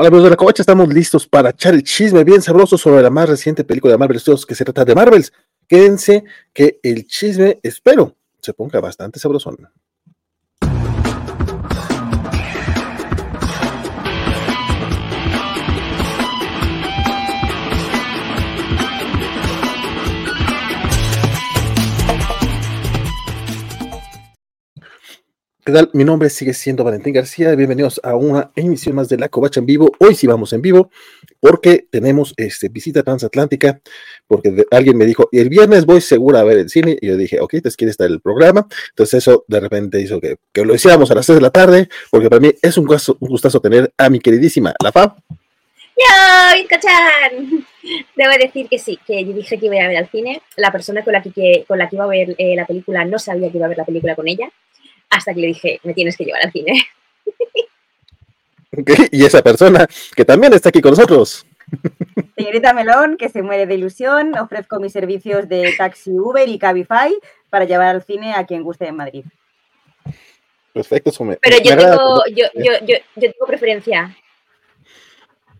Hola amigos de la covacha, estamos listos para echar el chisme bien sabroso sobre la más reciente película de Marvel Studios que se trata de Marvels. Quédense que el chisme, espero, se ponga bastante sabrosón. ¿Qué tal? Mi nombre sigue siendo Valentín García. Bienvenidos a una emisión más de La Covacha en vivo. Hoy sí vamos en vivo porque tenemos este, visita transatlántica, porque alguien me dijo, el viernes voy seguro a ver el cine, y yo dije, ok, entonces quiere estar el programa. Entonces eso de repente hizo que, lo hiciéramos a las 6 de la tarde, porque para mí es un, gustazo, tener a mi queridísima La Fab. ¡Yo, Cochan! Debo decir que sí, que yo dije que iba a ver al cine. La persona con la que, con la que iba a ver eh, la película no sabía que iba a ver la película con ella hasta que le dije, me tienes que llevar al cine. Y esa persona que también está aquí con nosotros. Señorita Melón, que se muere de ilusión, ofrezco mis servicios de taxi Uber y Cabify para llevar al cine a quien guste en Madrid. Perfecto, eso Pero yo, tengo, yo, yo, yo, tengo preferencia.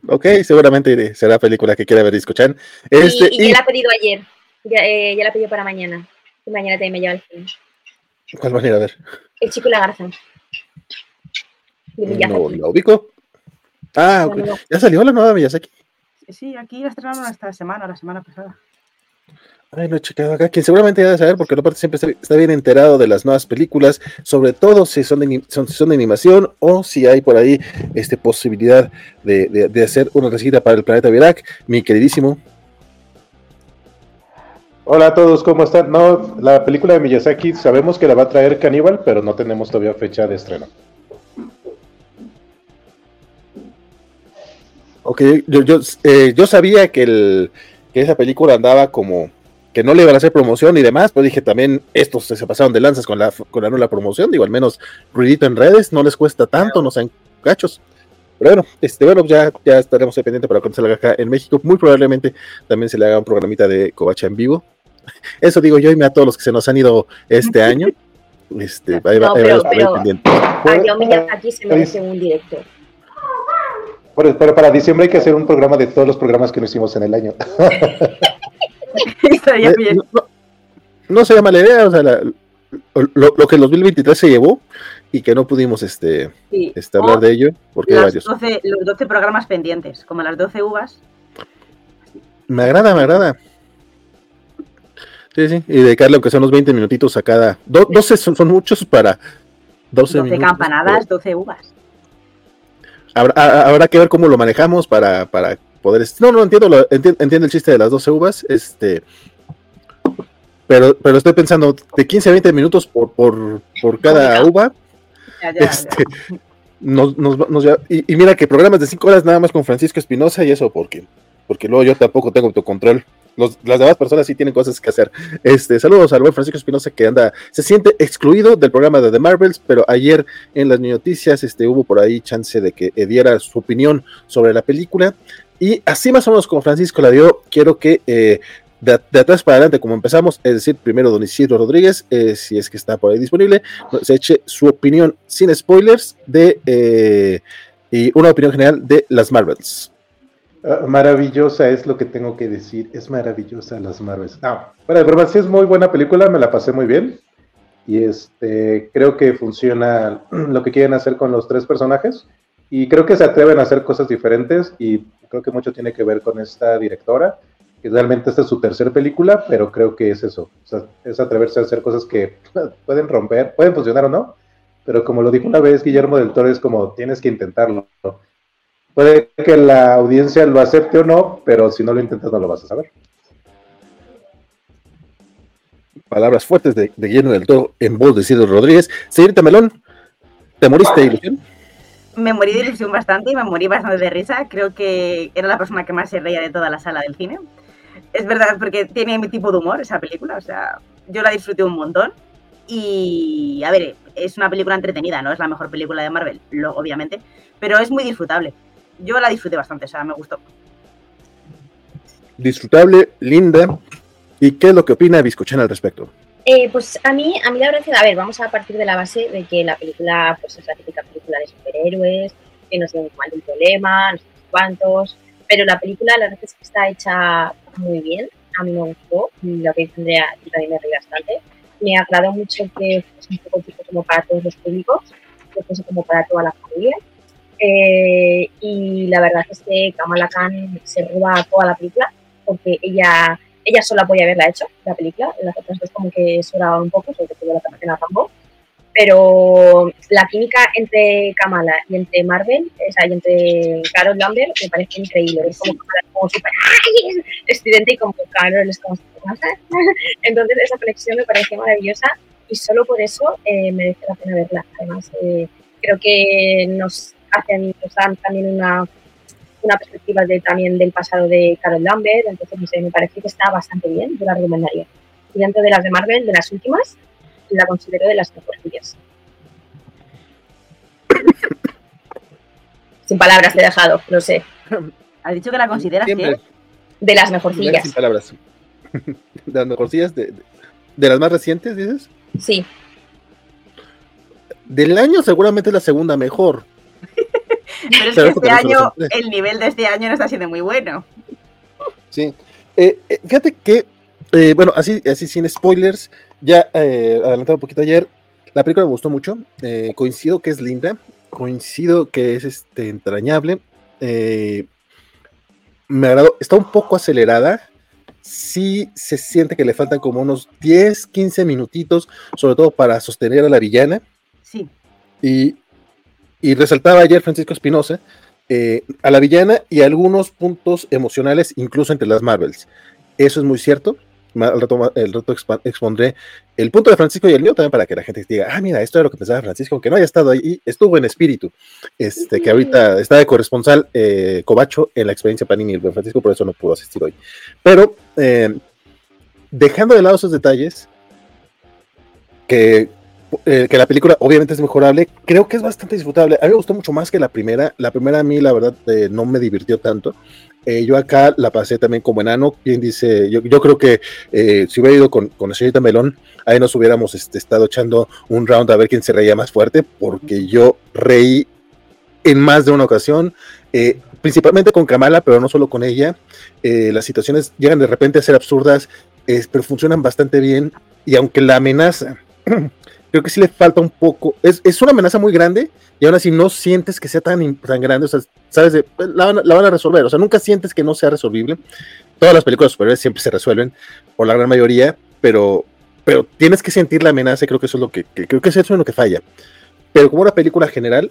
Ok, seguramente será película que quiera ver y escuchar. Este, y, ya la he pedido ayer. Ya, eh, ya la pedido para mañana. Y mañana también me lleva al cine. ¿Cuál van a ir a ver? El chico y la garza. No, ¿La ubico? Ah, ¿ya salió la nueva Miyazaki? Sí, aquí la estrenaron esta semana, la semana pasada. Ay, no he checado acá, quien seguramente debe saber, porque aparte siempre está, bien enterado de las nuevas películas, sobre todo si son de, son, son de animación o si hay por ahí este, posibilidad de, de, hacer una recita para el planeta Virac. Mi queridísimo Hola a todos, ¿cómo están? No, la película de Miyazaki sabemos que la va a traer Caníbal, pero no tenemos todavía fecha de estreno. Ok, yo, yo, eh, yo sabía que, el, que esa película andaba como que no le iban a hacer promoción y demás, pues dije también estos se pasaron de lanzas con la, con la nula promoción, digo, al menos ruidito en redes, no les cuesta tanto, no sean cachos. Pero bueno, este, bueno, ya, ya estaremos pendientes para cuando haga acá en México. Muy probablemente también se le haga un programita de Covacha en vivo. Eso digo yo y me a todos los que se nos han ido este año. Este, no, pero, pero aquí se merece un director. Pero, para diciembre hay que hacer un programa de todos los programas que no hicimos en el año. Eh, no, se llama la idea, o sea, lo, que el 2023 se llevó y que no pudimos este, este hablar de ello, porque hay varios. 12, los 12 programas pendientes, como las 12 uvas. Me agrada, me agrada. Sí, sí, y dedicarle aunque son unos 20 minutitos a cada. 12 son, muchos para 12, 12 campanadas, 12 uvas. Habrá, que ver cómo lo manejamos para, para poder. No, no entiendo, entiendo, el chiste de las 12 uvas. Este. Pero, pero estoy pensando de 15 a 20 minutos por, por, por cada uva. este, Nos, nos, y, y, mira que programas de 5 horas nada más con Francisco Espinosa y eso porque, porque luego yo tampoco tengo autocontrol las demás personas sí tienen cosas que hacer. Este, saludos al buen Francisco Espinosa que anda, se siente excluido del programa de The Marvels, pero ayer en las noticias este, hubo por ahí chance de que diera su opinión sobre la película. Y así más o menos como Francisco la dio, quiero que eh, de, atrás para adelante, como empezamos, es decir, primero Don Isidro Rodríguez, eh, si es que está por ahí disponible, se eche su opinión sin spoilers de eh, y una opinión general de las Marvels. Ah, maravillosa es lo que tengo que decir. Es maravillosa las Marvels. No, bueno, de verdad sí es muy buena película, me la pasé muy bien. Y este creo que funciona lo que quieren hacer con los tres personajes. Y creo que se atreven a hacer cosas diferentes. Y creo que mucho tiene que ver con esta directora. Que realmente esta es su tercera película, pero creo que es eso. O sea, es atreverse a hacer cosas que pueden romper, pueden funcionar o no. Pero como lo dijo una vez Guillermo del Toro, es como tienes que intentarlo. Puede que la audiencia lo acepte o no, pero si no lo intentas no lo vas a saber. Palabras fuertes de, de Guillermo del Toro en voz de Isidro Rodríguez. Señorita Melón, ¿te moriste de ilusión? Me morí de ilusión bastante y me morí bastante de risa. Creo que era la persona que más se reía de toda la sala del cine. Es verdad, porque tiene mi tipo de humor esa película. O sea, yo la disfruté un montón. Y, a ver, es una película entretenida, no es la mejor película de Marvel, lo, obviamente, pero es muy disfrutable yo la disfruté bastante, o sea, me gustó. Disfrutable, linda. ¿Y qué es lo que opina Biscochena al respecto? Eh, pues a mí, a mí la verdad es que, a ver, vamos a partir de la base de que la película pues, es la típica película de superhéroes, que no sé cuál un problema, no sé cuántos, pero la película la verdad es que está hecha muy bien, a mí me gustó, y lo que dice Andrea, yo también me reí bastante. Me agradó mucho que fuese un poco tipo como para todos los públicos, que fuese como para toda la familia. Eh, y la verdad es que Kamala Khan se roba toda la película, porque ella, ella sola podía haberla hecho, la película, las otras dos como que sobraba un poco, sobre todo la Capitana Rambo pero la química entre Kamala y entre Marvel, o sea, y entre Carol Lambert, me parece increíble. Es como, como súper estridente y como Carol es como Entonces, esa conexión me parece maravillosa y solo por eso eh, merece la pena verla. Además, eh, creo que nos hacen, nos dan también una, una perspectiva de, también del pasado de Carol Lambert, entonces me parece que está bastante bien, yo la recomendaría. Y dentro de las de Marvel, de las últimas, la considero de las mejorcillas. Sin palabras le he dejado, no sé. ¿Has dicho que la consideras que De las mejorcillas. Sin palabras. De las mejorcillas, de, de, las más recientes, dices? Sí. Del año seguramente es la segunda mejor. Pero es que este año, el nivel de este año no está siendo muy bueno. Sí. Eh, eh, fíjate que, eh, bueno, así, así sin spoilers, ya adelantado un poquito ayer, la película me gustó mucho. Coincido que es linda, coincido que es este, entrañable. Me agradó, está un poco acelerada. Sí se siente que le faltan como unos 10, 15 minutitos, sobre todo para sostener a la villana. Sí. Y, y resaltaba ayer Francisco Espinosa a la villana y algunos puntos emocionales, incluso entre las Marvels. Eso es muy cierto al rato, el rato expondré el punto de Francisco y el mío también para que la gente diga, ah, mira, esto es lo que pensaba Francisco, aunque no haya estado ahí, estuvo en espíritu, este, que ahorita está de corresponsal eh, Cobacho en la experiencia Panini, el buen Francisco, por eso no pudo asistir hoy. Pero, eh, dejando de lado esos detalles, que eh, que la película obviamente es mejorable, creo que es bastante disfrutable. A mí me gustó mucho más que la primera. La primera a mí, la verdad, eh, no me divirtió tanto. Eh, yo acá la pasé también como enano. Quien dice, yo, yo creo que si hubiera ido con, con la señorita Melón, ahí nos hubiéramos este, estado echando un round a ver quién se reía más fuerte, porque yo reí en más de una ocasión. principalmente con Kamala, pero no solo con ella. las situaciones llegan de repente a ser absurdas, pero funcionan bastante bien. Y aunque la amenaza creo que sí le falta un poco. Es, es, una amenaza muy grande y aún así no sientes que sea tan, tan grande. O sea, sabes, pues, la, la, van a resolver. O sea, nunca sientes que no sea resolvible. Todas las películas superiores siempre se resuelven, por la gran mayoría, pero, pero tienes que sentir la amenaza. Y creo que eso es lo que, creo que es eso en lo que falla. Pero como una película general,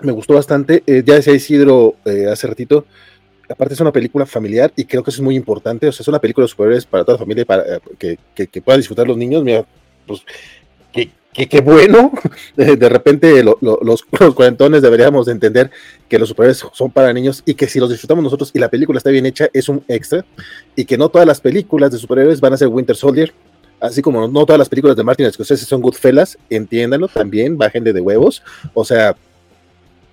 me gustó bastante. Eh, ya decía Isidro eh, hace ratito. Aparte es una película familiar y creo que eso es muy importante. O sea, es una película de superhéroes para toda la familia y para eh, que, que, que puedan disfrutar los niños. Mira, pues que qué bueno, de repente los, los, cuarentones deberíamos de entender que los superhéroes son para niños y que si los disfrutamos nosotros y la película está bien hecha es un extra y que no todas las películas de superhéroes van a ser Winter Soldier, así como no todas las películas de Martin Scorsese son Goodfellas, entiéndanlo también, bajen de huevos, o sea,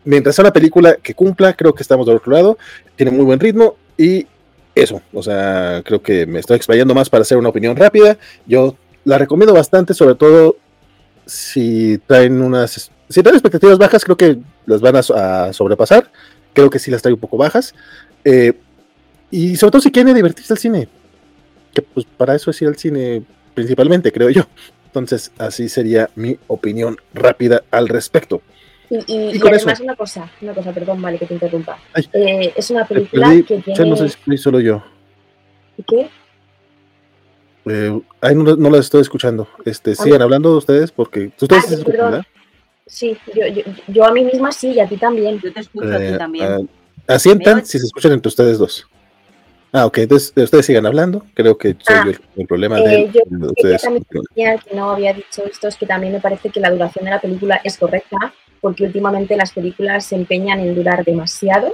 mientras sea una película que cumpla, creo que estamos del otro lado, tiene muy buen ritmo y eso, o sea, creo que me estoy explayando más para hacer una opinión rápida, yo la recomiendo bastante, sobre todo si traen unas, si traen expectativas bajas, creo que las van a, sobrepasar. Creo que sí las trae un poco bajas. Eh, y sobre todo si quieren divertirse al cine, que pues para eso es ir al cine principalmente, creo yo. Entonces, así sería mi opinión rápida al respecto. Y, y, además una cosa, una cosa, perdón, vale que te interrumpa. Eh, es una película que tiene... no sé si solo yo. ¿Y qué? Eh, ahí no, no las estoy escuchando. Este, sigan hablando ustedes porque ustedes ah, se escuchan, Sí, yo, yo, yo, a mí misma sí y a ti también. Yo te escucho a ti eh, también. asientan si se escuchan entre ustedes dos. Ah, ok, entonces ustedes sigan hablando. Creo que soy ah, el, problema de, eh, yo, ustedes. También que no había dicho esto es que también me parece que la duración de la película es correcta, porque últimamente las películas se empeñan en durar demasiado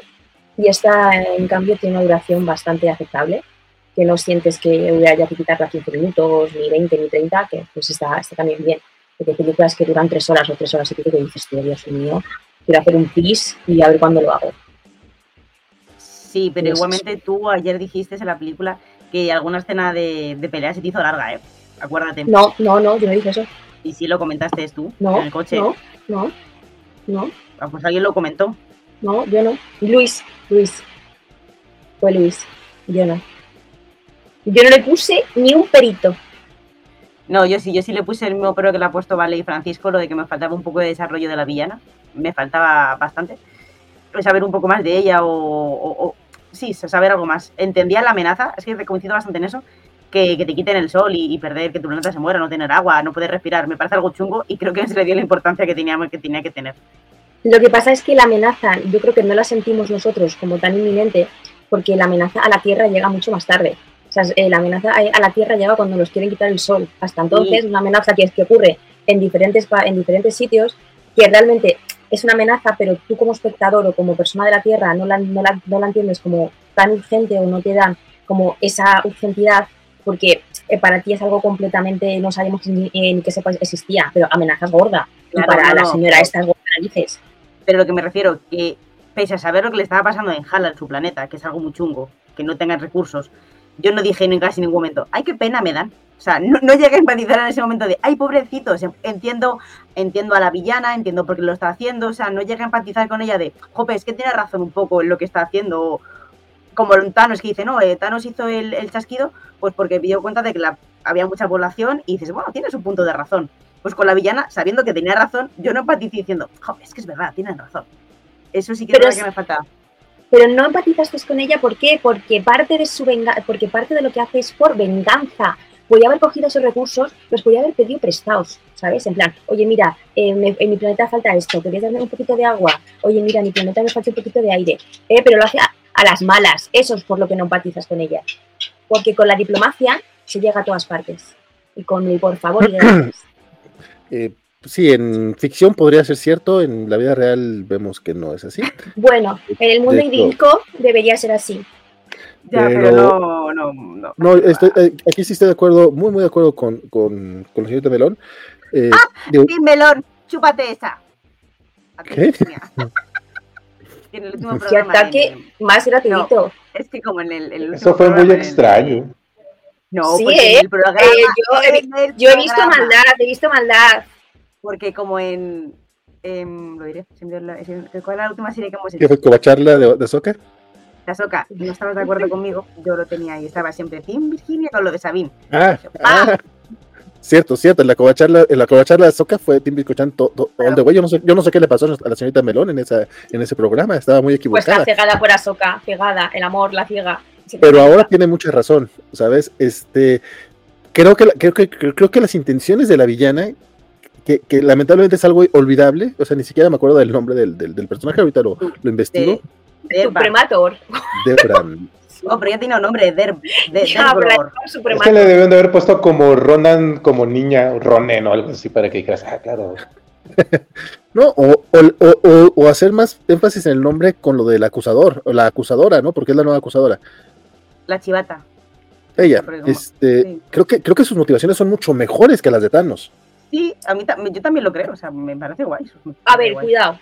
y esta, en cambio, tiene una duración bastante aceptable que no sientes que haya que quitarla 15 minutos, ni 20, ni 30, que pues está, está también bien. Porque hay películas que duran 3 horas o 3 horas y pico que dices, Dios mío, quiero hacer un pis y a ver cuándo lo hago. Sí, pero igualmente tú ayer dijiste en la película que alguna escena de, de pelea se te hizo larga, ¿eh? Acuérdate. No, no, no, yo no dije eso. ¿Y si lo comentaste tú no, en el coche? No, no, no. Ah, pues alguien lo comentó. no, yo no. Luis, Luis. Fue Luis, yo no. Yo no le puse ni un perito. No, yo sí, yo sí le puse el mismo pero que le ha puesto Vale y Francisco, lo de que me faltaba un poco de desarrollo de la villana. Me faltaba bastante. Saber un poco más de ella o, o- o- sí, saber algo más. Entendía la amenaza, es que coincido bastante en eso, que, que te quiten el sol y, y perder, que tu planeta se muera, no tener agua, no poder respirar. Me parece algo chungo y creo que se le dio la importancia que tenía que, tenía que tener. Lo que pasa es que la amenaza, yo creo que no la sentimos nosotros como tan inminente, porque la amenaza a la Tierra llega mucho más tarde. O sea, eh, la amenaza a la Tierra llega cuando nos quieren quitar el sol. Hasta entonces, Sí. una amenaza que, es, que ocurre en diferentes, en diferentes sitios, que realmente es una amenaza, pero tú como espectador o como persona de la Tierra no la, no la, no la entiendes como tan urgente o no te dan como esa urgentidad, porque eh, para ti es algo completamente, no sabemos ni, ni que sepa existía, pero amenazas gorda. Claro, y para no, la señora esta es gorda narices. Pero lo que me refiero, que pese a saber lo que le estaba pasando en Halal, su planeta, que es algo muy chungo, que no tengan recursos, yo no dije en casi ningún momento, ay, qué pena me dan. O sea, no, no llegué a empatizar en ese momento de, ay, pobrecitos, entiendo, entiendo a la villana, entiendo por qué lo está haciendo, o sea, no llegué a empatizar con ella de, jope, es que tiene razón un poco en lo que está haciendo, o como Thanos que dice, no, eh, Thanos hizo el, el chasquido, pues porque me dio cuenta de que la- había mucha población y dices, bueno, tiene su punto de razón. Pues con la villana, sabiendo que tenía razón, yo no empaticé diciendo, jope, es que es verdad, tienen razón. Eso sí que Pero es es- verdad que me faltaba. Pero no empatizaste con ella, ¿por qué? Porque parte de su venga porque parte de lo que hace es por venganza. Podía haber cogido esos recursos, los podía haber pedido prestados, ¿sabes? En plan, oye, mira, eh, en mi planeta falta esto, ¿querías darme un poquito de agua? Oye, mira, en mi planeta me falta un poquito de aire. Eh, pero lo hace a, las malas, eso es por lo que no empatizas con ella. Porque con la diplomacia se llega a todas partes. Y con el por favor y. Eh, sí, en ficción podría ser cierto, en la vida real vemos que no es así. Bueno, en el mundo De idílico debería ser así. Ya, pero, Pero- no, no, no. No, estoy, eh, aquí sí estoy de acuerdo, muy, muy de acuerdo con, con, con la señorita Melón. Eh, digo, Tim Melón, chúpate esa. ¿Qué? en el último ¡Qué programa, ataque en- más gratuito! es que como en el, el último Eso fue muy en- extraño. No, Sí, porque ¿eh? en el programa. Eh, yo he en el Yo he visto maldad, he visto maldad. Porque como en. lo diré, me- ¿cuál es la última serie que hemos ¿Qué hecho? fue covacharla de, de soccer? La Soca, no estabas de acuerdo conmigo, yo lo tenía y estaba siempre Team Virginia con lo de Sabine. Ah, Ah. ah, cierto, cierto, en la covacharla, en la covacharla de Soca fue Tim Biscochan to, to- all the way. Yo no sé, yo no sé qué le pasó a la señorita Melón en esa, en ese programa, estaba muy Pues está equivocada. cegada por Asoka, cegada, el amor, la ciega. pero ahora tiene mucha razón, ¿sabes? Este, creo que, la- creo que, creo, creo que las intenciones de la villana, que, que lamentablemente es algo olvidable, o sea, ni siquiera me acuerdo del nombre del, del, del personaje, ahorita lo, lo investigo, Derba. Supremator. Debran. Oh, pero ya tiene un nombre, Der, de, Ya, es Es que Supremator. le deben de haber puesto como Ronan, como niña, Ronen o algo así para que dijeras, ah, claro. No, o, o, o- o- o hacer más énfasis en el nombre con lo del acusador, o la acusadora, ¿no? Porque es la nueva acusadora. La chivata. Ella, este, sí. creo que, creo que sus motivaciones son mucho mejores que las de Thanos. Sí, a mí ta- yo también lo creo, o sea, me parece guay. me A ver, guay. cuidado.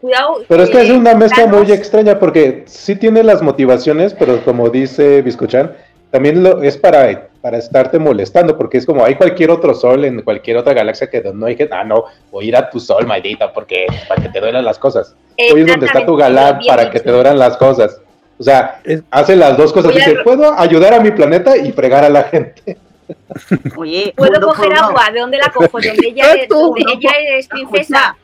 Cuidado. Pero es que eh, es una mezcla Thanos- muy extraña porque sí tiene las motivaciones, pero como dice Biscochan, también lo, es para, para estarte molestando, porque es como hay cualquier otro sol en cualquier otra galaxia que no hay que, ah, no, voy a ir a tu sol, maldita, porque para que te duelan las cosas. Hoy es donde está tu galán para bien que te duelan las cosas. O sea, Es- hace las dos cosas. Dice, puedo ayudar a mi planeta y fregar a la gente. Oye, Puedo coger agua, ¿de dónde la cojo? ¿De donde ella, es, ella princesa?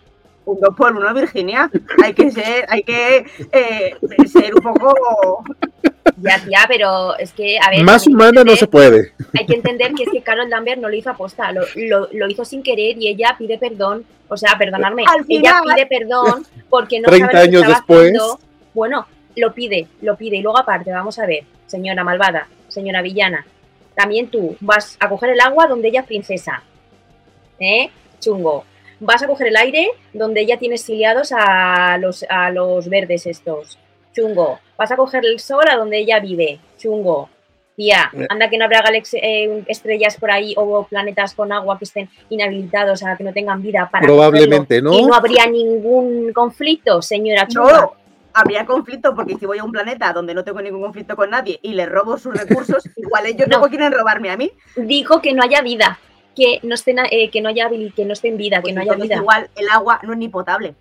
Un dos por uno, Virginia. Hay que ser, hay que eh, ser un poco. Ya, tía, pero es que, a ver. Más humana no se puede. Hay que entender que es que Carol Lambert no lo hizo aposta, lo, lo, lo hizo sin querer y ella pide perdón. O sea, perdonadme, Al ella final- pide perdón porque no 30 sabe lo que años estaba después. haciendo. Bueno, lo pide, lo pide. Y luego aparte, vamos a ver, señora malvada, señora villana, también tú vas a coger el agua donde ella es princesa. ¿Eh? Chungo. Vas a coger el aire donde ella tiene exiliados a los, a los verdes estos. Chungo. Vas a coger el sol a donde ella vive. Chungo. Tía, anda que no habrá eh, estrellas por ahí o planetas con agua que estén inhabilitados, a que no tengan vida para Probablemente, cogerlo. Y ¿no? no habría ningún conflicto, señora Chunga. No, habría conflicto porque si voy a un planeta donde no tengo ningún conflicto con nadie y le robo sus recursos, igual ellos No. quieren robarme a mí. Digo que no haya vida, que no estén, eh, que no haya que no esté en vida, Pues que no haya vida. igual el agua no es ni potable.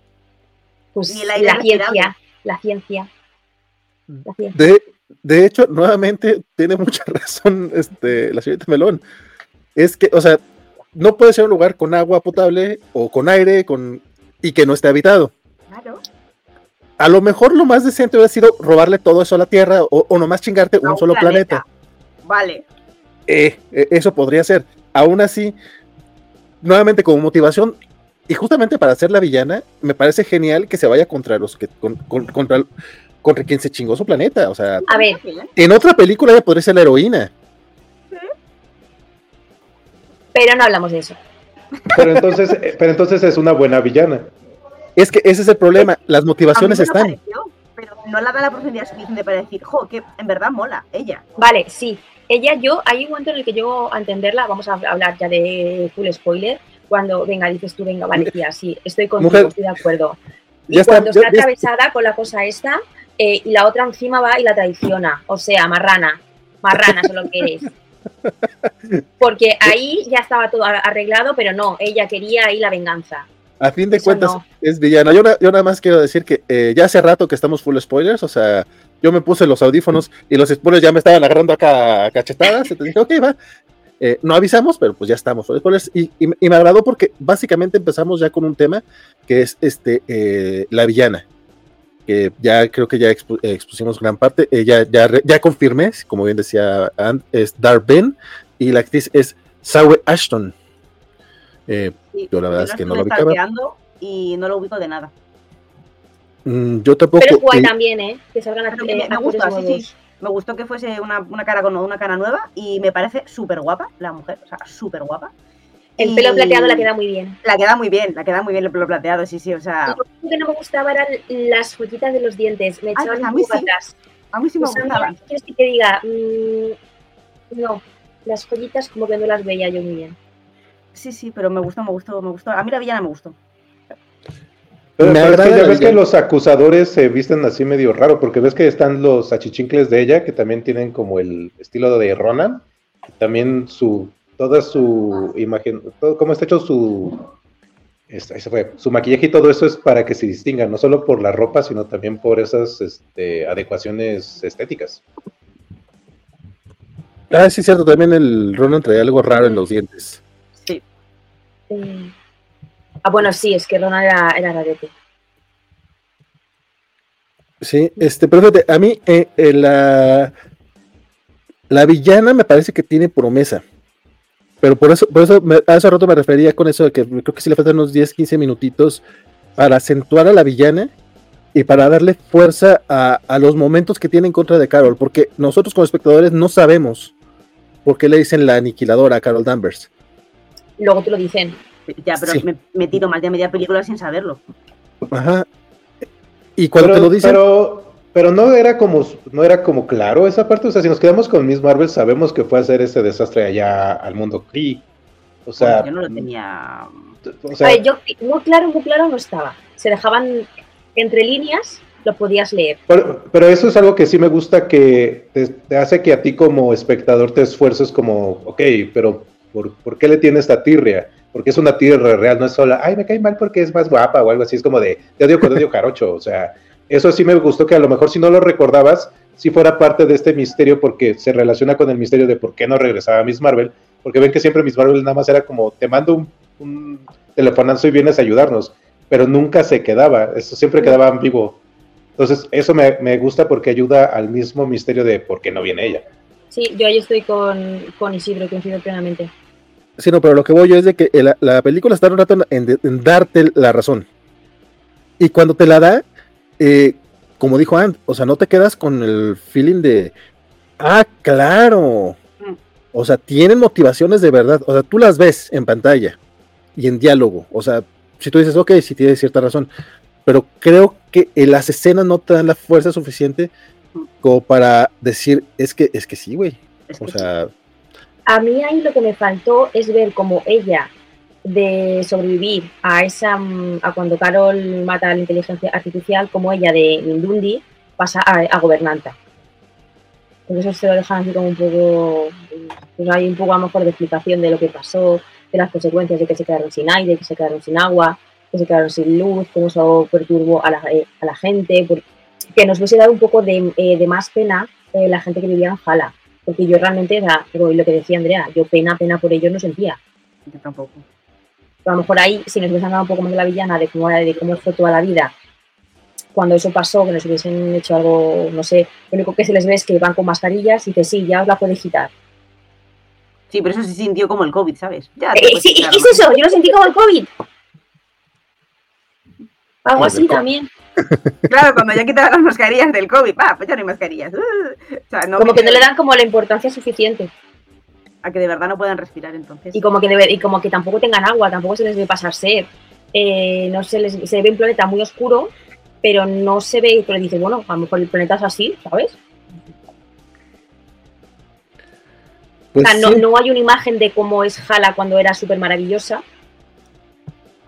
Pues ni el aire la ciencia, la ciencia. La ciencia. De, de hecho, nuevamente tiene mucha razón este, la señorita Melón. Es que, o sea, no puede ser un lugar con agua potable o con aire con, y que no esté habitado. Claro. A lo mejor lo más decente hubiera sido robarle todo eso a la Tierra o, o nomás chingarte A un solo planeta. Vale. Eh, eh, eso podría ser. Aún así, nuevamente como motivación, y justamente para ser la villana, me parece genial que se vaya contra los que con- con- contra, contra quien se chingó su planeta. O sea, A ver, en otra película ella podría ser la heroína. pero no hablamos de eso. Pero entonces, eh, pero entonces es una buena villana. Es que ese es el problema. Las motivaciones están. pareció, pero no la da la profundidad suficiente para decir, jo, que en verdad mola, ella. Vale, sí. Ella, yo, hay un momento en el que llego a entenderla, vamos a hablar ya de full spoiler, cuando, venga, dices tú, venga, vale, tía, sí, estoy contigo, Mujer, estoy de acuerdo. Y ya está, cuando está ya- atravesada con la cosa esta, eh, y la otra encima va y la traiciona, o sea, marrana, marrana es lo que eres. Porque ahí ya estaba todo arreglado, pero no, ella quería ahí la venganza. A fin de Eso cuentas, no. es villana. Yo, yo nada más quiero decir que eh, ya hace rato que estamos full spoilers, o sea, yo me puse los audífonos y los spoilers ya me estaban agarrando acá cachetadas. Entonces dije, ok, va. Eh, no avisamos, pero pues ya estamos full spoilers. Y, y- y me agradó porque básicamente empezamos ya con un tema que es este eh, la villana. Que ya creo que ya expu- expusimos gran parte. Ya, ya, ya confirmé, como bien decía es Darben y la actriz es Sawe Ashton. Eh, Sí, Yo la verdad es que no lo estuve ubicaba. stalkeando Y no lo ubico de nada. Mm, yo tampoco. Pero es guay y- también, ¿eh? Que salgan que me- eh, me gusta, sí, sí. Me gustó que fuese una, una cara con una cara nueva y me parece súper guapa la mujer, o sea, súper guapa. El Y pelo plateado la queda muy bien. La queda muy bien, la queda muy bien el pelo plateado, sí, sí, o sea, Lo único que no me gustaba eran las joyitas de los dientes. Me echaban pues a un mí poco sí. atrás. a mí sí me O sea, gustaban. ¿qué quieres que te diga? Mm, no, las joyitas como que no las veía yo muy bien. Sí, sí, pero me gustó, me gustó, me gustó. A mí la villana me gustó. Pero, Me es que ya ves que los acusadores se visten así medio raro, porque ves que están los achichincles de ella, que también tienen como el estilo de Ronan, también su, toda su imagen, todo cómo está hecho su, ahí se fue, su maquillaje y todo eso es para que se distingan, no solo por la ropa, sino también por esas este, adecuaciones estéticas. Ah, sí, cierto. También el Ronan traía algo raro en los dientes. Ah, bueno, sí, es que Ronald era, era rarete. Sí, este, pero fíjate, a mí eh, eh, la, la villana me parece que tiene promesa. Pero por eso, por eso me- hace rato me refería con eso de que creo que sí le faltan unos 10, 15 minutitos para acentuar a la villana y para darle fuerza a, a los momentos que tiene en contra de Carol, porque nosotros como espectadores no sabemos por qué le dicen la aniquiladora a Carol Danvers. Luego te lo dicen. Ya, pero Sí. me, me tiro más de media película sin saberlo. Ajá. Y cuando pero, te lo dicen, pero, pero no era como no era como claro esa parte, o sea, si nos quedamos con Miss Marvel, sabemos que fue a hacer ese desastre allá al mundo Kree. O sea, yo no lo tenía. o sea, A ver, yo, muy claro, muy claro no estaba. Se dejaban entre líneas, lo podías leer. Pero, pero eso es algo que sí me gusta que te, te hace que a ti como espectador te esfuerces como, ok, pero ¿por, por qué le tienes esta tirria? Porque es una tirria real, no es sola, ay, me cae mal porque es más guapa o algo así, es como de, te odio con odio jarocho, o sea, eso sí me gustó que a lo mejor si no lo recordabas, si fuera parte de este misterio porque se relaciona con el misterio de por qué no regresaba Miss Marvel, porque ven que siempre Miss Marvel nada más era como, te mando un, un telefonazo y vienes a ayudarnos, pero nunca se quedaba, eso siempre quedaba ambiguo. Entonces, eso me, me gusta porque ayuda al mismo misterio de por qué no viene ella. Sí, yo ahí estoy con, con Isidro, coincido plenamente. Sí, no, pero lo que voy yo es de que la, la película está un rato en, en darte la razón. Y cuando te la da, eh, como dijo Ant, o sea, no te quedas con el feeling de, ah, claro. O sea, tienen motivaciones de verdad. O sea, tú las ves en pantalla y en diálogo. O sea, si tú dices, ok, sí tienes cierta razón. Pero creo que en las escenas no te dan la fuerza suficiente como para decir, es que, es que sí, güey. O sea, A mí ahí lo que me faltó es ver cómo ella, de sobrevivir a esa mm, a cuando Carol mata a la inteligencia artificial, como ella de Mindundi pasa a, a gobernanta. Eso se lo dejan así como un poco, pues hay un poco a lo mejor de explicación de lo que pasó, de las consecuencias de que se quedaron sin aire, que se quedaron sin agua, que se quedaron sin luz, cómo eso perturbó a la, eh, a la gente, que nos hubiese dado un poco de, eh, de más pena eh, la gente que vivía en Jala. Porque yo realmente, era, lo que decía Andrea, yo pena, pena por ellos no sentía. Yo tampoco. a lo mejor ahí, si nos hubiesen dado un poco más de la villana, de cómo, era- de cómo fue toda la vida, cuando eso pasó, que nos hubiesen hecho algo, no sé, lo único que se les ve es que van con mascarillas y que sí, ya os la podéis quitar. Sí, pero eso se sintió como el COVID, ¿sabes? Ya Eh, sí, quitar es eso, yo lo sentí como el COVID. Algo así también. Claro, cuando ya quitaban las mascarillas del COVID, va, pues ya no hay mascarillas. Uh, o sea, no Como que no le dan como la importancia suficiente. A que de verdad no puedan respirar entonces. Y como que, debe- y como que tampoco tengan agua, tampoco se les ve pasar sed. Eh, no se les se ve un planeta muy oscuro, pero no se ve, pero dices, bueno, a lo mejor el planeta es así, ¿sabes? Pues o sea, no, sí. no hay una imagen de cómo es Hala cuando era súper maravillosa.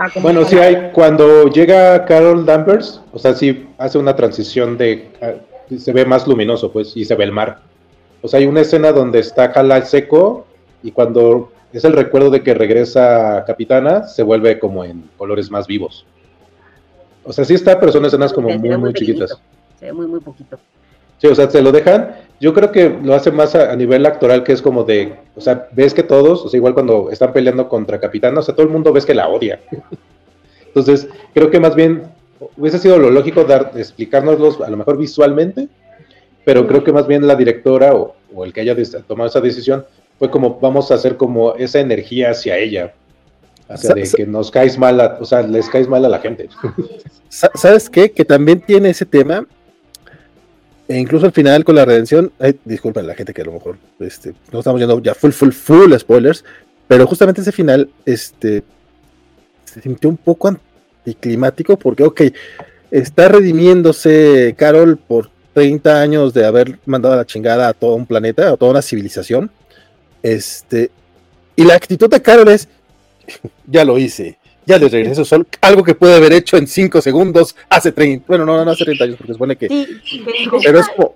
A cómo Bueno, sí hay, cuando llega Carol Danvers, o sea, sí hace una transición de, ah, se ve más luminoso, pues, y se ve el mar. O sea, hay una escena donde está Hala seco y cuando es el recuerdo de que regresa Capitana, se vuelve como en colores más vivos. O sea, sí está, pero son escenas como Se muy, muy pequeñito, chiquitas. Se ve muy, muy poquito. Sí, o sea, se lo dejan. Yo creo que lo hace más a, a nivel actoral, que es como de, o sea, ves que todos, o sea, igual cuando están peleando contra Capitana, o sea, todo el mundo ves que la odia. Entonces, creo que más bien hubiese sido lo lógico dar, explicárnoslos a lo mejor visualmente, pero creo que más bien la directora o, o el que haya tomado esa decisión fue como, vamos a hacer como esa energía hacia ella, hacia de que nos caes mal, a- o sea, les caes mal a la gente. Sa- ¿Sabes qué? Que también tiene ese tema. E incluso al final con la redención. Disculpen la gente que a lo mejor este, no estamos yendo ya full, full, full spoilers. Pero justamente ese final este, se sintió un poco anticlimático porque, ok, está redimiéndose Carol por 30 años de haber mandado a la chingada a todo un planeta, a toda una civilización. Este, y la actitud de Carol es: Ya lo hice, ya les regreso sol, algo que puede haber hecho en 5 segundos hace 30, bueno, no, no hace 30 años, porque supone que, Sí, pero es como,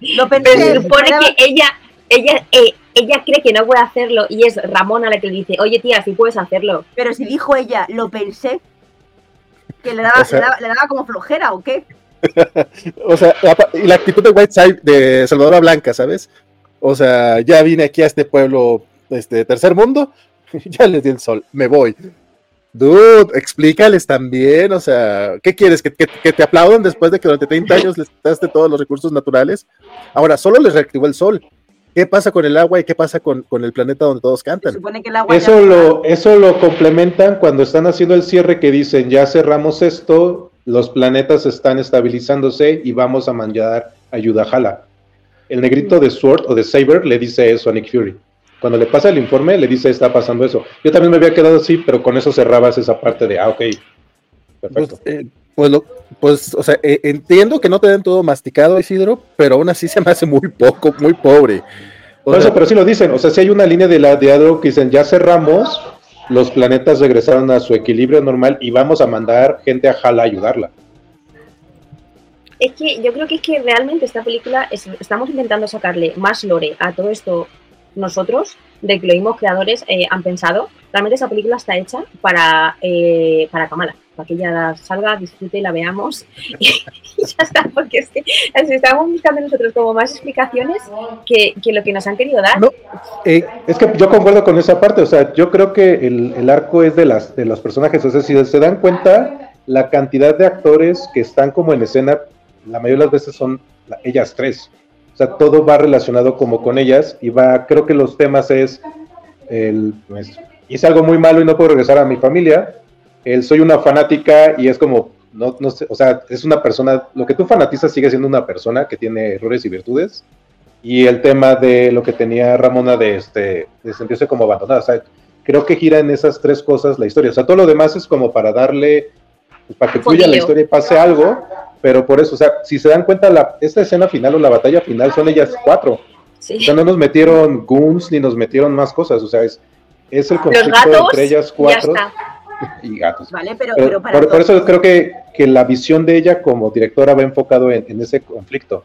Pero pensé. se supone que ella, ella, eh, ella cree que no puede hacerlo y es Ramona la que le dice, oye tía, sí puedes hacerlo. Pero si dijo ella, lo pensé, que le daba, O sea- le daba, le daba como flojera o qué. o sea, y la actitud de Whiteside de Salvadora Blanca, ¿sabes? O sea, ya vine aquí a este pueblo, este, tercer mundo, ya les di el sol, me voy. Dude, explícales también, o sea, ¿qué quieres? ¿Que, que- que te aplaudan después de que durante 30 años les quitaste todos los recursos naturales? Ahora, solo les reactivó el sol. ¿Qué pasa con el agua y qué pasa con, con el planeta donde todos Se cantan? supone que el agua Eso ya- lo, eso lo complementan cuando están haciendo el cierre que dicen, ya cerramos esto, los planetas están estabilizándose y vamos a mandar ayuda a Hala. El negrito de Sword o de Saber le dice eso a Nick Fury. Cuando le pasa el informe, le dice, está pasando eso. Yo también me había quedado así, pero con eso cerrabas esa parte de, ah, ok, perfecto. Pues, eh, pues, lo- pues, o sea, eh, entiendo que no te den todo masticado, Isidro, pero aún así se me hace muy poco, muy pobre. O sea, eso, pero sí lo dicen, o sea, si hay una línea de la diálogo que dicen, ya cerramos, los planetas regresaron a su equilibrio normal y vamos a mandar gente a Hala a ayudarla. Es que yo creo que es que realmente esta película es- estamos intentando sacarle más lore a todo esto nosotros, de que los mismos creadores eh, han pensado. Realmente esa película está hecha para, eh, para Kamala, para que ella salga, disfrute, la veamos y, ya está, porque es que estamos buscando nosotros como más explicaciones que, lo que nos han querido dar. No. eh, Es que yo concuerdo con esa parte, o sea, yo creo que el, el arco es de las de los personajes, o sea, si se dan cuenta, la cantidad de actores que están como en escena, la mayoría de las veces son la- ellas tres. O sea, todo va relacionado como con ellas y va, creo que los temas es el, pues, hice algo muy malo y no puedo regresar a mi familia, el soy una fanática y es como, no, no sé, o sea, es una persona, lo que tú fanatizas sigue siendo una persona que tiene errores y virtudes y el tema de lo que tenía Ramona de este de sentirse como abandonada. O sea, creo que gira en esas tres cosas la historia. O sea, todo lo demás es como para darle, pues, para que fluya la historia y pase algo, pero por eso, o sea, si se dan cuenta, la, esta escena final o la batalla final son ellas cuatro. Sí. O sea, no nos metieron goons ni nos metieron más cosas. O sea, es, es el conflicto gatos, entre ellas ya cuatro está. y gatos. Vale, pero, Pero, pero para por, eso creo que, que la visión de ella como directora va enfocado en, en ese conflicto.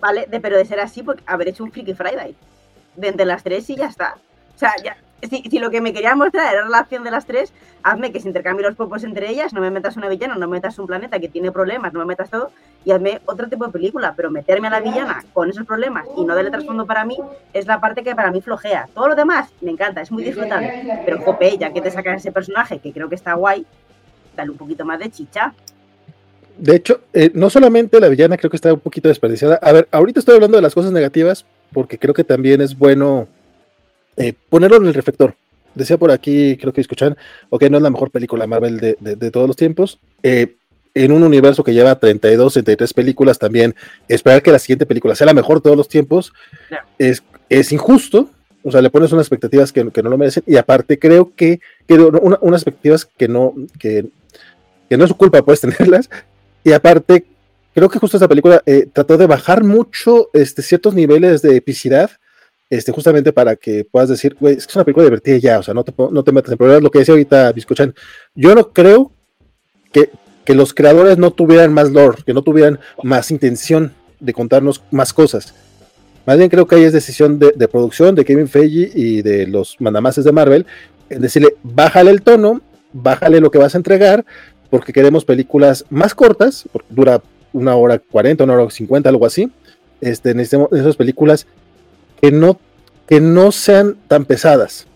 Vale, de, pero de ser así, pues haber hecho un Freaky Friday. De entre las tres y ya está. O sea, ya, si, lo que me quería mostrar era la relación de las tres, hazme que se intercambie los popos entre ellas, no me metas una villana, no me metas un planeta que tiene problemas, no me metas todo, y hazme otro tipo de película, pero meterme a la villana con esos problemas y no darle trasfondo para mí es la parte que para mí flojea. Todo lo demás me encanta, es muy disfrutable, pero jope, ya que te sacas ese personaje que creo que está guay, dale un poquito más de chicha. De hecho, eh, no solamente la villana creo que está un poquito desperdiciada. A ver, ahorita estoy hablando de las cosas negativas porque creo que también es bueno eh, ponerlo en el reflector. Decía por aquí, creo que escuchan, ok, no es la mejor película Marvel de, de, todos los tiempos. Eh, en un universo que lleva 32, 33 películas también, esperar que la siguiente película sea la mejor de todos los tiempos es, es injusto. O sea, le pones unas expectativas que, que no lo merecen. Y aparte, creo que, que una, unas expectativas que no, que, que no es su culpa, puedes tenerlas. Y aparte, creo que justo esta película eh, trató de bajar mucho este, ciertos niveles de epicidad este, justamente para que puedas decir, güey, es que es una película divertida ya, o sea, no te, no te metas en problemas. Lo que decía ahorita Biscochan, yo no creo que, que, los creadores no tuvieran más lore, que no tuvieran más intención de contarnos más cosas. Más bien creo que ahí es decisión de, de producción de Kevin Feige y de los mandamases de Marvel, en decirle, bájale el tono, bájale lo que vas a entregar, porque queremos películas más cortas, dura una hora cuarenta, una hora cincuenta, algo así. Este, necesitamos esas películas que no, que no sean tan pesadas.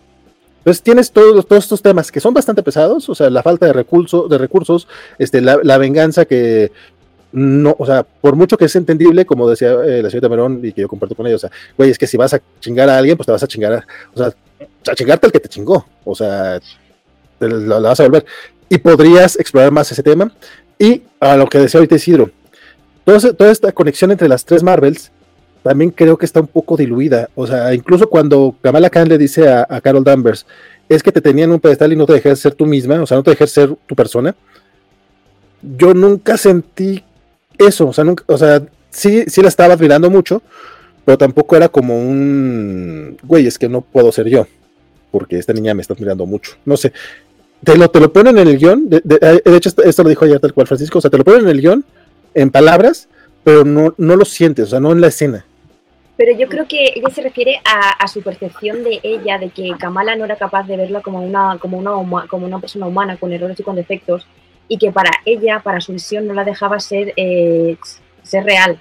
Entonces tienes todos, todos estos temas que son bastante pesados, o sea, la falta de, de recursos, este, la, venganza que no, o sea, por mucho que es entendible, como decía eh, la señora Merón y que yo comparto con ella, o sea, güey, es que si vas a chingar a alguien, pues te vas a chingar, o sea, a chingarte al que te chingó, o sea, la, vas a volver. Y podrías explorar más ese tema. Y a lo que decía ahorita Isidro, toda, toda esta conexión entre las tres Marvels también creo que está un poco diluida. O sea, incluso cuando Kamala Khan le dice a, Carol Danvers, es que te tenían un pedestal y no te dejé ser tú misma, o sea, no te dejé ser tu persona. Yo nunca sentí eso, o sea, nunca, o sea, sí, sí la estaba admirando mucho, pero tampoco era como un, güey, es que no puedo ser yo, porque esta niña me está admirando mucho. No sé, te lo, te lo ponen en el guion, de, de, hecho esto, lo dijo ayer tal cual Francisco, o sea, te lo ponen en el guion, en palabras, pero no, no lo sientes, o sea, no en la escena. Pero yo creo que ella se refiere a, su percepción de ella, de que Kamala no era capaz de verla como una, como una, como una persona humana con errores y con defectos, y que para ella, para su visión, no la dejaba ser, eh, ser real.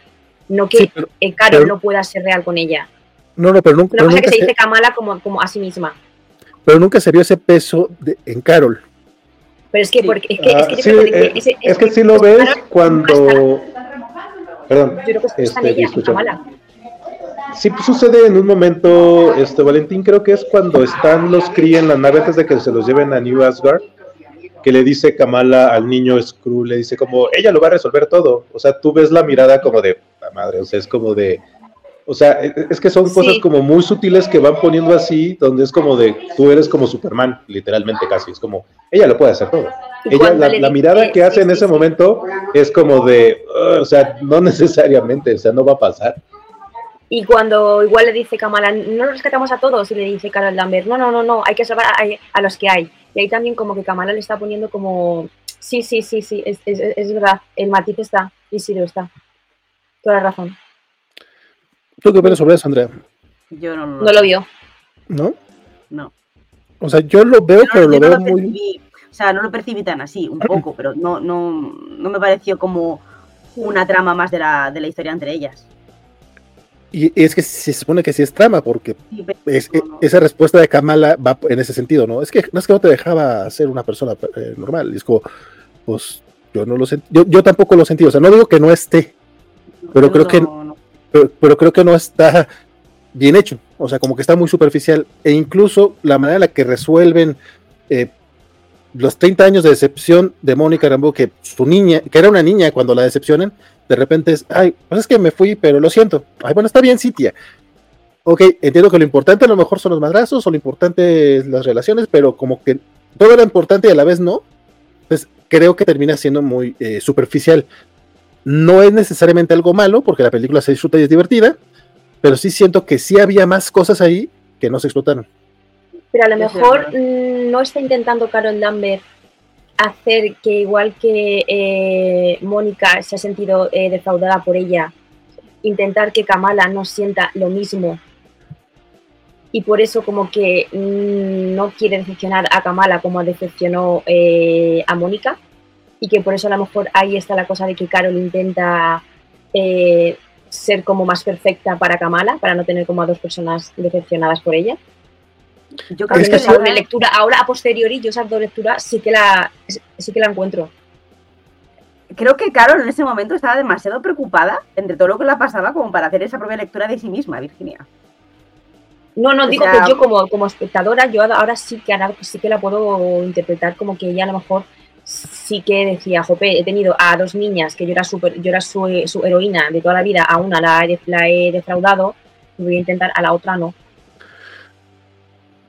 No que sí, Carol no pueda ser real con ella. No, no, pero nunca. Una cosa que se, dice Kamala como, como a sí misma. Pero nunca se vio ese peso de, en Carol. Pero es que, porque, es que, es que, sí, eh, es, es que si lo ves cuando. Perdón. Yo creo que está en este, ella, Kamala. Sí pues, sucede en un momento, este Valentín, creo que es cuando están los Kree en la nave antes de que se los lleven a New Asgard, que le dice Kamala al niño Skrull, le dice como, ella lo va a resolver todo. O sea, tú ves la mirada como de, la madre, o sea, es como de, o sea, e, e, es que son cosas como muy sutiles que van poniendo así, donde es como de, tú eres como Superman, literalmente casi, es como, ella lo puede hacer todo. Ella, la, mirada que hace en ese momento es como de, o sea, no necesariamente, o sea, no va a pasar. Y cuando igual le dice Kamala, no rescatamos a todos, y le dice Carol Lambert, no, no, no, no, hay que salvar a, los que hay. Y ahí también como que Kamala le está poniendo como, sí, sí, sí, sí, es, es, verdad, el matiz está, y sí lo está. Toda la razón. ¿Tú qué opinas sobre eso, Andrea? Yo no, no lo vio. ¿No? No. O sea, yo lo veo, pero lo veo muy... O sea, no lo percibí tan así, un poco, pero no, no, no me pareció como una trama más de la, de la historia entre ellas. Y es que se supone que sí es trama, porque e, esa respuesta de Kamala va en ese sentido, ¿no? Es que no es que no te dejaba ser una persona eh, normal, es como, pues yo no lo sentí, yo, yo, tampoco lo sentí, o sea, no digo que no esté, pero creo que pero, creo que no está bien hecho, o sea, como que está muy superficial, e incluso la manera en la que resuelven eh, los 30 años de decepción de Mónica Rambo, que su niña, que era una niña cuando la decepcionan, de repente es, ay, pues es que me fui, pero lo siento. Ay, bueno, está bien, Sitia. Ok, entiendo que lo importante a lo mejor son los madrazos o lo importante es las relaciones, pero como que todo era importante y a la vez no. Entonces, creo que termina siendo muy eh, superficial. No es necesariamente algo malo, porque la película se disfruta y es divertida, pero sí siento que sí había más cosas ahí que no se explotaron. Pero a lo mejor no está intentando Carol Lambert hacer que igual que eh, Mónica se ha sentido eh, defraudada por ella, intentar que Kamala no sienta lo mismo. y por eso como que mm, no quiere decepcionar a Kamala como decepcionó eh, a Mónica y que por eso a lo mejor ahí está la cosa de que Carol intenta eh, ser como más perfecta para Kamala, para no tener como a dos personas decepcionadas por ella. Yo creo que esa doble lectura, ahora a posteriori, yo esa doble lectura sí que la, sí que la encuentro. Creo que Carol en ese momento estaba demasiado preocupada entre todo lo que la pasaba como para hacer esa propia lectura de sí misma, Virginia. No, no, digo que yo como, como espectadora, yo ahora sí que ahora sí que la puedo interpretar como que ella a lo mejor sí que decía, jope, he tenido a dos niñas que yo era, super, yo era su, heroína de toda la vida, a una la, la he defraudado, voy a intentar, a la otra no.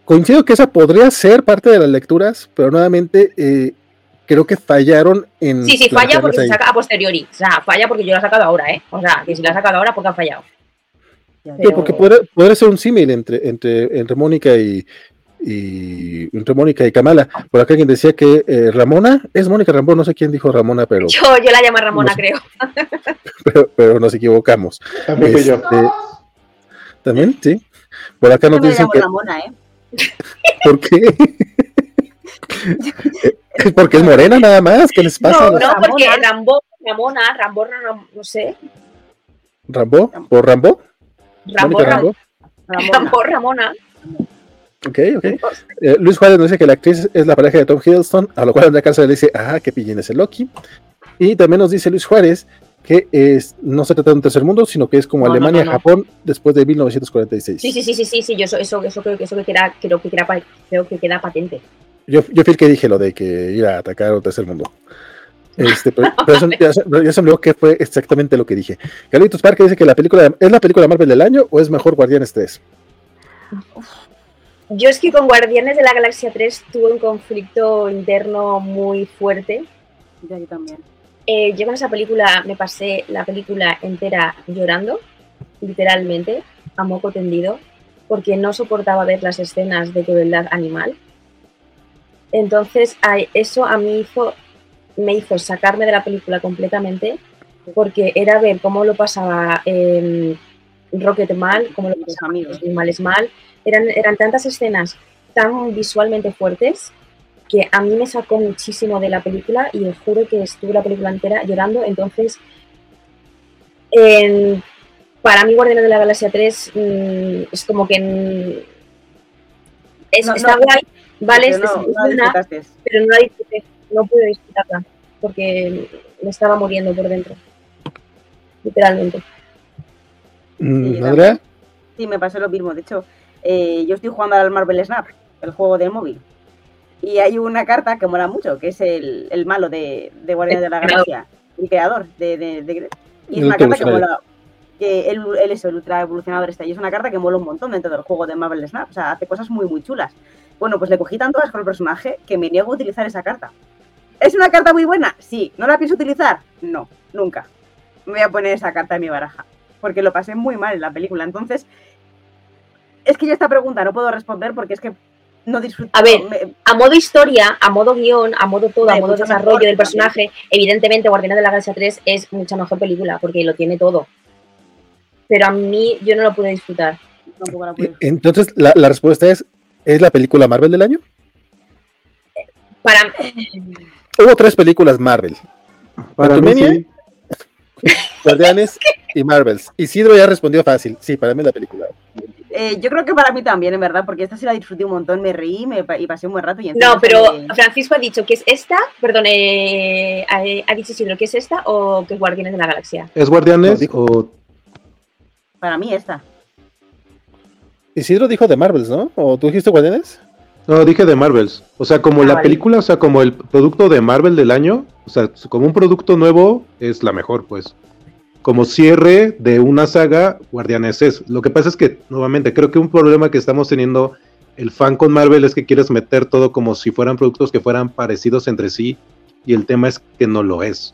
Coincido que esa podría ser parte de las lecturas, pero nuevamente eh, creo que fallaron en. Sí, sí, falla porque se saca a posteriori. O sea, falla porque yo la he sacado ahora, ¿eh? O sea, que si la he sacado ahora, porque ha fallado. porque podría, ser un símil entre, entre, entre Mónica y, y entre Mónica y Kamala. Por acá alguien decía que eh, Ramona, es Mónica Ramón, no sé quién dijo Ramona, pero. Yo, yo la llamo Ramona, creo. Pero, nos equivocamos. También yo. Este, También, sí. Por acá nos dicen que. Ramona, ¿eh? ¿Por qué? porque es morena nada más, ¿qué les pasa? No, no, porque Rambo, Ramona, Rambo, no, sé. ¿Rambo? ¿Por Rambo? Rambo, Rambo. Rambo, Ramona. Ok, ok. Eh, Luis Juárez nos dice que la actriz es la pareja de Tom Hiddleston, a lo cual Andrea Cárcel le dice, ah, qué pillín es el Loki. Y también nos dice Luis Juárez que es, no se trata de un tercer mundo, sino que es como Alemania, Japón, después de 1946. Sí, sí, sí, sí, sí, sí yo eso, eso, eso creo que eso que queda, creo que queda, creo que queda patente. Yo, yo fui el que dije lo de que iba a atacar a un tercer mundo. Este, pero, eso, ya, se me olvidó que fue exactamente lo que dije. Carlitos Parque dice que la película es la película Marvel del año o es mejor Guardianes 3. Yo es que con Guardianes de la Galaxia 3 tuve un conflicto interno muy fuerte. Yo también. Eh, yo con esa película me pasé la película entera llorando, literalmente, a moco tendido, porque no soportaba ver las escenas de crueldad animal. Entonces, eso a mí hizo, me hizo sacarme de la película completamente, porque era ver cómo lo pasaba Rocket mal, cómo lo pasaba los animales mal. Eran, eran tantas escenas tan visualmente fuertes que a mí me sacó muchísimo de la película y os juro que estuve la película entera llorando. Entonces, para mí Guardianes de la Galaxia 3 mm, es como que está guay, vale, pero no, pero no la disfruté, no pude disfrutarla porque me estaba muriendo por dentro, literalmente. Mm, ¿Andrea? Sí, me pasó lo mismo. De hecho, eh, yo estoy jugando al Marvel Snap, el juego de móvil. Y hay una carta que mola mucho, que es el, el malo de, de Guardianes de la Galaxia, el creador de, de, y es una carta que mola. Que él, él, es el ultra evolucionador este, y es una carta que mola un montón dentro del juego de Marvel Snap. O sea, hace cosas muy, muy chulas. Bueno, pues le cogí tanto asco al personaje que me niego a utilizar esa carta. ¿Es una carta muy buena? Sí. ¿No la pienso utilizar? No, nunca. Me voy a poner esa carta en mi baraja. Porque lo pasé muy mal en la película. Entonces, es que yo esta pregunta no puedo responder porque es que no disfruto. A ver, a modo historia, a modo guion, a modo todo, a modo desarrollo del personaje, evidentemente Guardianes de la Galaxia 3 es mucha mejor película porque lo tiene todo. Pero a mí yo no lo pude disfrutar. Entonces, la, la, respuesta es, ¿es la película Marvel del año? Para Hubo tres películas Marvel. Para mí, Guardianes y Marvels. Isidro ya respondió fácil. Sí, para mí la película. Eh, yo creo que para mí también, en verdad, porque esta sí la disfruté un montón, me reí me, y pasé un buen rato. Y no, pero Francisco ha dicho que es esta, perdón, eh, ha, dicho Isidro que es esta o que es Guardianes de la Galaxia. ¿Es Guardianes o...? Para mí esta. Isidro dijo de Marvels, ¿no? ¿O tú dijiste Guardianes? No, dije de Marvels. O sea, como ah, la película, o sea, como el producto de Marvel del año, o sea, como un producto nuevo, es la mejor, pues. Como cierre de una saga, Guardianes es. Lo que pasa es que, nuevamente, creo que un problema que estamos teniendo el fan con Marvel es que quieres meter todo como si fueran productos que fueran parecidos entre sí, y el tema es que no lo es.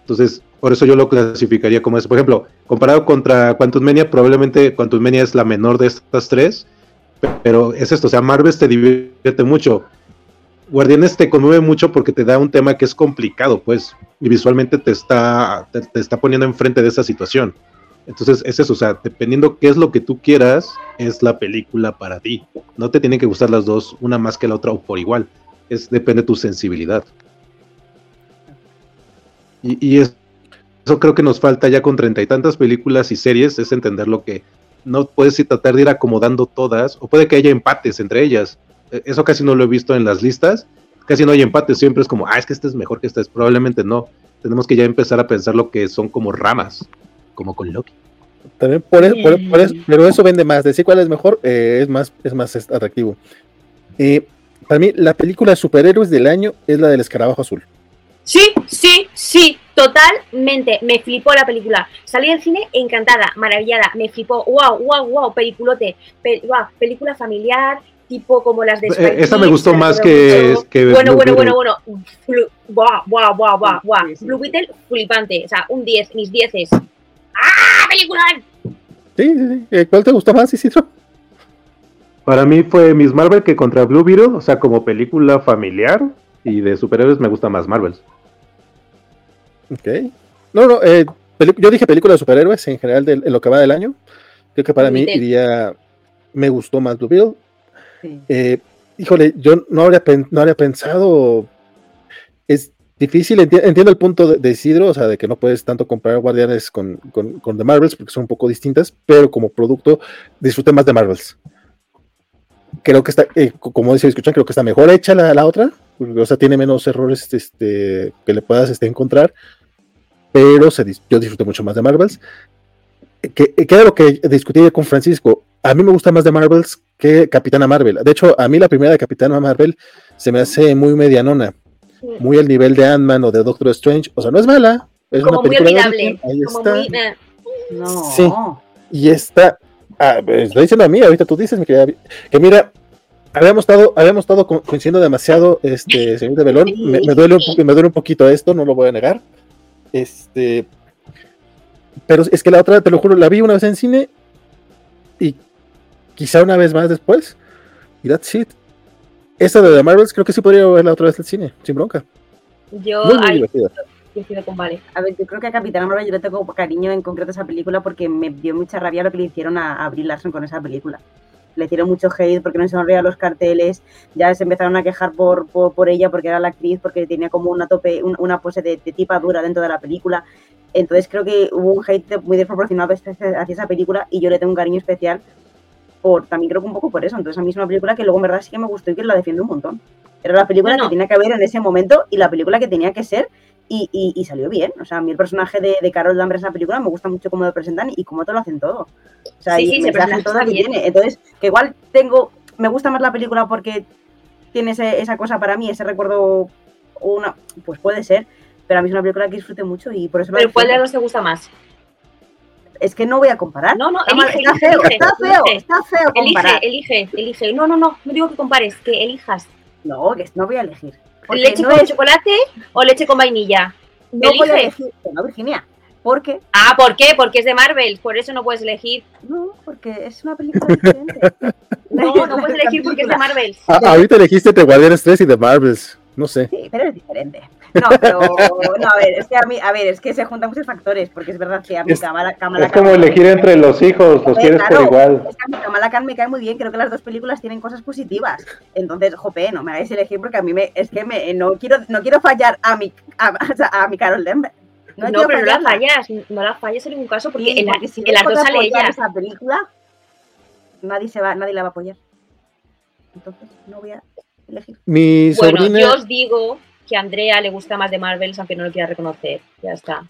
Entonces, por eso yo lo clasificaría como eso. Por ejemplo, comparado contra Quantum Mania, probablemente Quantum Mania es la menor de estas tres pero es esto, o sea, Marvel te divierte mucho. Guardianes te conmueve mucho porque te da un tema que es complicado, pues, y visualmente te está, te, está poniendo enfrente de esa situación. Entonces, es eso, o sea, dependiendo qué es lo que tú quieras, es la película para ti. No te tienen que gustar las dos, una más que la otra o por igual. Es depende de tu sensibilidad. Y, y es- eso creo que nos falta ya con treinta y tantas películas y series, es entender lo que no puedes tratar de ir acomodando todas, o puede que haya empates entre ellas. Eh, Eso casi no lo he visto en las listas, casi no hay empates, siempre es como, ah, es que este es mejor que este, es probablemente no. Tenemos que ya empezar a pensar lo que son como ramas, como con Loki. También por eso, por- por eso- pero eso vende más. Decir cuál es mejor eh, es más, es más atractivo. Eh, para mí, la película de superhéroes del año es la del escarabajo azul. Sí, sí, sí, totalmente. Me flipó la película. Salí del cine encantada, maravillada. Me flipó. Wow, wow, wow, peliculote. Pe- guau, película familiar, tipo como las de Eh, Spike esa me gustó más que, que Bueno, Blue bueno, bueno, bueno. Guau, guau, guau. Sí, sí. Blue Beetle, flipante. O sea, un 10, mis 10 ¡Ah, película! Sí, sí, sí. Eh, ¿Cuál te gustó más, Isidro? Para mí fue Miss Marvel que contra Blue Beetle, o sea, como película familiar y de superhéroes me gusta más Marvel. Ok. No, no, eh, yo dije película de superhéroes en general del- en lo que va del año. Creo que para Blue mí Beetle. iría, me gustó más Blue Beetle. Eh, híjole, yo no habría, no habría pensado. Es difícil, enti- entiendo el punto de, de Isidro, o sea, de que no puedes tanto comparar Guardianes con, con, con The Marvels porque son un poco distintas, pero como producto disfruté más de Marvels. Creo que está, eh, co- como dice, escuchan, creo que está mejor hecha la, la otra, porque, o sea, tiene menos errores este, que le puedas este, encontrar, pero se yo disfruté mucho más de Marvels. Que, que era lo que discutí con Francisco. A mí me gusta más de Marvels que Capitana Marvel. De hecho, a mí la primera de Capitana Marvel se me hace muy medianona, muy al nivel de Ant-Man o de Doctor Strange. O sea, no es mala. Es Como una muy película de olvidable. Ahí Como está. muy. eh, No. Sí. Y está. Ah, me estoy diciendo a mí, ahorita tú dices, mi querida que mira, habíamos estado, habíamos estado co- coincidiendo demasiado, este, señor de Belón. Me, me duele un po- me duele un poquito esto, no lo voy a negar. Este. Pero es que la otra, te lo juro, la vi una vez en cine quizá una vez más después. Y that's it. Esta de The Marvels creo que sí podría verla otra vez en cine, sin bronca. Yo Muy, muy ahí divertida. con Vale. A ver, yo creo que a Capitán Marvel yo le tengo cariño en concreto a esa película porque me dio mucha rabia lo que le hicieron a, a Brie Larson con esa película. Le hicieron mucho hate porque no se sonreía los carteles, ya se empezaron a quejar por, por, por ella porque era la actriz, porque tenía como una tope, un- una pose de, de tipa dura dentro de la película. Entonces creo que hubo un hate muy desproporcionado hacia esa película y yo le tengo un cariño especial por también creo que un poco por eso. Entonces a mí es una película que luego en verdad sí que me gustó y que la defiendo un montón. Era la película que tenía que haber en ese momento y la película que tenía que ser y, y- y salió bien. O sea, a mí el personaje de, de Carol Danvers en la película me gusta mucho cómo lo presentan y cómo te lo hacen todo. O sea, Sí, y sí, mensaje personaje todo que tiene. Entonces, que igual tengo, me gusta más la película porque tiene ese- esa cosa para mí, ese recuerdo, una, pues puede ser, pero a mí es una película que disfrute mucho y por eso Pero ¿cuál de los te gusta más? Es que no voy a comparar. No, no, está, elige, feo, elige, está feo, elige. está feo comparar. Elige, elige, elige. No, no, no, no digo que compares, que elijas. No, que no voy a elegir. ¿Leche no con es- chocolate o leche con vainilla? no voy a elegir, no, Virginia, porque Ah, ¿por qué? Porque es de Marvel, por eso no puedes elegir. no, porque es una película diferente. No, no puedes elegir porque es de Marvel. Ah, ahorita elegiste entre Guardianes 3 y The Marvels. No sé. Sí, pero es diferente. No, pero no, a ver, es que a mí, a ver, es que se juntan muchos factores, porque es verdad que a mí Es- Kamala, Kamala Es como Khan- elegir entre los hijos, los quieres por igual. Es que a mí Kamala Khan me cae muy bien, creo que las dos películas tienen cosas positivas. Entonces, jope, no me hagáis elegir porque a mí me, es que me, no quiero, no quiero fallar a mi, a, mi Carol Denver. No, quiero pero no la fallas, no la fallas en ningún caso porque Sí, en, la- porque si en las dos sale ella. esa película, nadie se va, nadie la va a apoyar. Entonces, no voy a elegir. Mi Bueno, sobrina. yo os digo que a Andrea le gusta más de Marvels, aunque no lo quiera reconocer. Ya está.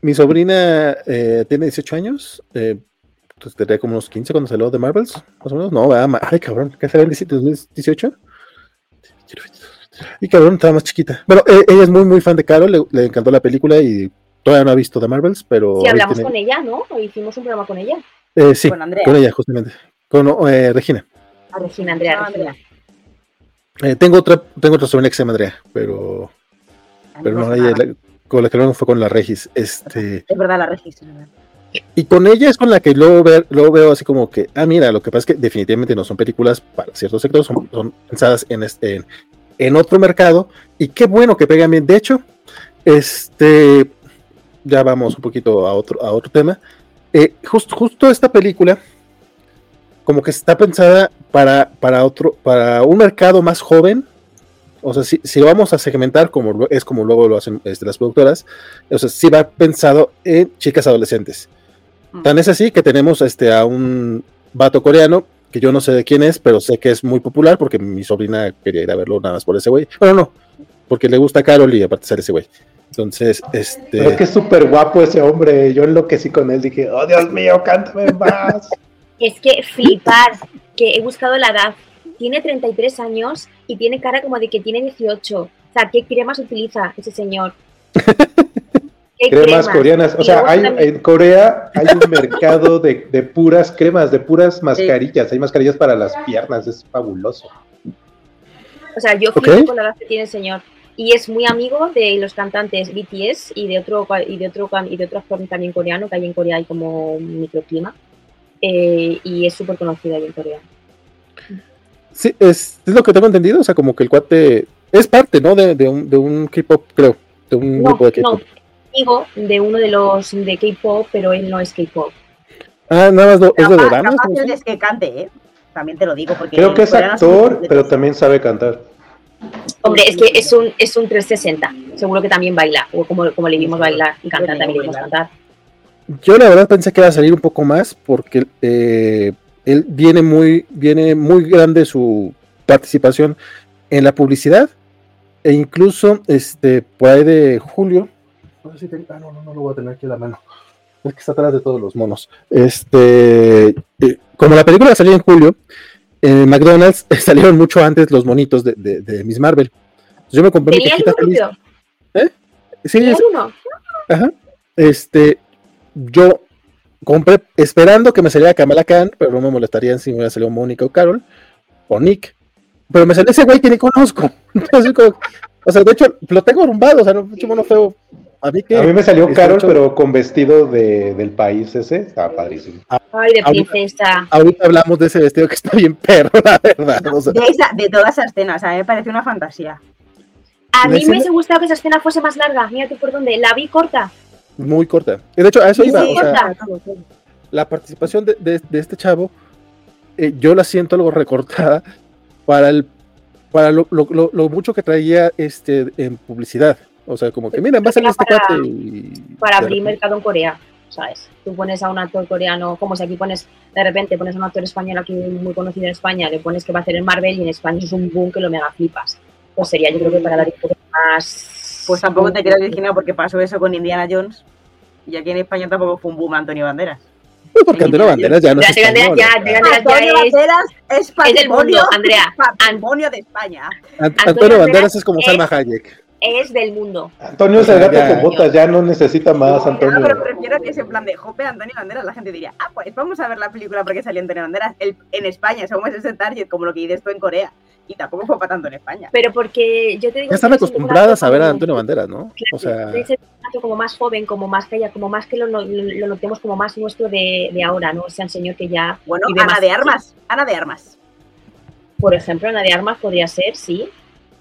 Mi sobrina eh, tiene 18 años. Eh, pues tendría como unos 15 cuando salió de Marvels, más o menos. No, ay, cabrón, ¿qué salió en 2018? Y cabrón, estaba más chiquita. Bueno, eh, ella es muy, muy fan de Carol, le, le encantó la película y todavía no ha visto The Marvels, pero. Si ahí hablamos tiene- con ella, ¿no? O hicimos un programa con ella. eh, sí, Con Andrea. con ella, justamente. Con eh, Regina. A Regina, Andrea, No, Regina. Eh, tengo otra, tengo otra sobrina que se llama Andrea, pero, pero no, ella, la- con la que luego fue con la Regis. Este. Es verdad, la registro. es verdad. Y con ella es con la que luego, ver, luego veo así como que, ah, mira, lo que pasa es que definitivamente no son películas para ciertos sectores, son, son pensadas en, este, en, en otro mercado. Y qué bueno que pegan bien. De hecho, este, ya vamos un poquito a otro, a otro tema. eh, just- justo esta película, como que está pensada para, para otro, para un mercado más joven. O sea, si, si lo vamos a segmentar, como lo- es como luego lo hacen este, las productoras, o sea, sí va pensado en chicas adolescentes. Tan es así que tenemos este, a un vato coreano, que yo no sé de quién es, pero sé que es muy popular porque mi sobrina quería ir a verlo nada más por ese güey. Bueno, no, porque le gusta a Carol y aparte sale ese güey. Entonces, este. Es que es súper guapo ese hombre. Yo enloquecí con él. Dije, oh Dios mío, cántame más. Es que flipar, que he buscado la edad. Tiene 33 años y tiene cara como de que tiene 18. O sea, ¿qué cremas utiliza ese señor? ¿Qué Cremas coreanas. O sea, hay, en Corea hay un mercado de, de puras cremas, de puras mascarillas. Hay mascarillas para las piernas. Es fabuloso. O sea, yo flipo con la edad que tiene el señor. Y es muy amigo de los cantantes BTS y de otro y de otro y de otro actor también coreano, que hay en Corea hay como un microclima. Eh, y es súper conocido ahí en Corea. Sí, es, es lo que tengo entendido. O sea, como que el cuate es parte, ¿no? De, de un, de un K-pop, creo. De un No, grupo de no, K-pop. amigo de uno de los de K-pop, pero él no es K-pop. Ah, nada más no, es de doramas. capaz ¿no? es que cante, ¿eh? También te lo digo, porque. Creo que es actor, pero también sabe cantar. Hombre, es que es un, es un 360. Seguro que también baila, o como, como le vimos bailar y cantar, también le vimos cantar. Yo la verdad pensé que iba a salir un poco más porque eh, él viene muy, viene muy grande su participación en la publicidad e incluso este por ahí de julio. Si ah, no, no, no lo voy a tener aquí a la mano. Es que está atrás de todos los monos. Este, eh, como la película salió en julio, en McDonald's salieron mucho antes los monitos de, de, de Miss Marvel. Yo me compré mi ¿Tenía el cajita feliz. propio? Sí, ¿Tenía es- uno? Ajá. Este, yo compré esperando que me saliera Kamala Khan, pero no me molestarían si me hubiera salido Mónica o Carol o Nick. Pero me salió ese güey que ni conozco. Entonces, como- o sea, de hecho, lo tengo rumbado, o sea, no, pinche mono feo. A mí que. A mí me salió Está Carol, hecho- pero con vestido de, del país ese. Estaba padrísimo. Ay, de princesa. Ahorita hablamos de ese vestido que está bien perro, la verdad. o sea, De, esa, de toda esa escena, o sea, me parece una fantasía. A mí me hubiese gustado que esa escena fuese más larga. Mira tú por dónde. La vi corta. Muy corta. De hecho, a eso iba. o sea, la participación de, de- de este chavo, eh, yo la siento algo recortada para el para lo, lo- lo- lo mucho que traía este en publicidad. O sea, como que mira, va a salir este Para- cuate y- Para abrir repente- mercado en Corea. ¿Sabes? Tú pones a un actor coreano, como si aquí pones, de repente pones a un actor español aquí muy conocido en España, le pones que va a hacer en Marvel y en España es un boom que lo mega flipas. Pues sería, yo creo que para dar un poco más. Pues tampoco te creas, Virginia, porque pasó eso con Indiana Jones. Y aquí en España tampoco fue un boom Antonio Banderas. Pues porque Antonio Banderas ya no es español. ya. Antonio Banderas es es del patrimonio, mundo, Andrea. patrimonio de España. Ant- Antonio Antonio Banderas es como Salma Hayek. Es del mundo. Antonio es el gato con botas, ya no necesita más, Ah, pero Antonio. prefiero que ese plan de Jope Antonio Banderas, la gente diría, ah, pues vamos a ver la película porque salió Antonio Banderas. En España somos ese target, como lo que dices tú en Corea. Y tampoco fue para tanto en España. Pero porque yo te digo. Ya están acostumbradas a ver a Antonio Banderas, ¿no? O sea, como más joven, como más que como más que lo, lo, lo notemos como más nuestro de, de ahora, ¿no? O sea, un señor que ya, Bueno, Ana más- de Armas, Ana de Armas. por ejemplo, Ana de Armas podría ser, sí,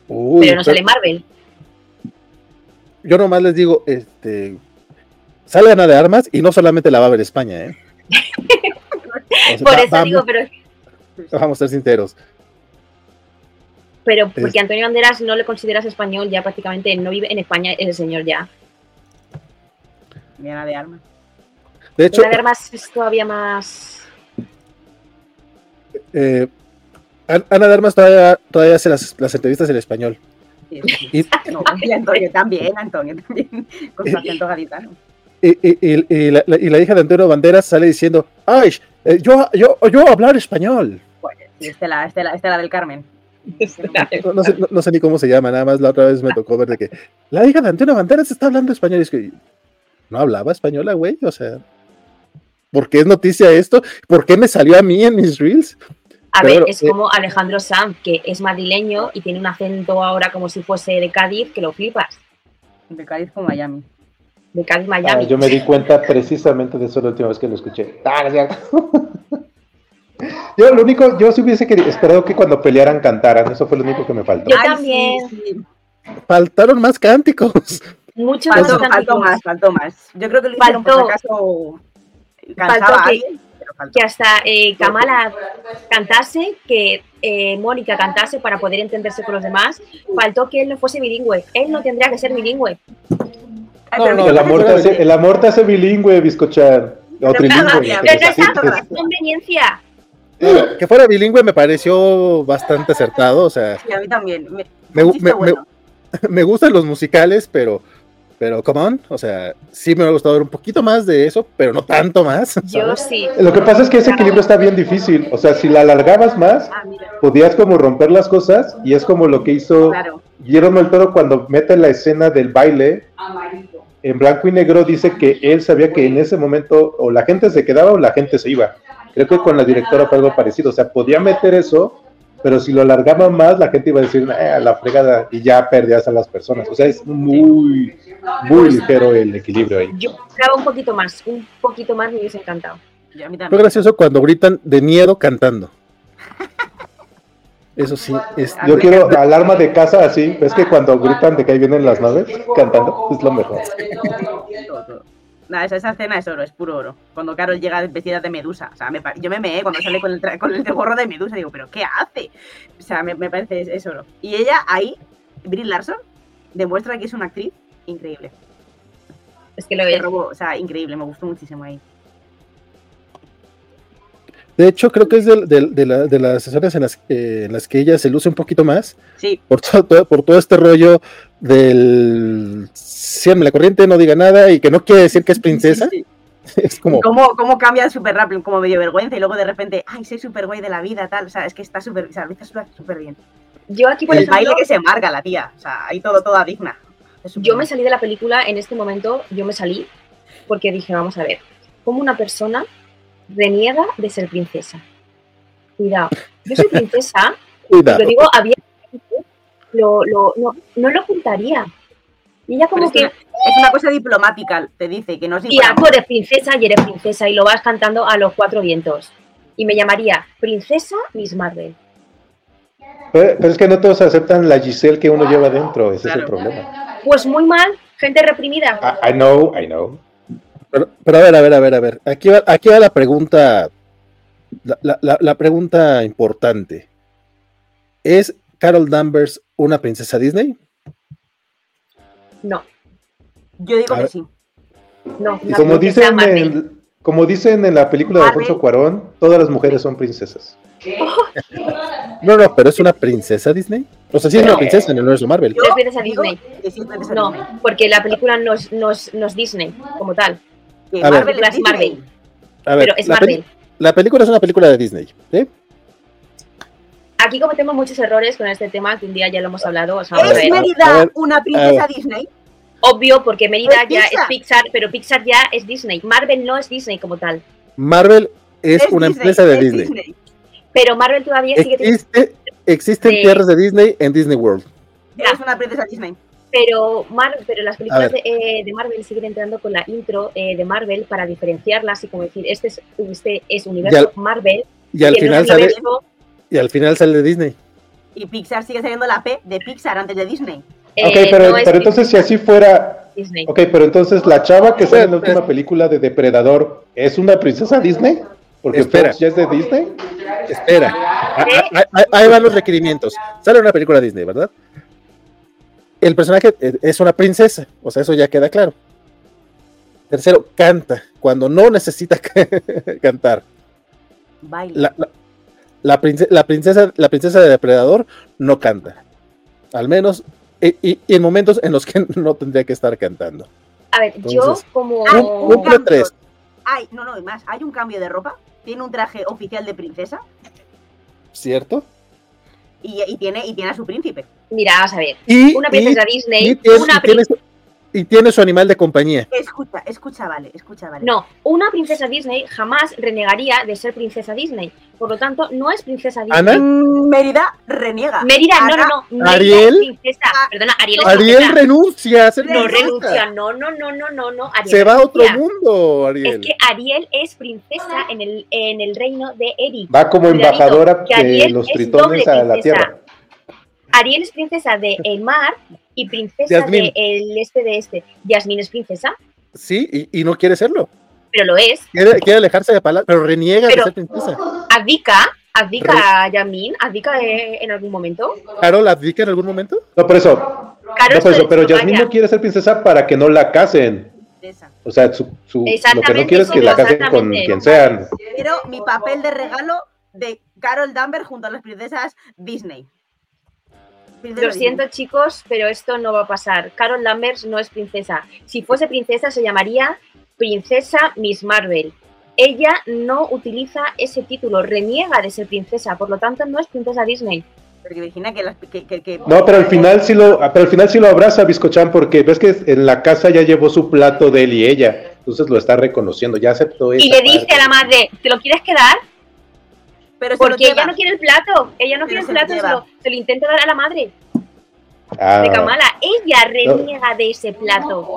uy, pero no sale Marvel. yo nomás les digo, este, sale Ana de Armas y no solamente la va a ver España, ¿eh? O sea, Por eso vamos, digo, pero, vamos a ser sinceros. Pero porque Antonio Banderas no le consideras español, ya prácticamente no vive en España, es el señor ya. Y Ana de Armas. De hecho, Ana de Armas es todavía más. eh, An- Ana de Armas todavía, todavía hace las, las entrevistas en español. Sí, sí, sí. Y, No, y Antonio también, Antonio también, con su acento gaditano. y- y- y- y la, y la hija de Antonio Banderas sale diciendo, ay, eh, yo, yo, yo hablar español. Pues, sí, Estela, Estela, Estela del Carmen. No, no sé, no- no sé ni cómo se llama, nada más la otra vez me tocó ver de que la hija de Antonio Banderas está hablando español. Y es que no hablaba española, güey. O sea, ¿por qué es noticia esto? ¿Por qué me salió a mí en mis reels? A Pero ver, es eh, como Alejandro Sanz, que es madrileño y tiene un acento ahora como si fuese de Cádiz, que lo flipas. De Cádiz con Miami. De Cádiz, Ah, Miami. yo me di cuenta precisamente de eso la última vez que lo escuché. Yo lo único, yo sí hubiese querido, esperado que cuando pelearan cantaran, eso fue lo único que me faltó. Yo también. sí. Faltaron más cánticos. Muchos Faltó, más faltó más, faltó más. Yo creo que lo hicieron por si Faltó. acaso Faltó que- alguien, faltó. que hasta eh, Kamala cantase, que eh, Mónica cantase para poder entenderse con los demás, faltó que él no fuese bilingüe. Él no tendría que ser bilingüe. No, no, El amor, te hace, el amor te hace bilingüe, bizcochan. O trilingüe. Pero no es conveniencia. Bueno, que fuera bilingüe me pareció bastante acertado, o sea, sí, a mí también. Me, Me- un chiste me- bueno. me gustan los musicales, pero, pero, come on, o sea, sí me ha gustado ver un poquito más de eso, pero no tanto más. Yo sí. Lo que pasa es que ese equilibrio está bien difícil. O sea, si la alargabas más, Ah, podías como romper las cosas y es como lo que hizo claro. Guillermo del Toro cuando mete la escena del baile en blanco y negro dice que él sabía que en ese momento o la gente se quedaba o la gente se iba. Creo que con la directora fue algo parecido, o sea, podía meter eso, pero si lo alargaba más la gente iba a decir, "Ah, la fregada y ya perdías a las personas. O sea, es muy muy ligero el equilibrio ahí. Yo esperaba un poquito más, un poquito más me hubiese encantado. Y a mí Fue gracioso cuando gritan de miedo cantando. Eso sí, es, Yo quiero alarma de casa así, es que cuando gritan de que ahí vienen las naves cantando, es lo mejor. Nada, esa, esa escena es oro, es puro oro. Cuando Carol llega vestida de medusa. O sea, me yo me meé cuando sale con el, con el gorro de medusa. Digo, ¿pero qué hace? O sea, me, me parece es, es oro. Y ella ahí, Brie Larson, demuestra que es una actriz increíble. Es que lo es. robó, o sea, increíble, me gustó muchísimo ahí. De hecho, creo que es de, de- de la- de las sesiones en las, eh, en las que ella se luce un poquito más Sí, por todo, todo- por todo este rollo del síganme la corriente, no diga nada y que no quiere decir que es princesa. Sí, sí. Es como, ¿Cómo, cómo cambia súper rápido, como medio vergüenza y luego de repente, ay, soy súper guay de la vida, tal. O sea, es que está súper, o sea, súper bien. Yo aquí, por el ejemplo, baile que se marca la tía. O sea, ahí todo, toda digna. Yo me salí de la película en este momento, yo me salí porque dije, vamos a ver, cómo una persona reniega de ser princesa. Cuidado, yo soy princesa, cuidado. lo digo abiertamente, lo, lo, no, no lo ocultaría. Y ella como Pero que, una, es una cosa diplomática, te dice, que no es tía, tú diplomática. eres princesa y eres princesa y lo vas cantando a los cuatro vientos. Y me llamaría Princesa Miss Marvel. Pero, pero es que no todos aceptan la Giselle que uno lleva dentro, ese es el problema. Pues muy mal, gente reprimida. I, I know, I know. Pero, pero a ver, a ver, a ver, a ver. Aquí va, aquí va la pregunta, la, la- la- pregunta importante. ¿Es Carol Danvers una princesa Disney? No, Yo digo A que ver. sí. no. Y como dicen, en, como dicen en la película de. Alfonso Cuarón, todas las mujeres son princesas. No, no, pero es una princesa Disney. O sea, sí es una princesa en el universo Marvel. Yo- Es princesa Disney. No, porque la película no es, no es- no es Disney como tal, A ver. Marvel Es. Marvel. A ver, pero es la, Marvel. la película es una película de Disney. ¿sí? Aquí cometemos muchos errores con este tema, que un día ya lo hemos hablado. o sea, ¿Es ver. Mérida ver, una princesa Disney? Obvio, porque Mérida Es ya es Pixar. Pero Pixar ya es Disney. Marvel no es Disney como tal. Marvel es, una Disney, empresa de Disney. Pero Marvel todavía sigue teniendo. Existe, existen Sí. tierras de Disney en Disney World. Es una princesa Disney. Pero, Mar- pero las películas de, eh, de Marvel siguen entrando con la intro eh, de Marvel para diferenciarlas y como decir, este es, este es universo Marvel. Y al final es sale, universo, y al final sale de Disney. Y Pixar sigue saliendo la P de Pixar antes de Disney. eh, ok, pero, no es pero entonces si así fuera, Disney. ok, pero entonces la chava que sale en la Espera, última película de Depredador, ¿es una princesa Disney? Porque Espera. Ya es de Disney. Espera, ahí van los requerimientos. Sale una película Disney, ¿verdad? El personaje eh, es una princesa, o sea, eso ya queda claro. Tercero, canta cuando no necesita cantar. Baila. La, la- la prince- la princesa, la princesa de Depredador no canta. Al menos y, y- y en momentos en los que no tendría que estar cantando. A ver, yo como. Cumple cambio. tres. Ay, no, no, y más. Hay un cambio de ropa. Tiene un traje oficial de princesa ¿Cierto? Y, y tiene, y tiene a su príncipe. Mira, vamos a ver. Y, Una y- princesa Disney, una y tiene prin- su, y tiene su animal de compañía. Escucha, escucha, vale, escucha, vale. No, una princesa Disney jamás renegaría de ser princesa Disney. Por lo tanto, no es princesa Disney. ¿Ana? Mm, Mérida reniega. Mérida, no, Ana- no, no. Mérida ¿Ariel? es princesa. Perdona, Ariel es Ariel princesa. renuncia a ser No princesa. renuncia, no, no, no, no, no, no. Ariel Se va a otro mundo, Es Ariel. que Ariel es princesa en el, en el reino de Eric. Va como embajadora de los es tritones a la. Tierra. Ariel es princesa de el mar y princesa Yasmín. de el este de este. Yasmín es princesa. Sí, y, y no quiere serlo. pero lo es. Quiere, quiere alejarse de Palacio, pero reniega Pero- de ser princesa. Abdica, abdica a Yamin, abdica eh, en algún momento. ¿Carol abdica en algún momento? No, por eso. Carol No, por eso, pero. Yasmín no quiere ser princesa para que no la casen. O sea, su, su- lo que no quiere es que la casen con quien sean. Pero mi papel de regalo de Carol Danvers junto a las princesas Disney. Lo siento, chicos, pero esto no va a pasar. Carol Danvers no es princesa. Si fuese princesa, se llamaría Princesa Miss Marvel. Ella no utiliza ese título, reniega de ser princesa, por lo tanto, no es princesa Disney. Porque Virginia, que, las, que, que- que- No, pero al final sí lo, pero al final sí lo abraza Biscochan porque ves que en la casa ya llevó su plato de él y ella. Entonces lo está reconociendo, ya aceptó Y esa le dice parte. a la madre, ¿te lo quieres quedar? Pero se lo Porque ella no quiere el plato. Ella no Pero quiere el plato, se lo, se lo intenta dar a la madre Ah, de Kamala. Ella reniega de ese plato.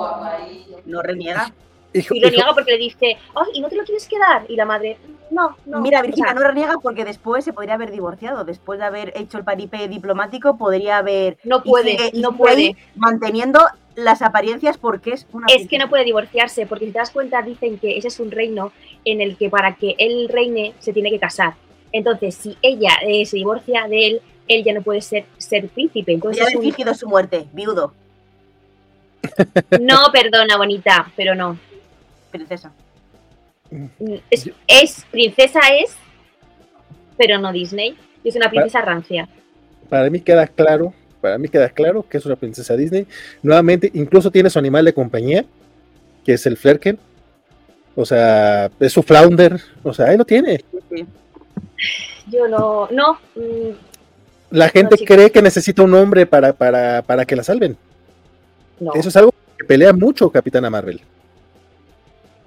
No reniega. Hijo, Y lo hijo, niega porque le dice, ay, ¿y no te lo quieres quedar? Y la madre, no, no. Mira, Virginia, no reniega porque después se podría haber divorciado. Después de haber hecho el paripé diplomático, podría haber. No y puede, sigue- y no puede. Manteniendo las apariencias porque es una. Es que no puede divorciarse, porque si te das cuenta, dicen que ese es un reino en el que para que él reine se tiene que casar. Entonces, si ella eh, se divorcia de él, él ya no puede ser, ser príncipe. Entonces, un- fingido su muerte, viudo, no, perdona, bonita, pero no. princesa. Mm, Es, es- princesa es, pero no Disney. Y es una princesa rancia. para mí queda claro, para mí queda claro que es una princesa Disney. Nuevamente, incluso tiene su animal de compañía, que es el Flerken. O sea, es su flounder. O sea, ahí lo tiene. Sí. Yo no, no. mm, La gente cree que necesita un hombre para, para, para que la salven. no, Eso es algo que pelea mucho Capitana Marvel.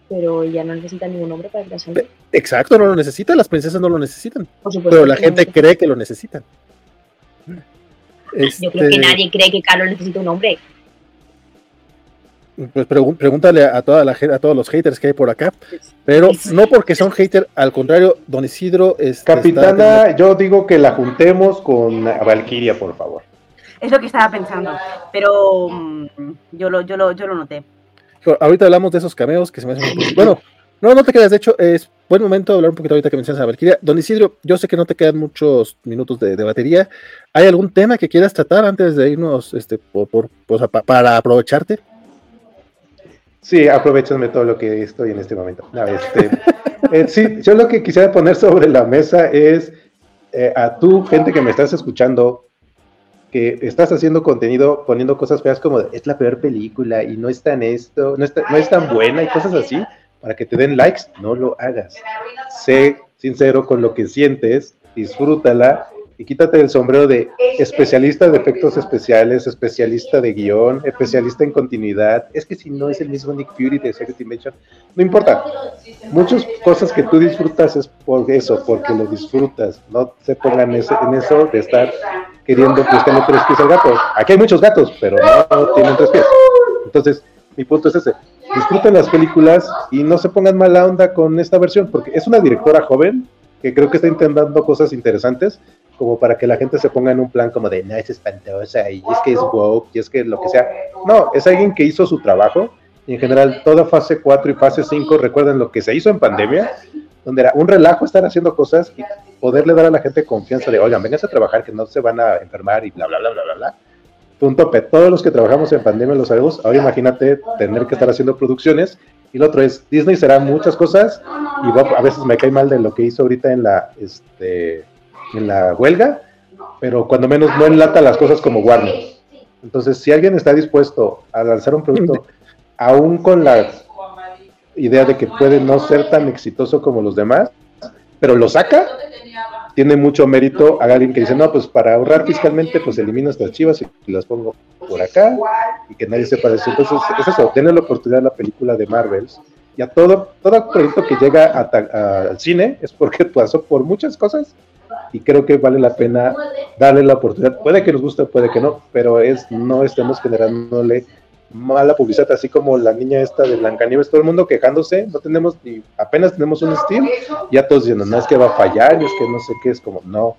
pero ella no necesita ningún hombre para que la salve. Exacto, no lo necesita, las princesas no lo necesitan, Por supuesto. pero la no gente cree que lo necesitan. Yo creo que Este, nadie cree que Carlos necesita un hombre. Pues pregun- pregúntale a toda la a todos los haters que hay por acá, pero no porque son haters, al contrario, Don Isidro este, está Capitana, yo digo que la juntemos con Valkyria, por favor. Es lo que estaba pensando. Pero mm, yo, lo, yo, lo, yo lo noté. ahorita hablamos de esos cameos que se me hacen muy- bueno, no, no te quedas, de hecho, es buen momento de hablar un poquito ahorita que mencionas a Valkyria. Don Isidro, yo sé que no te quedan muchos minutos de, de batería. ¿Hay algún tema que quieras tratar antes de irnos este, por, por- o sea, pa- para aprovecharte? Sí, aprovechenme todo lo que estoy en este momento. No, este, eh, sí, yo lo que quisiera poner sobre la mesa es eh, a tú, gente que me estás escuchando, que estás haciendo contenido poniendo cosas feas como es la peor película y no es tan esto, no es tan, no es tan buena y cosas así, para que te den likes, no lo hagas. Sé sincero con lo que sientes, disfrútala y quítate el sombrero de especialista de efectos especiales, especialista de guion, especialista en continuidad. Es que si no es el mismo Nick Fury de Secret Invasion, no importa. Muchas cosas que tú disfrutas es por eso, porque lo disfrutas. No se pongan en eso de estar queriendo buscarle tres pies al gato. Aquí hay muchos gatos, pero no tienen tres pies. Entonces, mi punto es ese. Disfruten las películas y no se pongan mala onda con esta versión, porque es una directora joven que creo que está intentando cosas interesantes, como para que la gente se ponga en un plan como de, no, es espantosa, y es que es woke, y es que lo que sea. No, es alguien que hizo su trabajo, y en general toda fase 4 y fase 5, recuerden lo que se hizo en pandemia, donde era un relajo estar haciendo cosas y poderle dar a la gente confianza de, oigan, vengan a trabajar, que no se van a enfermar y bla, bla, bla, bla, bla, bla. Punto P. Todos los que trabajamos en pandemia lo sabemos. Ahora imagínate tener que estar haciendo producciones. Y lo otro es, Disney será muchas cosas y va- a veces me cae mal de lo que hizo ahorita en la, este, en la huelga, pero cuando menos no enlata las cosas como Warner. Entonces, si alguien está dispuesto a lanzar un producto, aún con la idea de que puede no ser tan exitoso como los demás, pero lo saca, tiene mucho mérito a alguien que dice, no, pues para ahorrar fiscalmente, pues elimino estas chivas y las pongo por acá y que nadie sepa eso. Entonces, es eso, denle la oportunidad la película de Marvels y a todo, todo proyecto que llega a a- al cine es porque pasó por muchas cosas y creo que vale la pena darle la oportunidad. Puede que nos guste, puede que no, pero es no estemos generándole mala publicidad, así como la niña esta de Blancanieves, todo el mundo quejándose, no tenemos ni, apenas tenemos un estilo, ya todos diciendo, no es que va a fallar, es que no sé qué, es como, no,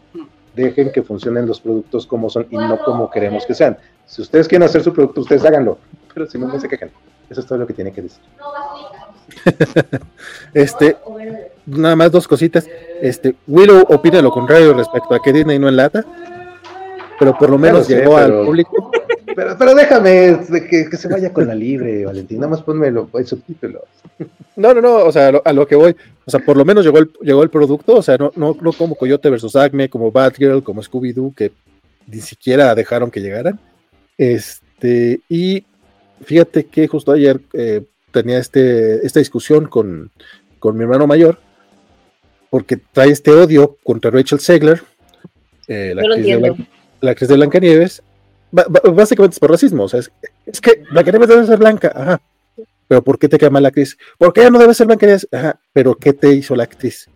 dejen que funcionen los productos como son y no como queremos que sean. Si ustedes quieren hacer su producto, ustedes háganlo, pero si no, no se quejen. Eso es todo lo que tiene que decir. este, nada más dos cositas. Este, Willow opina lo contrario respecto a que Disney no enlata, pero por lo menos Claro, sí, llegó pero- al público. Pero, pero déjame de que, que se vaya con la libre, Valentín. Nada más ponmelo, el subtítulo. No, no, no, o sea, a lo, a lo que voy, o sea, por lo menos llegó el, llegó el producto, o sea, no, no, no como Coyote versus Acme, como Batgirl, como Scooby-Doo, que ni siquiera dejaron que llegaran. Este, y fíjate que justo ayer eh, tenía este, esta discusión con, con mi hermano mayor, porque trae este odio contra Rachel Segler, eh, la, actriz de entiendo. Blan- la actriz de Blancanieves. Básicamente es por racismo, o sea, es, es que Blancanieves debe ser blanca, ajá. Pero ¿por qué te queda mal la actriz? ¿Por qué ella no debe ser Blancanieves? Ajá, pero ¿qué te hizo la actriz?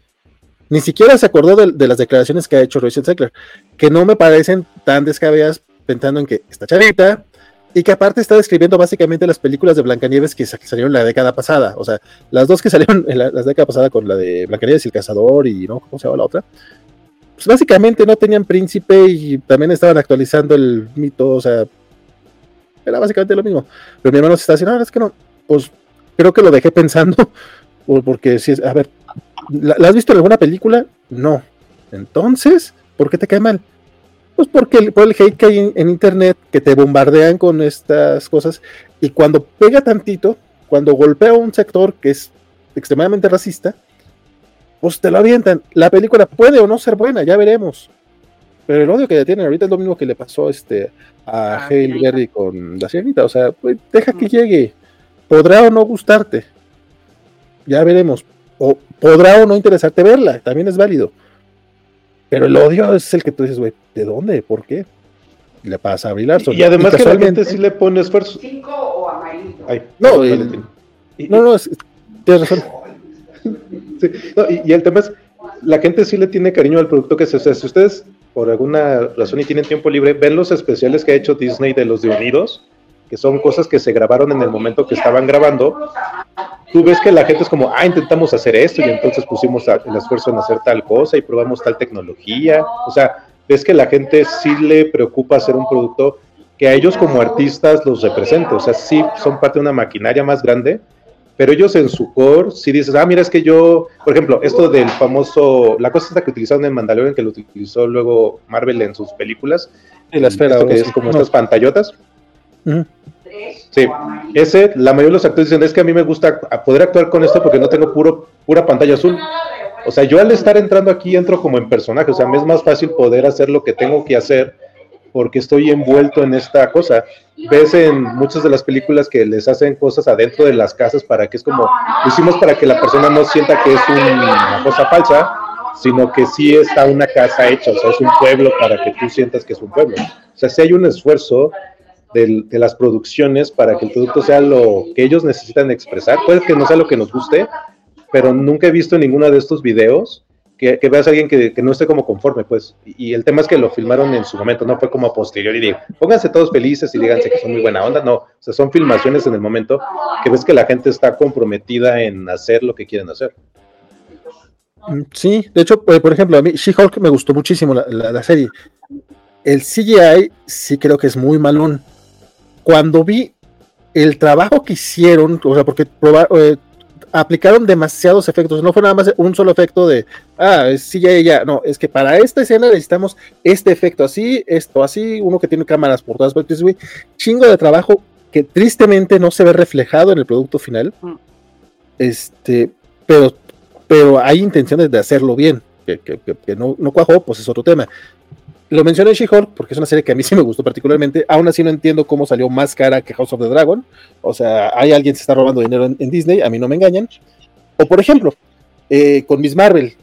Ni siquiera se acordó de, de las declaraciones que ha hecho Rachel Zegler, que no me parecen tan descabelladas pensando en que está chavita y que aparte está describiendo básicamente las películas de Blancanieves que sa- que salieron la década pasada. O sea, las dos que salieron en la, década pasada con la de Blancanieves y el Cazador y no, ¿cómo se llama la otra? Pues básicamente no tenían príncipe y también estaban actualizando el mito, o sea, era básicamente lo mismo. Pero mi hermano se está diciendo, no, es que no, pues creo que lo dejé pensando, por- porque si es, a ver, ¿la, la has visto en alguna película? No. Entonces, ¿por qué te cae mal? Pues porque el- por el hate que hay en, en internet, que te bombardean con estas cosas, y cuando pega tantito, cuando golpea un sector que es extremadamente racista, pues te lo avientan. La película puede o no ser buena, ya veremos. Pero el odio que le tienen ahorita es lo mismo que le pasó este, a Ah, Sirenita. Berry con la sirenita. O sea, pues, deja que llegue. Podrá o no gustarte. Ya veremos. O podrá o no interesarte verla. También es válido. Pero el odio es el que tú dices, güey, ¿de dónde? ¿Por qué? Le pasa a Brie Larson. Y además que la gente sí le pone esfuerzo. ¿Cinco o amarillo? Ay, No, y-. Y- No, no, es- tienes razón. Sí, no, y, y el tema es, la gente sí le tiene cariño al producto que se hace. Si ustedes, por alguna razón y tienen tiempo libre, ven los especiales que ha hecho Disney de los de Unidos, que son cosas que se grabaron en el momento que estaban grabando, tú ves que la gente es como, ah, intentamos hacer esto y entonces pusimos el esfuerzo en hacer tal cosa y probamos tal tecnología. O sea, ves que la gente sí le preocupa hacer un producto que a ellos como artistas los represente. O sea, sí son parte de una maquinaria más grande, pero ellos en su core sí dices, ah, mira, es que yo, por ejemplo, esto del famoso, la cosa esta que utilizaron en Mandalorian, que lo utilizó luego Marvel en sus películas, Y la esfera. esto que es como No. estas pantallotas. Sí, ese, la mayoría de los actores dicen, es que a mí me gusta poder actuar con esto porque no tengo puro, pura pantalla azul. O sea, yo al estar entrando aquí entro como en personaje, o sea, me es más fácil poder hacer lo que tengo que hacer porque estoy envuelto en esta cosa. Ves en muchas de las películas que les hacen cosas adentro de las casas para que es como, lo hicimos para que la persona no sienta que es una cosa falsa, sino que sí está una casa hecha, o sea, es un pueblo para que tú sientas que es un pueblo. O sea, sí hay un esfuerzo del- de las producciones para que el producto sea lo que ellos necesitan expresar. Puede que no sea lo que nos guste, pero nunca he visto en ninguno de estos videos que, que veas a alguien que, que no esté como conforme, pues. Y, y el tema es que lo filmaron en su momento, no fue como a posteriori de pónganse todos felices y díganse que son muy buena onda, no. O sea, son filmaciones en el momento que ves que la gente está comprometida en hacer lo que quieren hacer. Mm, Sí, de hecho, eh, por ejemplo, a mí She-Hulk me gustó muchísimo la, la- la serie. El CGI sí creo que es muy malón. Cuando vi el trabajo que hicieron, o sea, porque eh, aplicaron demasiados efectos, no fue nada más un solo efecto de, ah, es CGI ya, no, es que para esta escena necesitamos este efecto así, esto así, uno que tiene cámaras por todas partes, güey, chingo de trabajo que tristemente no se ve reflejado en el producto final. Mm. Este, pero pero hay intenciones de hacerlo bien. Que, que- que- que no, no cuajó, pues es otro tema. Lo mencioné She-Hulk porque es una serie que a mí sí me gustó particularmente. Aún así no entiendo cómo salió más cara que House of the Dragon. O sea, hay alguien que se está robando dinero en, Disney, a mí no me engañan. O por ejemplo, eh, con Miss Marvel,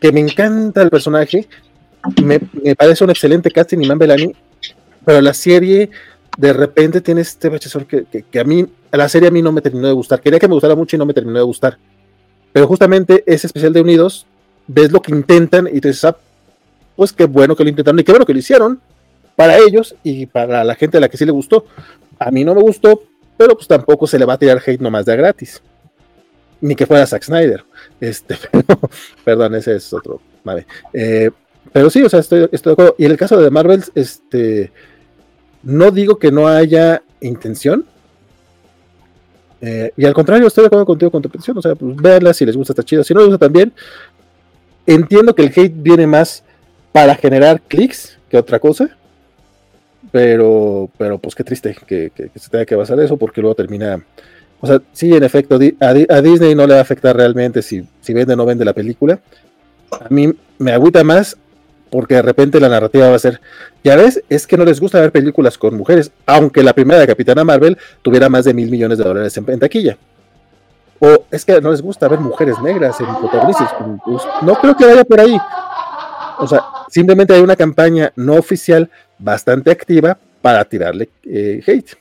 que me encanta el personaje, me, parece un excelente casting Iman Belani, pero la serie de repente tiene este que, que a mí, la serie a mí no me terminó de gustar. Quería que me gustara mucho y no me terminó de gustar. Pero justamente ese especial de Unidos, ves lo que intentan y te dices, ah, pues qué bueno que lo intentaron y qué bueno que lo hicieron para ellos y para la gente a la que sí le gustó. A mí no me gustó, pero pues tampoco se le va a tirar hate nomás de a gratis. Ni que fuera Zack Snyder. Este, pero, perdón, ese es otro. Vale. Eh, pero sí, o sea, estoy, estoy de acuerdo. Y en el caso de Marvel, este, no digo que no haya intención, Eh, y al contrario, estoy de acuerdo contigo con tu petición. O sea, pues véanla si les gusta, está chido. Si no les gusta también, entiendo que el hate viene más para generar clics que otra cosa. Pero, pero pues qué triste que, se tenga que basar eso porque luego termina. O sea, sí, en efecto, a Disney no le va a afectar realmente si, si vende o no vende la película. A mí me agüita más porque de repente la narrativa va a ser, ya ves, es que no les gusta ver películas con mujeres, aunque la primera de Capitana Marvel tuviera más de mil millones de dólares en, en taquilla. O es que no les gusta ver mujeres negras en protagonistas. Pues, no creo que vaya por ahí. O sea, simplemente hay una campaña no oficial bastante activa para tirarle eh, hate.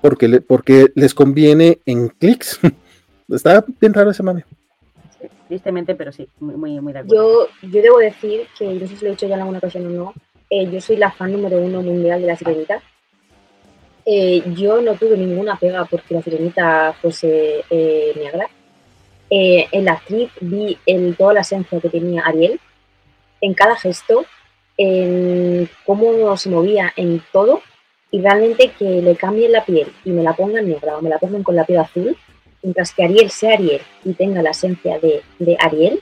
Porque, le- porque les conviene en clics. Está bien raro ese mame. Tristemente, pero sí, muy, muy, muy de acuerdo. Yo, yo debo decir que, no sé si lo he dicho ya en alguna ocasión o no, eh, yo soy la fan número uno mundial de la sirenita. Eh, yo no tuve ninguna pega porque la sirenita fuese eh, negra. Eh, en la actriz vi el, toda la esencia que tenía Ariel, en cada gesto, en cómo se movía, en todo, y realmente que le cambien la piel y me la pongan negra o me la pongan con la piel azul, mientras que Ariel sea Ariel y tenga la esencia de, de Ariel,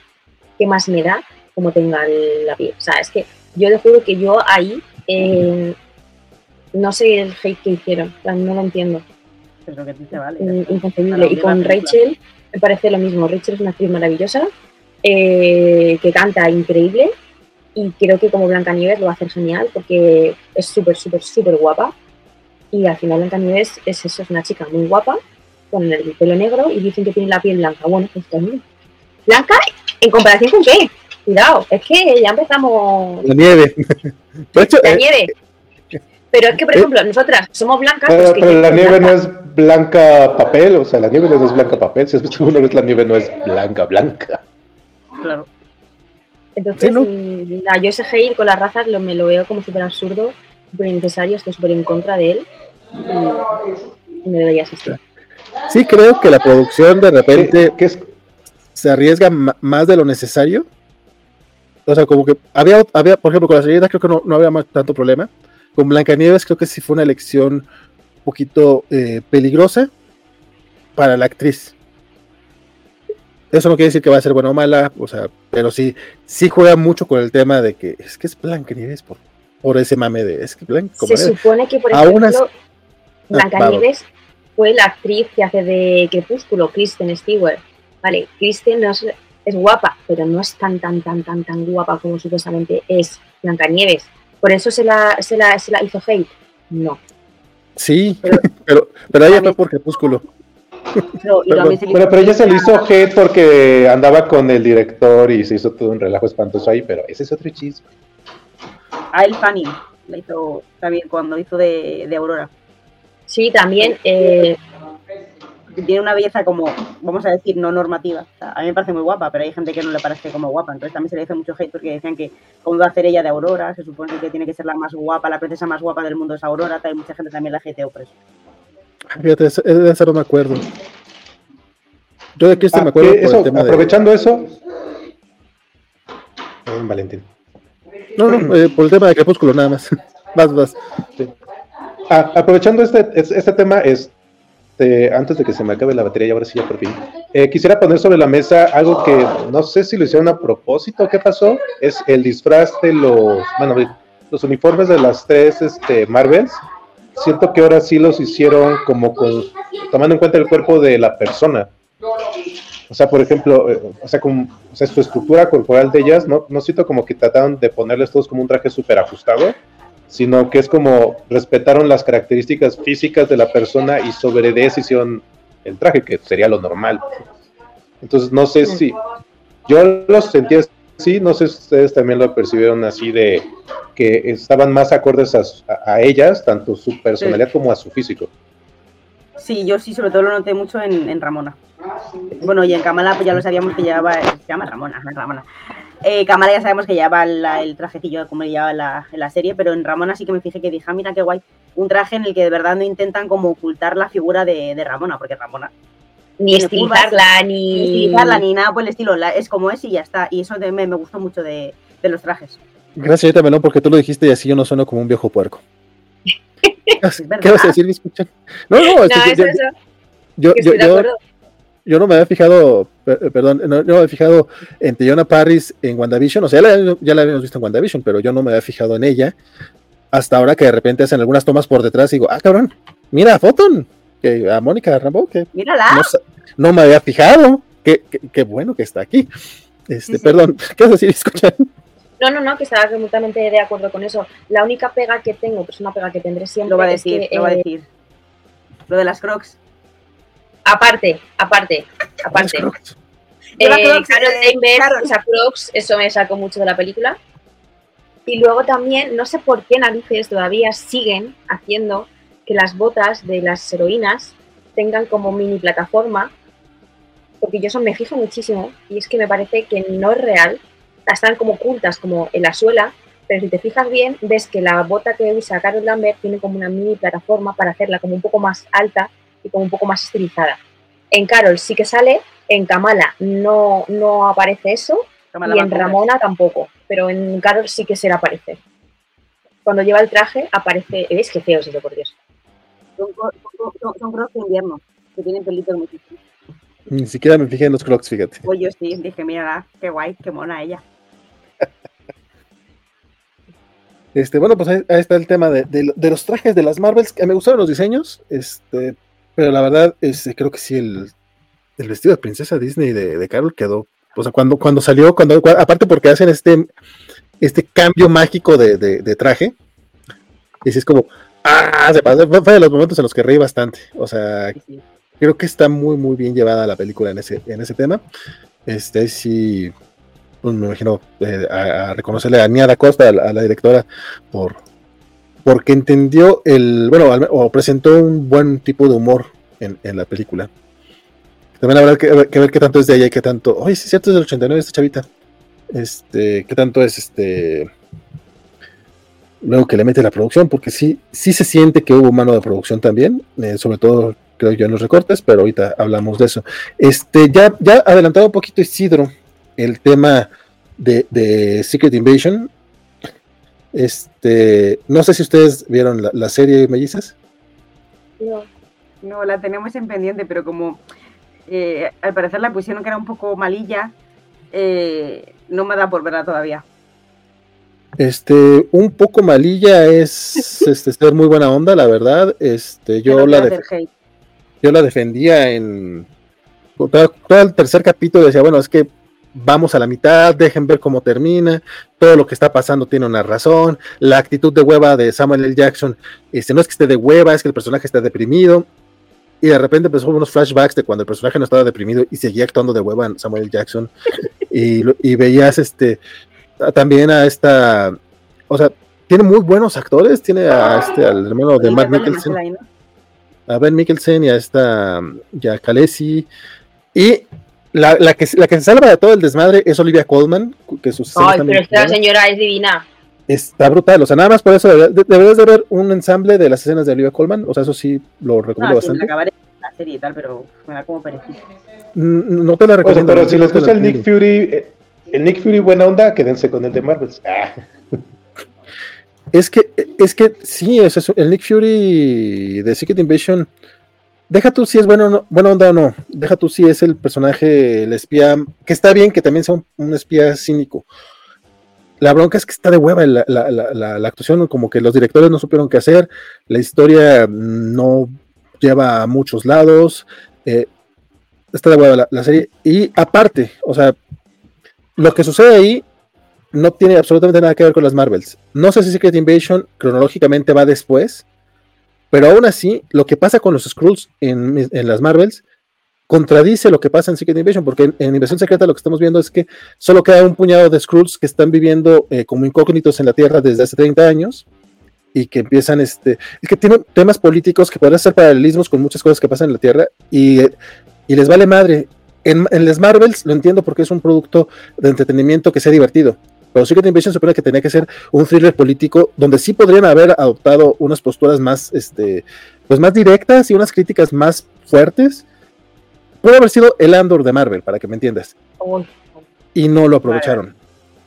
¿qué más me da como tenga la piel? O sea, es que yo le juro que yo ahí eh, no sé el hate que hicieron, no lo entiendo, Es lo que dice, vale. mm, inconcebible. Y con. Rachel me parece lo mismo, Rachel es una actriz maravillosa, eh, que canta increíble y creo que como Blancanieves lo va a hacer genial porque es súper, súper, súper guapa y al final Blancanieves es eso, es una chica muy guapa con el pelo negro y dicen que tiene la piel blanca. Bueno, pues también. ¿Blanca? ¿En comparación con qué? Cuidado, es que ya empezamos La nieve. De hecho, la eh, nieve. Pero es que, por eh, ejemplo, nosotras somos blancas. Pero, pues que pero la nieve no es blanca papel, o sea, la nieve no es blanca papel. Si has visto alguna vez la nieve no es blanca, blanca. Claro. Entonces, Sí, ¿no? mm, nada, yo ese hate con las razas lo, me lo veo como súper absurdo, súper innecesario, estoy súper en contra de él y, me debería asistir. sí creo que la producción de repente ¿Qué, qué es? se arriesga más de lo necesario. O sea, como que había, había por ejemplo, con la sirenita creo que no, no había más, tanto problema. Con Blancanieves creo que sí fue una elección un poquito eh, peligrosa para la actriz. Eso no quiere decir que va a ser buena o mala, o sea, pero sí, sí juega mucho con el tema de que es que es Blancanieves por, por ese mame de es que Blanca como Se supone que, por ejemplo, así- Blancanieves fue la actriz que hace de Crepúsculo, Kristen Stewart. Vale, Kristen no es, es guapa, pero no es tan, tan, tan, tan, tan guapa como supuestamente es Blancanieves. ¿Por eso se la, se la, se la hizo hate? No. Sí, Pero- pero, pero ella fue por Crepúsculo. Pero, hizo pero ella se le hate hizo hate porque andaba con el director y se hizo todo un relajo espantoso ahí, pero ese es otro chisme. A él Fanning la hizo también cuando hizo de, de Aurora. Sí, también. eh, Tiene una belleza como, vamos a decir, no normativa. O sea, a mí me parece muy guapa, pero hay gente que no le parece como guapa. Entonces también se le hizo mucho hate porque decían que cómo iba a hacer ella de Aurora, se supone que tiene que ser la más guapa, la princesa más guapa del mundo es Aurora, tal, y mucha gente también la hateó por eso. Fíjate, de esa no me acuerdo. Yo de Kristen Ah, me acuerdo por el tema de. aprovechando eso. Perdón, Valentín. No, no, eh, por el tema de Crepúsculo, nada más. Vas, vas. Ah, aprovechando este, es- este tema, este, antes de que se me acabe la batería, y ahora sí ya por fin, eh, quisiera poner sobre la mesa algo que no sé si lo hicieron a propósito, ¿qué pasó? Es el disfraz de los, bueno, los uniformes de las tres este, Marvels. Siento que ahora sí los hicieron como con, tomando en cuenta el cuerpo de la persona. O sea, por ejemplo, eh, o sea, como, o sea, su estructura corporal de ellas, no, no siento como que trataron de ponerles todos como un traje súper ajustado, sino que es como respetaron las características físicas de la persona y sobre de hicieron el traje, que sería lo normal. Entonces, no sé si yo los sentí así, no sé si ustedes también lo percibieron así de que estaban más acordes a, a- ellas, tanto su personalidad como a su físico. Sí, yo sí, sobre todo lo noté mucho en, en Ramona. Bueno, y en Kamala, pues ya lo sabíamos que llevaba. Se llama Ramona, no es Ramona. Eh, Kamala ya sabemos que llevaba la- el trajecillo como le llevaba la, en la serie, pero en Ramona sí que me fijé que dije, ah, mira qué guay. Un traje en el que de verdad no intentan como ocultar la figura de, de Ramona, porque Ramona ni estilizarla, ni ni. estilizarla ni nada por el estilo, la- es como es y ya está. Y eso de- me, me gustó mucho de, de los trajes. Gracias, señorita Melón, porque tú lo dijiste y así yo no sueno como un viejo puerco. ¿Qué vas- verdad. ¿Qué vas a decir, mi escucha? No, no, No, es que eso, yo, eso. yo, yo, yo, yo no me había fijado, eh, perdón, no, no me había fijado en Tiona Paris en WandaVision, o sea, ya la, ya la habíamos visto en WandaVision, pero yo no me había fijado en ella hasta ahora que de repente hacen algunas tomas por detrás y digo, ah, cabrón, mira a Photon, que a Mónica Rambo, que Mírala. no, no me había fijado, qué, qué- qué bueno que está aquí. Este, Sí, sí. perdón, ¿qué vas a decir? Escucha. No, no, no, que estaba completamente de acuerdo con eso. La única pega que tengo, que es una pega que tendré siempre, Lo va a es decir, que, lo va a eh, decir. Lo de las crocs. aparte, aparte, aparte. Eh, Crocs, Carol eh, Carol. Crocs, eso me sacó mucho de la película. Y luego también, no sé por qué narices todavía siguen haciendo que las botas de las heroínas tengan como mini plataforma, porque yo eso me fijo muchísimo y es que me parece que no es real. Están como ocultas, como en la suela, pero si te fijas bien, ves que la bota que usa Carol Lambert tiene como una mini plataforma para hacerla como un poco más alta y como un poco más estilizada. En Carol sí que sale, en Kamala no, no aparece eso y en. Ramona tampoco, pero en Carol sí que se le aparece. Cuando lleva el traje aparece, ¿ves qué feo es eso, por Dios? Son, son, son- son crocs de invierno, que tienen pelitos muchísimo. Ni siquiera me fijé en los crocs, fíjate. Pues yo sí, dije, mira, qué guay, qué mona ella. Este, bueno, pues ahí, ahí está el tema de, de- de los trajes de las Marvels, que me gustaron los diseños, este, pero la verdad, este, creo que sí, el, el vestido de princesa Disney de, de Carol quedó, o sea, cuando, cuando salió, cuando, cua- aparte porque hacen este, este cambio mágico de, traje, y sí es como, ah, se pasa, fue, fue de los momentos en los que reí bastante, o sea, Sí, sí. Creo que está muy, muy bien llevada la película en ese, en ese tema. Este sí, pues me imagino eh, a, a reconocerle a Nia da Costa, a la, directora, por porque entendió el, bueno, o presentó un buen tipo de humor en, en la película. También habrá que, ver- qué tanto es de ella y qué tanto, oye, sí cierto, es del 89 esta chavita. Este, qué tanto es este luego que le mete la producción, porque sí, sí se siente que hubo mano de producción también, eh, sobre todo creo yo en los recortes, pero ahorita hablamos de eso. Este, ya, ya adelantado un poquito Isidro, el tema de, de Secret Invasion. Este, no sé si ustedes vieron la, la serie Mellizas. No. No, la tenemos en pendiente, pero como eh, al parecer la pusieron que era un poco malilla, eh, no me da por verla todavía. Este, un poco malilla es este, ser muy buena onda, la verdad. Este, yo la, hate. Yo la defendía en todo, el tercer capítulo. Decía, bueno, es que vamos a la mitad, dejen ver cómo termina. Todo lo que está pasando tiene una razón. La actitud de hueva de Samuel L. Jackson, este, no es que esté de hueva, es que el personaje está deprimido. Y de repente empezó unos flashbacks de cuando el personaje no estaba deprimido y seguía actuando de hueva en Samuel L. Jackson. y, lo- y veías este también a esta, o sea, tiene muy buenos actores, tiene a este, al hermano de Matt me a Ben Mikkelsen y a esta, y a Khaleesi, y la, la que, la que se salva de todo el desmadre es Olivia Colman, que sus Ay, pero esta señora es divina. está brutal, o sea, nada más por eso deberías de- ver un ensamble de las escenas de Olivia Colman, o sea, eso sí lo recomiendo No, sí, me bastante. acabaré la serie y tal, pero me da como perecita. Mm, No te la O sea, recomiendo. pero si les gusta el Nick. Fury, eh, el Nick Fury buena onda, quédense con el de Marvels. Ah, Es que, es que sí, es eso, el Nick Fury de Secret Invasion. Deja tú si es bueno, o no- buena onda o no. Deja tú si es el personaje, el espía, que está bien que también sea un, espía cínico. La bronca es que está de hueva la, la- actuación, como que los directores no supieron qué hacer, la historia no lleva a muchos lados, eh, está de hueva la serie. Y aparte, o sea, lo que sucede ahí no tiene absolutamente nada que ver con las Marvels. No sé si Secret Invasion cronológicamente va después, pero aún así, lo que pasa con los Skrulls en, las Marvels contradice lo que pasa en Secret Invasion, porque en, en Invasión Secreta lo que estamos viendo es que solo queda un puñado de Skrulls que están viviendo eh, como incógnitos en la Tierra desde hace 30 años y que empiezan, este, es que tienen temas políticos que podrían ser paralelismos con muchas cosas que pasan en la Tierra y, y les vale madre. En, en las Marvels lo entiendo porque es un producto de entretenimiento que sea divertido. Pero Secret Invasion supone que tenía que ser un thriller político donde sí podrían haber adoptado unas posturas más, este, pues más directas y unas críticas más fuertes. Puede haber sido el Andor de Marvel, para que me entiendas. Y no lo aprovecharon.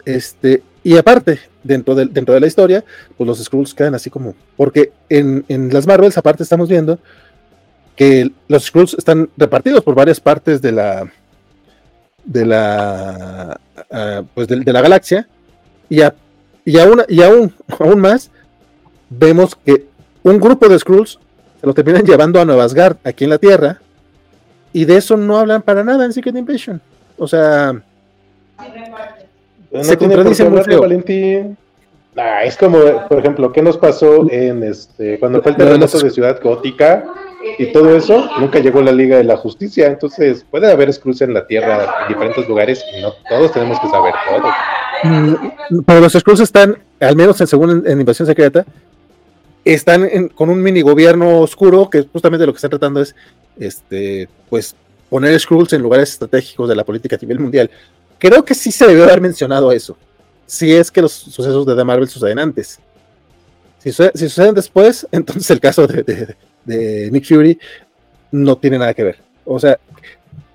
Este, y aparte, dentro de, dentro de la historia, pues los Skrulls quedan así como. Porque en, en las Marvels, aparte, estamos viendo que los Skrulls están repartidos por varias partes de la de la ah, pues de, de la galaxia y, a- y, aún, y aún, aún más vemos que un grupo de Skrulls se lo terminan llevando a Nueva Asgard aquí en la Tierra y de eso no hablan para nada en Secret Invasion o sea No Se contradice muy feo. Valentín. Ah, es como, por ejemplo, ¿qué nos pasó en este cuando fue el terremoto de Ciudad Gótica y todo eso? Nunca llegó la Liga de la Justicia, entonces puede haber Skrulls en la Tierra en diferentes lugares y no todos tenemos que saber todo. Mm, Pero los Skrulls están, al menos en, según en, en Invasión Secreta, están en- con un mini gobierno oscuro que justamente lo que están tratando es, este, pues, poner Skrulls en lugares estratégicos de la política a nivel mundial. Creo que sí se debió haber mencionado eso. Si es que los sucesos de The Marvel suceden antes. Si, suce- si suceden después, entonces el caso de, de- de Nick Fury no tiene nada que ver. O sea,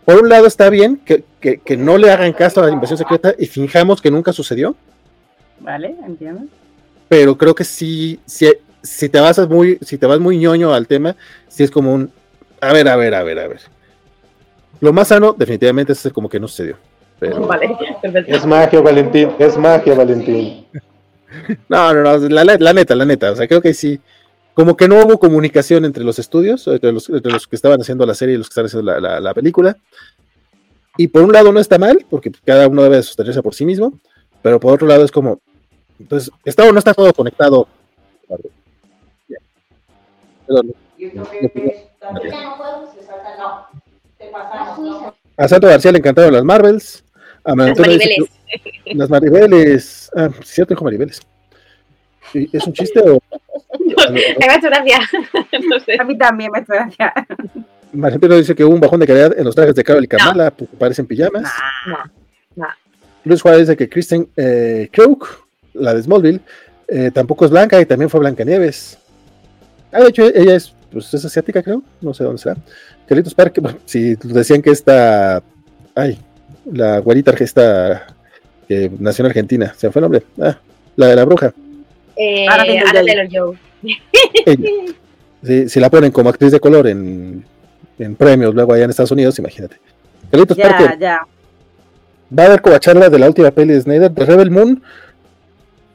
por un lado está bien que, que- que no le hagan caso a la invasión secreta y finjamos que nunca sucedió, ¿Vale? ¿Entiendes? pero creo que sí, sí, si te vas muy, si te vas muy ñoño al tema, sí es como un a ver, a ver, a ver, a ver. Lo más sano, definitivamente, es como que no sucedió. Pero, Vale, perfecto. Es magia, Valentín, es magia, Valentín. no, no, no, la, la neta, la neta, o sea, creo que sí. Como que no hubo comunicación entre los estudios, entre los, entre los que estaban haciendo la serie y los que estaban haciendo la, la- la película. Y por un lado no está mal, porque cada uno debe sostenerse por sí mismo, pero por otro lado es como, entonces, ¿está o no está todo conectado? Perdón. A Santo García le encantaron las Marvels. A Las dice Maribeles. Las Maribeles. Ah, sí, cierto, dijo Maribeles. ¿Es un chiste o.? Me ha hecho gracia. No sé. A mí también me hace gracia. María Pedro dice que hubo un bajón de calidad en los trajes de Carol y Kamala, porque parecen pijamas. No. Luis Juárez dice que Kristen eh, Crook, la de Smallville, eh, tampoco es blanca y también fue Blancanieves. Ah, de hecho, ella es, pues, es asiática, creo. No sé dónde será. Carlitos Parque, bueno, si decían que esta. Ay, la güerita esta que nació en Argentina, se me fue el nombre. Ah, la de la bruja. Eh, Ana. Ella. Si, si la ponen como actriz de color en, en premios luego allá en Estados Unidos, imagínate. Carlitos Ya, ya. va a haber covacharla de la última peli de Snyder, de Rebel Moon.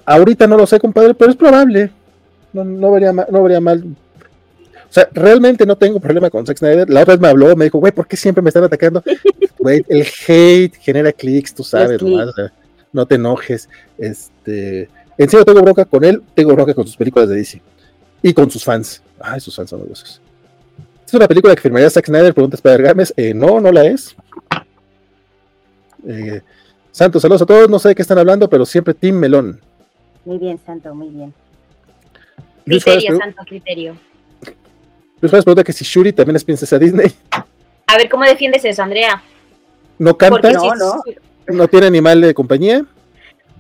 Ahorita no lo sé, compadre, pero es probable. No, no, vería, ma- no vería mal. O sea, realmente no tengo problema con Zack Snyder. La otra vez me habló, me dijo, güey, ¿por qué siempre me están atacando? Güey, el hate genera clics, tú sabes, nomás, o sea, no te enojes. Este, en serio, tengo bronca con él, tengo bronca con sus películas de DC y con sus fans. Ay, sus fans son odiosos. ¿Es una película que firmaría Zack Snyder? Pregunta Spider Games. Eh, no, no la es. Eh, Santos, saludos a todos. No sé de qué están hablando, pero siempre Team Melón. Muy bien, Santo, muy bien. Criterio, santo criterio. Luis Juárez pregunta que si Shuri también es princesa Disney. A ver, ¿cómo defiendes eso, Andrea? No canta, no, si- no. no tiene animal de compañía.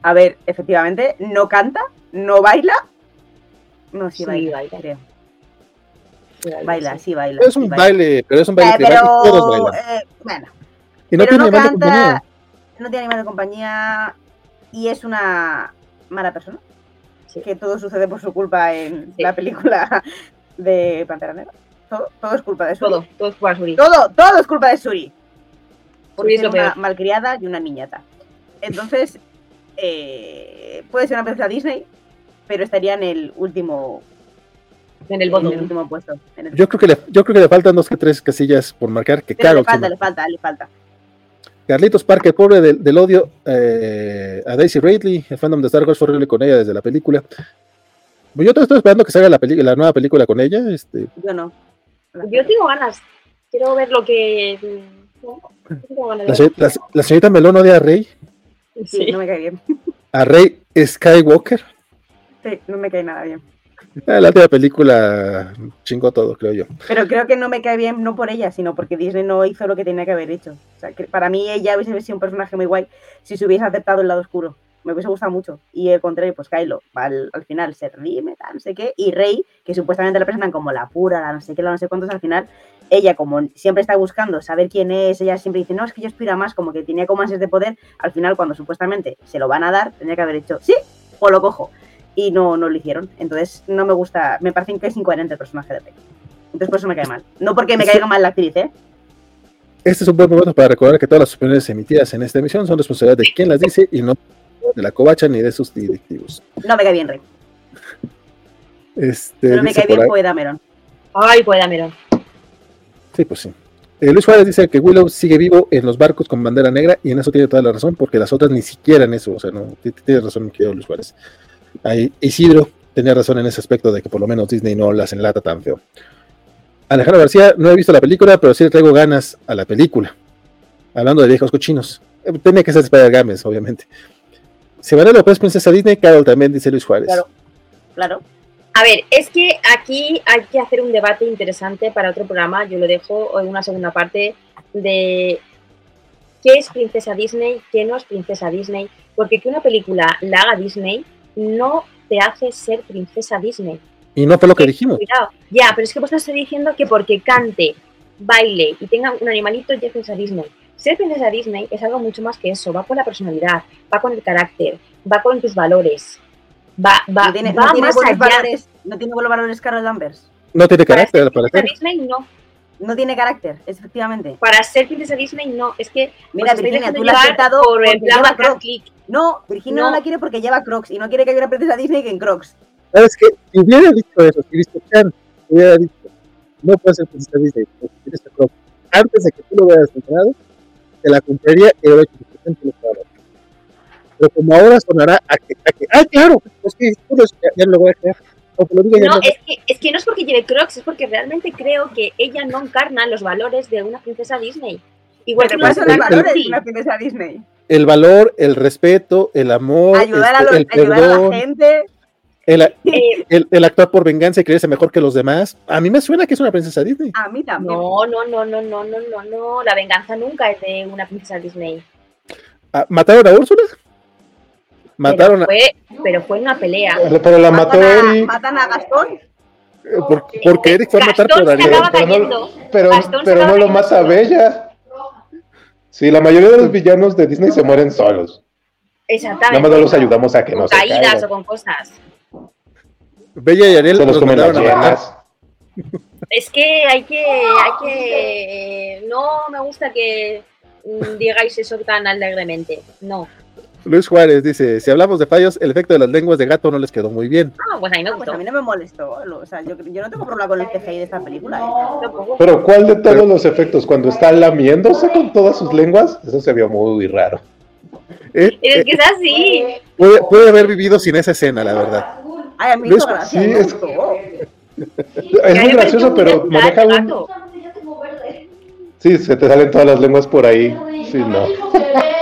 A ver, efectivamente, no canta, no baila. No, sí, Sí, baila, baila. creo. sí, Baila, sí, baila. Es sí, un baila. baile, pero es un Eh, baile y todos pero, bailan. eh, bueno, Y no pero tiene no animal de canta, compañía. no tiene animal de compañía y es una mala persona. Sí. Que todo sucede por su culpa en Sí. la película de Pantera Negra. Todo, todo es culpa de Suri. Todo, todo es por Suri. Todo, todo es culpa de Suri. Porque Suri es una peor. malcriada y una niñata. Entonces, eh, puede ser una película Disney, pero estaría en el último, En el en botón. el último puesto. en el- Yo creo que le, yo creo que le faltan dos que tres casillas por marcar. Que pero Carol le falta, le falta, le falta. Carlitos Parker, pobre del, del odio eh, a Daisy Ridley, el fandom de Star Wars fue horrible con ella desde la película. Pues yo todavía estoy esperando que salga la, la nueva película con ella. Este, Yo no. Yo tengo ganas. Quiero ver lo que. no, tengo ganas de la, ver. se- la- la señorita Melón odia a Rey, Sí, Sí. no me cae bien. a Rey Skywalker. Sí, no me cae nada bien. Ah, La última película chingó todo, creo yo. Pero creo que no me cae bien no por ella, sino porque Disney no hizo lo que tenía que haber hecho. O sea, que para mí ella hubiese sido un personaje muy guay si se hubiese aceptado el lado oscuro. Me hubiese gustado mucho. Y el contrario, pues Kylo, al, al final se redime, tal, no sé qué. Y Rey, que supuestamente la presentan como la pura, la no sé qué, la no sé cuántos, al final, ella como siempre está buscando saber quién es, ella siempre dice, no, es que yo aspiro a más, como que tenía como ansias de poder, al final cuando supuestamente se lo van a dar, tendría que haber hecho, sí, o lo cojo. Y no, no lo hicieron. Entonces no me gusta, me parece que es incoherente el personaje de Rey. Entonces por eso me cae mal. No porque me caiga mal la actriz, ¿eh? Este es un buen momento para recordar que todas las opiniones emitidas en esta emisión son responsabilidad de quien las dice y no de la covacha ni de sus directivos. No me cae bien, Rey. Este, Pero me cae bien ahí- Poe Dameron. Ay, dámelo. Sí, pues sí. Eh, Luis Juárez dice que Willow sigue vivo en los barcos con bandera negra y en eso tiene toda la razón porque las otras ni siquiera en eso, o sea, no, tiene razón mi querido Luis Juárez. Ahí, Isidro tenía razón en ese aspecto de que por lo menos Disney no las enlata tan feo. Alejandro García, no he visto la película, pero sí le traigo ganas a la película. Hablando de viejos cochinos. Eh, Tenía que ser Spider Games, obviamente. Vanessa López, Princesa Disney, Carol también, dice Luis Juárez. Claro. Claro. A ver, es que aquí hay que hacer un debate interesante para otro programa. Yo lo dejo en una segunda parte de qué es Princesa Disney, qué no es Princesa Disney. Porque que una película la haga Disney no te hace ser Princesa Disney. Y no fue lo que dijimos. Cuidado. Ya, pero es que vos estás diciendo que porque cante, baile y tenga un animalito ya es princesa Disney. Ser princesa Disney es algo mucho más que eso. Va con la personalidad, va con el carácter, va con tus valores. Va, va, no tiene, va no tiene más allá. valores. No tiene buenos valores Carol Danvers. No tiene Para carácter ser para princesa hacer. Disney, no. No tiene carácter, efectivamente. Para ser princesa Disney, no. Es que Mira, os estáis Virginia, tú la has aceptado por el plan Crocs. No, Virginia no. No. la quiere porque lleva Crocs y no quiere que haya una princesa Disney que en Crocs. ¿Sabes qué? Si hubiera dicho eso, si hubiera dicho, no puede ser princesa Disney, porque tienes a Croc", antes de que tú lo hubieras entrado, te la cumpliría y lo hubiera hecho Cristo Chan, te lo estaba. Pero como ahora sonará a que, a que ¡ah, claro! Es que ya, ya lo voy a creer. Diga No, no. es que, es que no es porque lleve Crocs, es porque realmente creo que ella no encarna los valores de una princesa Disney. Igual que no ¿cuáles es son los valores de una princesa Disney? El valor, el respeto, el amor, Ayudar, a, este, los- el ayudar a la gente. El, Eh, el, el actuar por venganza y creerse mejor que los demás. A mí me suena que es una princesa Disney. A mí también. No, no, no, no, no, no, no, no. La venganza nunca es de una princesa Disney. Ah, ¿Mataron a Úrsula? Mataron a. pero fue, pero fue una pelea. Pero la mató matan, a, Eric. matan a Gastón. eh, por- porque Eric fue a matar por Ariel. Pero no, cayendo. pero, pero no lo mata solo. Bella. Sí, la mayoría de los villanos de Disney se mueren solos. Exactamente. Nada más no los ayudamos a que con no se caídas caigan. o con cosas. Bella y Ariel Se los los comen las. Es que hay que, hay que. No me gusta que mm, digáis eso tan alegremente. No. Luis Juárez dice: Si hablamos de fallos, el efecto de las lenguas de gato no les quedó muy bien. Ah, pues a mí me Pues a mí no me molestó. O sea, yo, yo no tengo problema con el CGI de esta película. ¿eh? Pero ¿cuál de todos los efectos? Cuando está lamiéndose con todas sus lenguas, eso se vio muy raro. Eh, Es eh, que es así. puede, puede haber vivido sin esa escena, la verdad. Ay, a mí hizo gracia. sí, es-. Es muy gracioso, pero maneja un... Sí, se te salen todas las lenguas por ahí. Sí, no.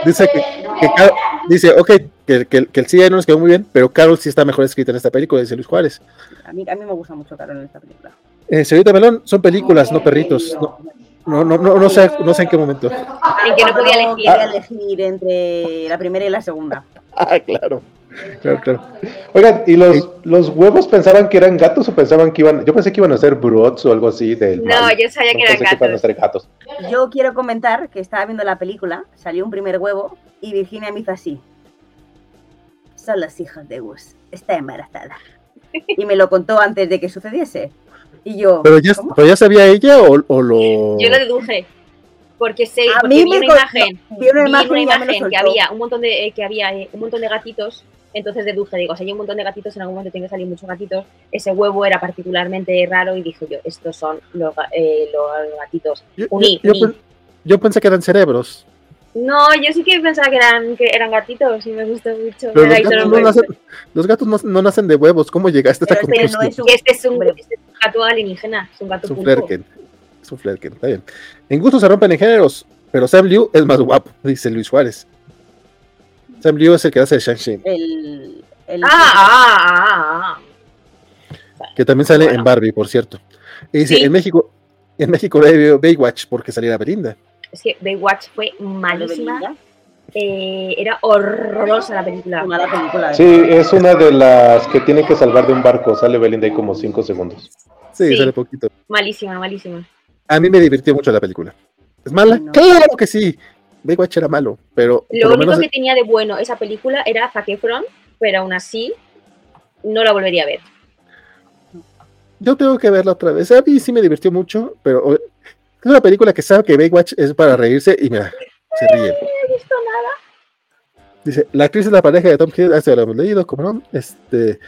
Dice que, que Carol- dice, ok, que, que, que el CGI no les quedó muy bien, pero Carol sí está mejor escrita en esta película, dice Luis Juárez. A mí, a mí me gusta mucho Carol en esta película. Eh, señorita Melón, son películas, no perritos. No, no, no, no, no sé, no sé en qué momento. En que no podía elegir. quería elegir entre la primera y la segunda. Ah, claro. Claro, claro. Oigan, ¿y los, los huevos pensaban que eran gatos o pensaban que iban... Yo pensé que iban a ser brots o algo así del No, mal. yo sabía No que eran pensé que iban a gatos. ser gatos. Yo quiero comentar que estaba viendo la película, salió un primer huevo y Virginia me hizo así. Son los hijos de Gus. Está embarazada. Y me lo contó antes de que sucediese. Y yo. Pero ya, pero ya sabía ella o, o lo. Yo lo deduje. Porque sé, A porque mí vi me una con- imagen, no, vi una vi imagen una me lo imagen que había un montón de eh, que había eh, un montón de gatitos, entonces deduje, digo, si hay un montón de gatitos, en algún momento tienen que salir muchos gatitos. Ese huevo era particularmente raro y dije yo, estos son los, eh, los gatitos. Yo, Uní, yo- yo uní. pen- yo pensé que eran cerebros. No, yo sí que pensaba que eran que eran gatitos y me gustó mucho. Pero los gatos, no nacen, los gatos no, no nacen de huevos. ¿Cómo llegaste a esta Pero este no conclusión? es un. Y este es un, este es un gato alienígena, es un gato Es un flerken. Es un flerken, está bien. En gusto se rompen en géneros, pero Sam Liu es más guapo, dice Luis Juárez. Sam Liu es el que hace de Shang-Chi, El, el- Ah, ah, ah, ah. que también sale Bueno. en Barbie, por cierto. Y dice, Sí. en México, en México vio Baywatch porque saliera Belinda. Es que Baywatch fue malísima. Eh, era horrorosa la película. Una mala película. ¿eh? Sí, es una de las que tiene que salvar de un barco. Sale Belinda ahí como 5 segundos. Sí, Sí. sale poquito. Malísima, malísima. A mí me divirtió mucho la película. ¿Es mala? No. Claro que sí. Baywatch era malo, pero Lo lo único menos que tenía de bueno esa película era Zac Efron, pero aún así no la volvería a ver. yo tengo que verla otra vez. A mí sí me divirtió mucho, pero es una película que sabe que Baywatch es para reírse y mira, se ríe. No he visto nada. Dice, la actriz es la pareja de Tom Hiddleston, este lo hemos leído, como no, este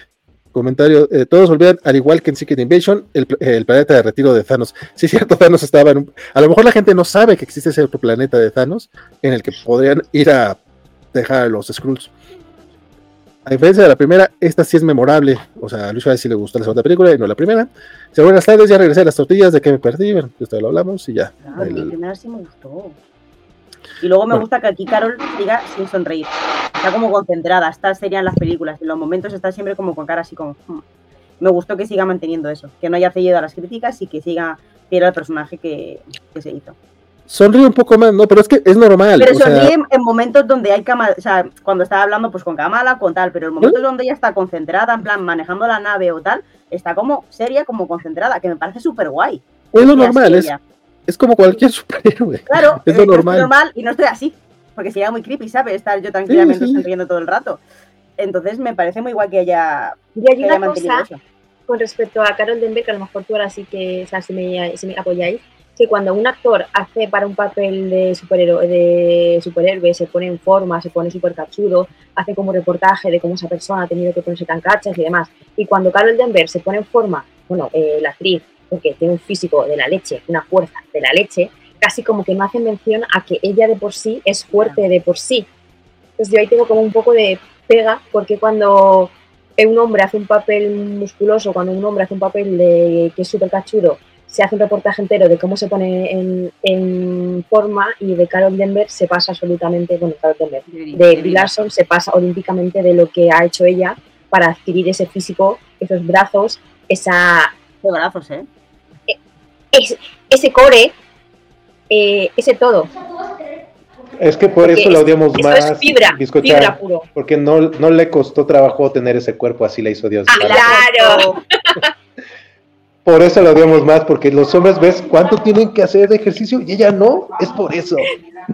comentario, eh, todos olvidan, al igual que en Secret Invasion, el, el, planeta de retiro de Thanos. Sí, cierto, Thanos estaba en un, a lo mejor la gente no sabe que existe ese otro planeta de Thanos en el que podrían ir a dejar a los Skrulls. A diferencia de la primera, esta sí es memorable. O sea, a Luis sí le gustó la segunda película y no la primera. Dice, buenas tardes, ya regresé a las tortillas de que me perdí. Bueno, esto lo hablamos y ya. Ah, el... La primera sí me gustó. Y luego me bueno. gusta que aquí Carol diga sin sonreír. Está como concentrada. Estas serían las películas. En los momentos está siempre como con cara así como. Hmm. Me gustó que siga manteniendo eso. Que no haya cedido a las críticas y que siga fiel al personaje que, que se hizo sonríe un poco más, ¿no? Pero es que es normal. Pero sonríe sea... en momentos donde hay Kamala, o sea, cuando estaba hablando pues con Kamala, con tal, pero en momentos ¿Eh? donde ella está concentrada, en plan, manejando la nave o tal, está como seria, como concentrada, que me parece súper guay. Es lo normal, es, es, como cualquier superhéroe. Claro, es lo normal. Y no estoy así, porque sería muy creepy, ¿sabes? Estar yo tranquilamente sí, sí. sonriendo todo el rato. Entonces me parece muy guay que haya, y hay que una haya mantenido cosa eso. con respecto a Carol Denver, que a lo mejor tú ahora sí que, o sea, si me, si me apoyáis, que cuando un actor hace para un papel de superhéroe, de superhéroe se pone en forma, se pone súper cachudo, hace como reportaje de cómo esa persona ha tenido que ponerse tan cachas y demás. Y cuando Carol Denver se pone en forma, bueno, eh, la actriz, porque tiene un físico de la leche, una fuerza de la leche, casi como que no hace mención a que ella de por sí es fuerte de por sí. Entonces yo ahí tengo como un poco de pega, porque cuando un hombre hace un papel musculoso, cuando un hombre hace un papel de que es súper cachudo, se hace un reportaje entero de cómo se pone en, en, forma y de Carol Denver se pasa absolutamente, bueno, Carol Denver, de Larson se pasa olímpicamente de lo que ha hecho ella para adquirir ese físico, esos brazos, esa... Qué brazos, ¿eh? Ese, ese core, eh, ese todo. Es que por Porque eso la odiamos eso más. es fibra, fibra puro. Porque no, no le costó trabajo tener ese cuerpo, así la hizo Dios. Ah, claro. Por eso la odiamos más, porque los hombres ves cuánto tienen que hacer de ejercicio y ella no, es por eso.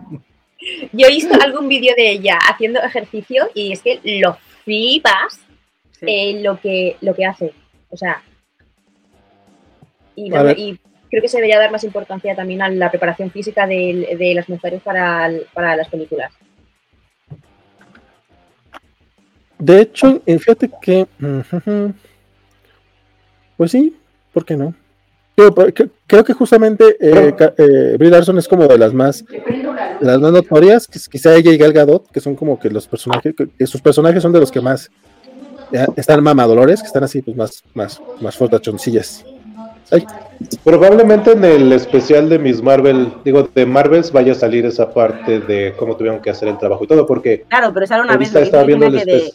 Yo he visto algún vídeo de ella haciendo ejercicio y es que lo flipas Sí. eh, lo, que, lo que hace. O sea, y creo que se debería dar más importancia también a la preparación física de, las mujeres para, para las películas. De hecho, eh, fíjate que. Pues sí, ¿por qué no? Creo, que- justamente eh, eh, Larson es como de las más, las más notorias, quizá ella y Gal Gadot, que son como que los personajes, sus personajes son de los que más eh, están mamadolores, que están así, pues más, más, más fortachoncillas. Ay, Probablemente en el especial de Miss Marvel, digo, de Marvels, vaya a salir esa parte de cómo tuvieron que hacer el trabajo y todo, porque Claro, pero sale una vez que estaba dice viendo el Gina, que, de,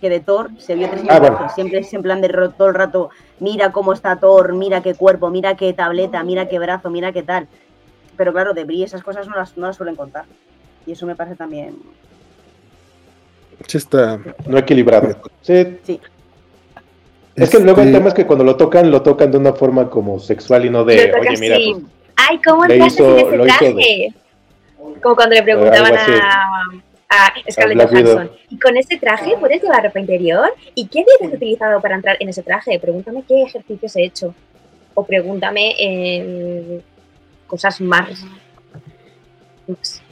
que de Thor se vio tres Ah, minutos. bueno. Siempre es en plan de todo el rato, mira cómo está Thor, mira qué cuerpo, mira qué tableta, mira qué brazo, mira qué tal. Pero claro, de Brie esas cosas no las, no las suelen contar. Y eso me parece también. sí está. no equilibrado. Sí, Sí. Es que luego el Este, tema es que cuando lo tocan, lo tocan de una forma como sexual y no de, oye, mira, pues, ¡Ay, cómo Le entraste hizo- en ese lo hizo de- traje! Como cuando le preguntaban a, a Scarlett. Johansson, ¿y con ese traje puedes llevar ropa interior? ¿Y qué dietas has utilizado para entrar en ese traje? Pregúntame qué ejercicios he hecho. O pregúntame en cosas más... más.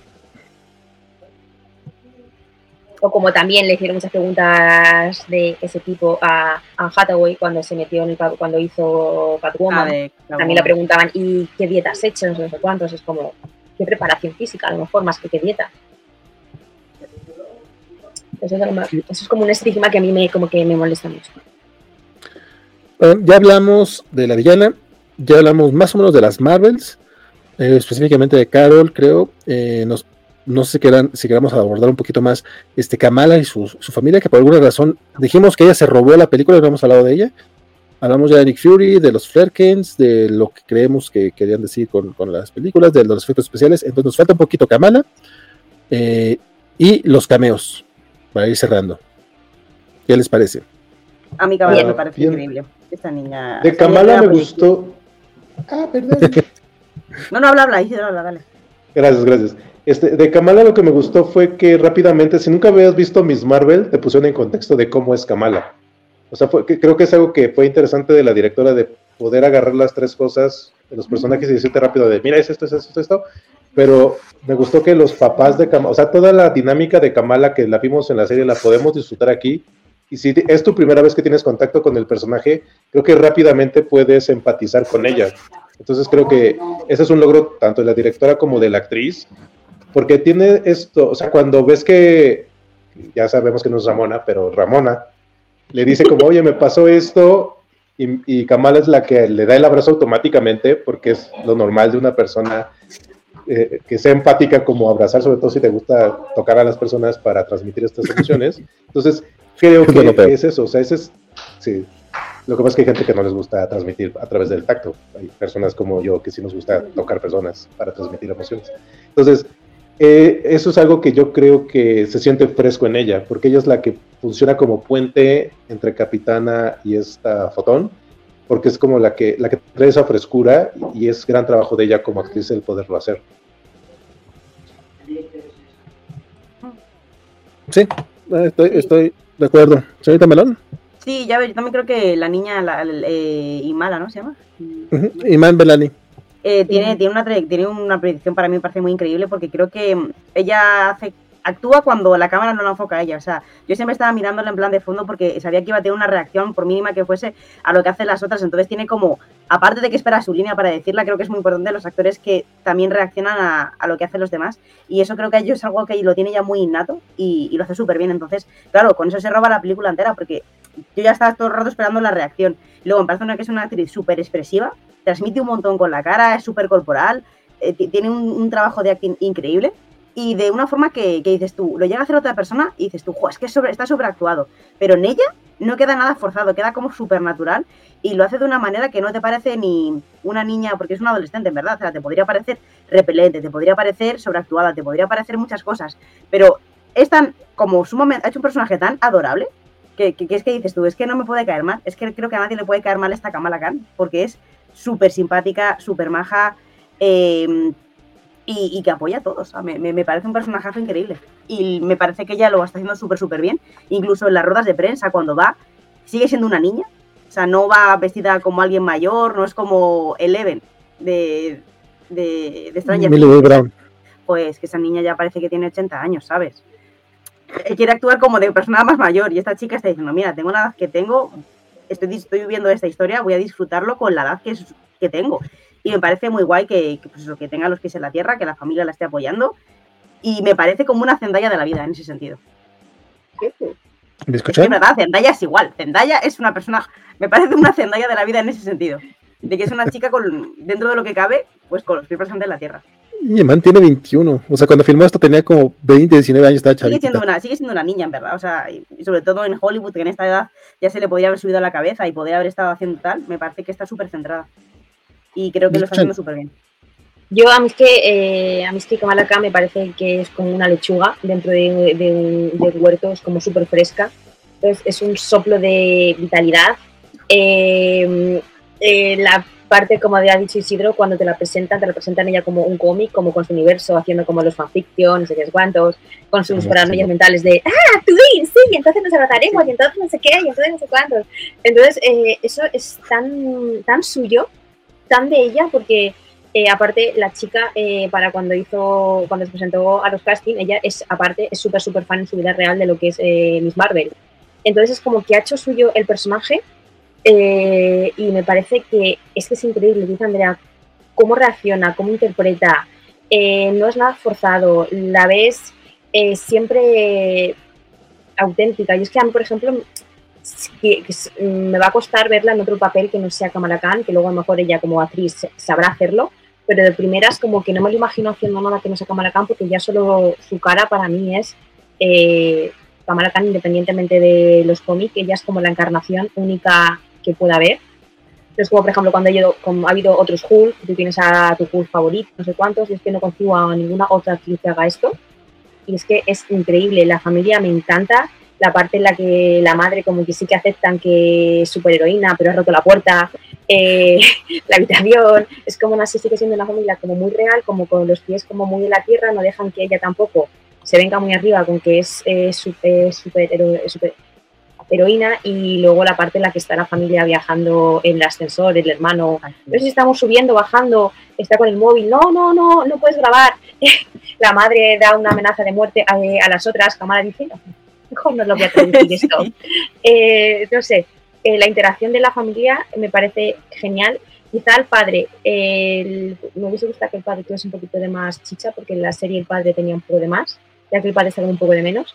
O como también le hicieron muchas preguntas de ese tipo a, a Hathaway cuando se metió en el cuando hizo Catwoman Ah, de- también le preguntaban, ¿y qué dieta has hecho? No sé cuántos. Es como, ¿qué preparación física? A lo mejor más que qué dieta. Eso es, algo más- eso es como un estigma que a mí me, como que me molesta mucho. Bueno, ya hablamos de la villana, ya hablamos más o menos de las Marvels, eh, específicamente de Carol, creo. Eh, nos, no sé si, queran, si queramos abordar un poquito más este Kamala y su, su familia, que por alguna razón dijimos que ella se robó la película, no hemos hablado de ella. Hablamos ya de Nick Fury, de los Flerkens, de lo que creemos que querían decir con, con las películas, de los efectos especiales. Entonces nos falta un poquito Kamala eh, y los cameos, para ir cerrando. ¿Qué les parece? A mí Kamala me parece Bien. increíble. Esta niña. de Kamala me gustó. Ah, perdón. No, no, habla, habla, habla, dale. Gracias, gracias. Este, de Kamala lo que me gustó fue que rápidamente, si nunca habías visto Miss Marvel, te pusieron en contexto de cómo es Kamala. O sea, creo que es algo que fue interesante de la directora de poder agarrar las tres cosas de los personajes y decirte rápido de, mira, es esto, es esto, es esto, pero me gustó que los papás de Kamala, o sea, toda la dinámica de Kamala que la vimos en la serie la podemos disfrutar aquí. Y si es tu primera vez que tienes contacto con el personaje, creo que rápidamente puedes empatizar con ella. Entonces creo que ese es un logro tanto de la directora como de la actriz, porque tiene esto, o sea, cuando ves que, ya sabemos que no es Ramona, pero Ramona le dice como, oye, me pasó esto, y, y Kamala es la que le da el abrazo automáticamente, porque es lo normal de una persona eh, que sea empática como abrazar, sobre todo si te gusta tocar a las personas para transmitir estas emociones. Entonces, creo que es eso, o sea, ese es, sí, lo que pasa es que hay gente que no les gusta transmitir a través del tacto. Hay personas como yo que sí nos gusta tocar personas para transmitir emociones. Entonces, eh, eso es algo que yo creo que se siente fresco en ella, porque ella es la que funciona como puente entre Capitana y esta Fotón, porque es como la que, la que trae esa frescura y es gran trabajo de ella como actriz el poderlo hacer. Sí, estoy, estoy de acuerdo. Señorita Melón. Sí, ya ves, yo también creo que la niña, la, eh, Imala, ¿no se llama? Iman Belani. Eh, tiene, tiene, una, tiene una predicción para mí me parece muy increíble porque creo que ella hace actúa cuando la cámara no la enfoca a ella. O sea, yo siempre estaba mirándola en plan de fondo porque sabía que iba a tener una reacción, por mínima que fuese, a lo que hacen las otras. Entonces tiene como, aparte de que espera su línea para decirla, creo que es muy importante los actores que también reaccionan a, lo que hacen los demás. Y eso creo que ellos es algo que lo tiene ya muy innato y, lo hace súper bien. Entonces, claro, con eso se roba la película entera porque yo ya estaba todo el rato esperando la reacción. luego me parece una que es una actriz súper expresiva, transmite un montón con la cara, es súper corporal, eh, tiene un, trabajo de acting increíble y de una forma que, dices tú, lo llega a hacer otra persona y dices tú, es que sobre, está sobreactuado. Pero en ella no queda nada forzado, queda como súper natural y lo hace de una manera que no te parece ni una niña, porque es una adolescente, en verdad. O sea, te podría parecer repelente, te podría parecer sobreactuada, te podría parecer muchas cosas. Pero es tan, como sumamente, ha hecho un personaje tan adorable que, que, es que dices tú, es que no me puede caer mal. Es que creo que a nadie le puede caer mal esta Kamala Khan, porque es súper simpática, súper maja. Eh, y, que apoya a todos. me, parece un personaje increíble. Y me parece que ella lo está haciendo súper, súper bien. Incluso en las ruedas de prensa, cuando va, sigue siendo una niña. O sea, no va vestida como alguien mayor, no es como Eleven de, de, de Stranger Things. Pues que esa niña ya parece que tiene 80 años, ¿sabes? Quiere actuar como de persona más mayor. Y esta chica está diciendo, mira, tengo la edad que tengo, estoy, estoy viviendo esta historia, voy a disfrutarlo con la edad que, que tengo y me parece muy guay que, que, pues que tenga los pies en la tierra, que la familia la esté apoyando y me parece como una Zendaya de la vida en ese sentido. ¿Me escuchas? Es verdad, Zendaya es igual. Zendaya es una persona, me parece una Zendaya de la vida en ese sentido. De que es una chica con, dentro de lo que cabe, pues con los pies presentes en la tierra. Y man tiene 21. O sea, cuando filmó esto tenía como 20, 19 años, estaba Sigue siendo, una, sigue siendo una niña, en verdad. O sea, y sobre todo en Hollywood, que en esta edad ya se le podría haber subido a la cabeza y podría haber estado haciendo tal, me parece que está súper centrada y creo que lo está haciendo súper bien. Yo a mí es que eh, a mí es que Kamala me parece que es como una lechuga dentro de, un, huerto, es como súper fresca. Entonces es un soplo de vitalidad. Eh, eh, la parte, como había dicho Isidro, cuando te la presentan, te la presentan ella como un cómic, como con su universo, haciendo como los fanfictions, no sé qué cuántos, con sus paranoias mentales de, ah, tú sí, y entonces nos abrazaremos, y entonces no sé qué, y entonces no sé cuántos. Entonces, eso es tan, tan suyo tan de ella porque eh, aparte la chica eh, para cuando hizo cuando se presentó a los casting ella es aparte es súper súper fan en su vida real de lo que es eh, Miss Marvel. Entonces es como que ha hecho suyo el personaje y me parece que es que es increíble dice Andrea cómo reacciona cómo interpreta. No es nada forzado la ves siempre auténtica. Y es que a mí por ejemplo mm, me va a costar verla en otro papel que no sea Kamala Khan, que luego a lo mejor ella como actriz sabrá hacerlo, pero de primeras como que no me lo imagino haciendo nada que no sea Kamala Khan porque ya solo su cara para mí es eh, Kamala Khan independientemente de los cómics, ella es como la encarnación única que pueda haber. Es como, por ejemplo, cuando ha habido otros Hulk, tú tienes a tu Hulk favorito, no sé cuántos, y es que no consigo a ninguna otra actriz que haga esto. Y es que es increíble, la familia me encanta, la parte en la que la madre como que sí que aceptan que es superheroína, pero ha roto la puerta, eh, la habitación, es como una, sigue siendo una familia como muy real, como con los pies como muy en la tierra, no dejan que ella tampoco se venga muy arriba con que es eh, super, super, super heroína y luego la parte en la que está la familia viajando en el ascensor, el hermano, no sé si estamos subiendo, bajando, está con el móvil, no, no, no, no puedes grabar. la madre da una amenaza de muerte a, las otras, Kamala dice, no, mejor no lo voy a traducir esto. Eh, no sé, eh, la interacción de la familia me parece genial. Quizá el padre, me hubiese gustado que el padre tuviese un poquito de más chicha, porque en la serie el padre tenía un poco de más, ya que el padre estaba un poco de menos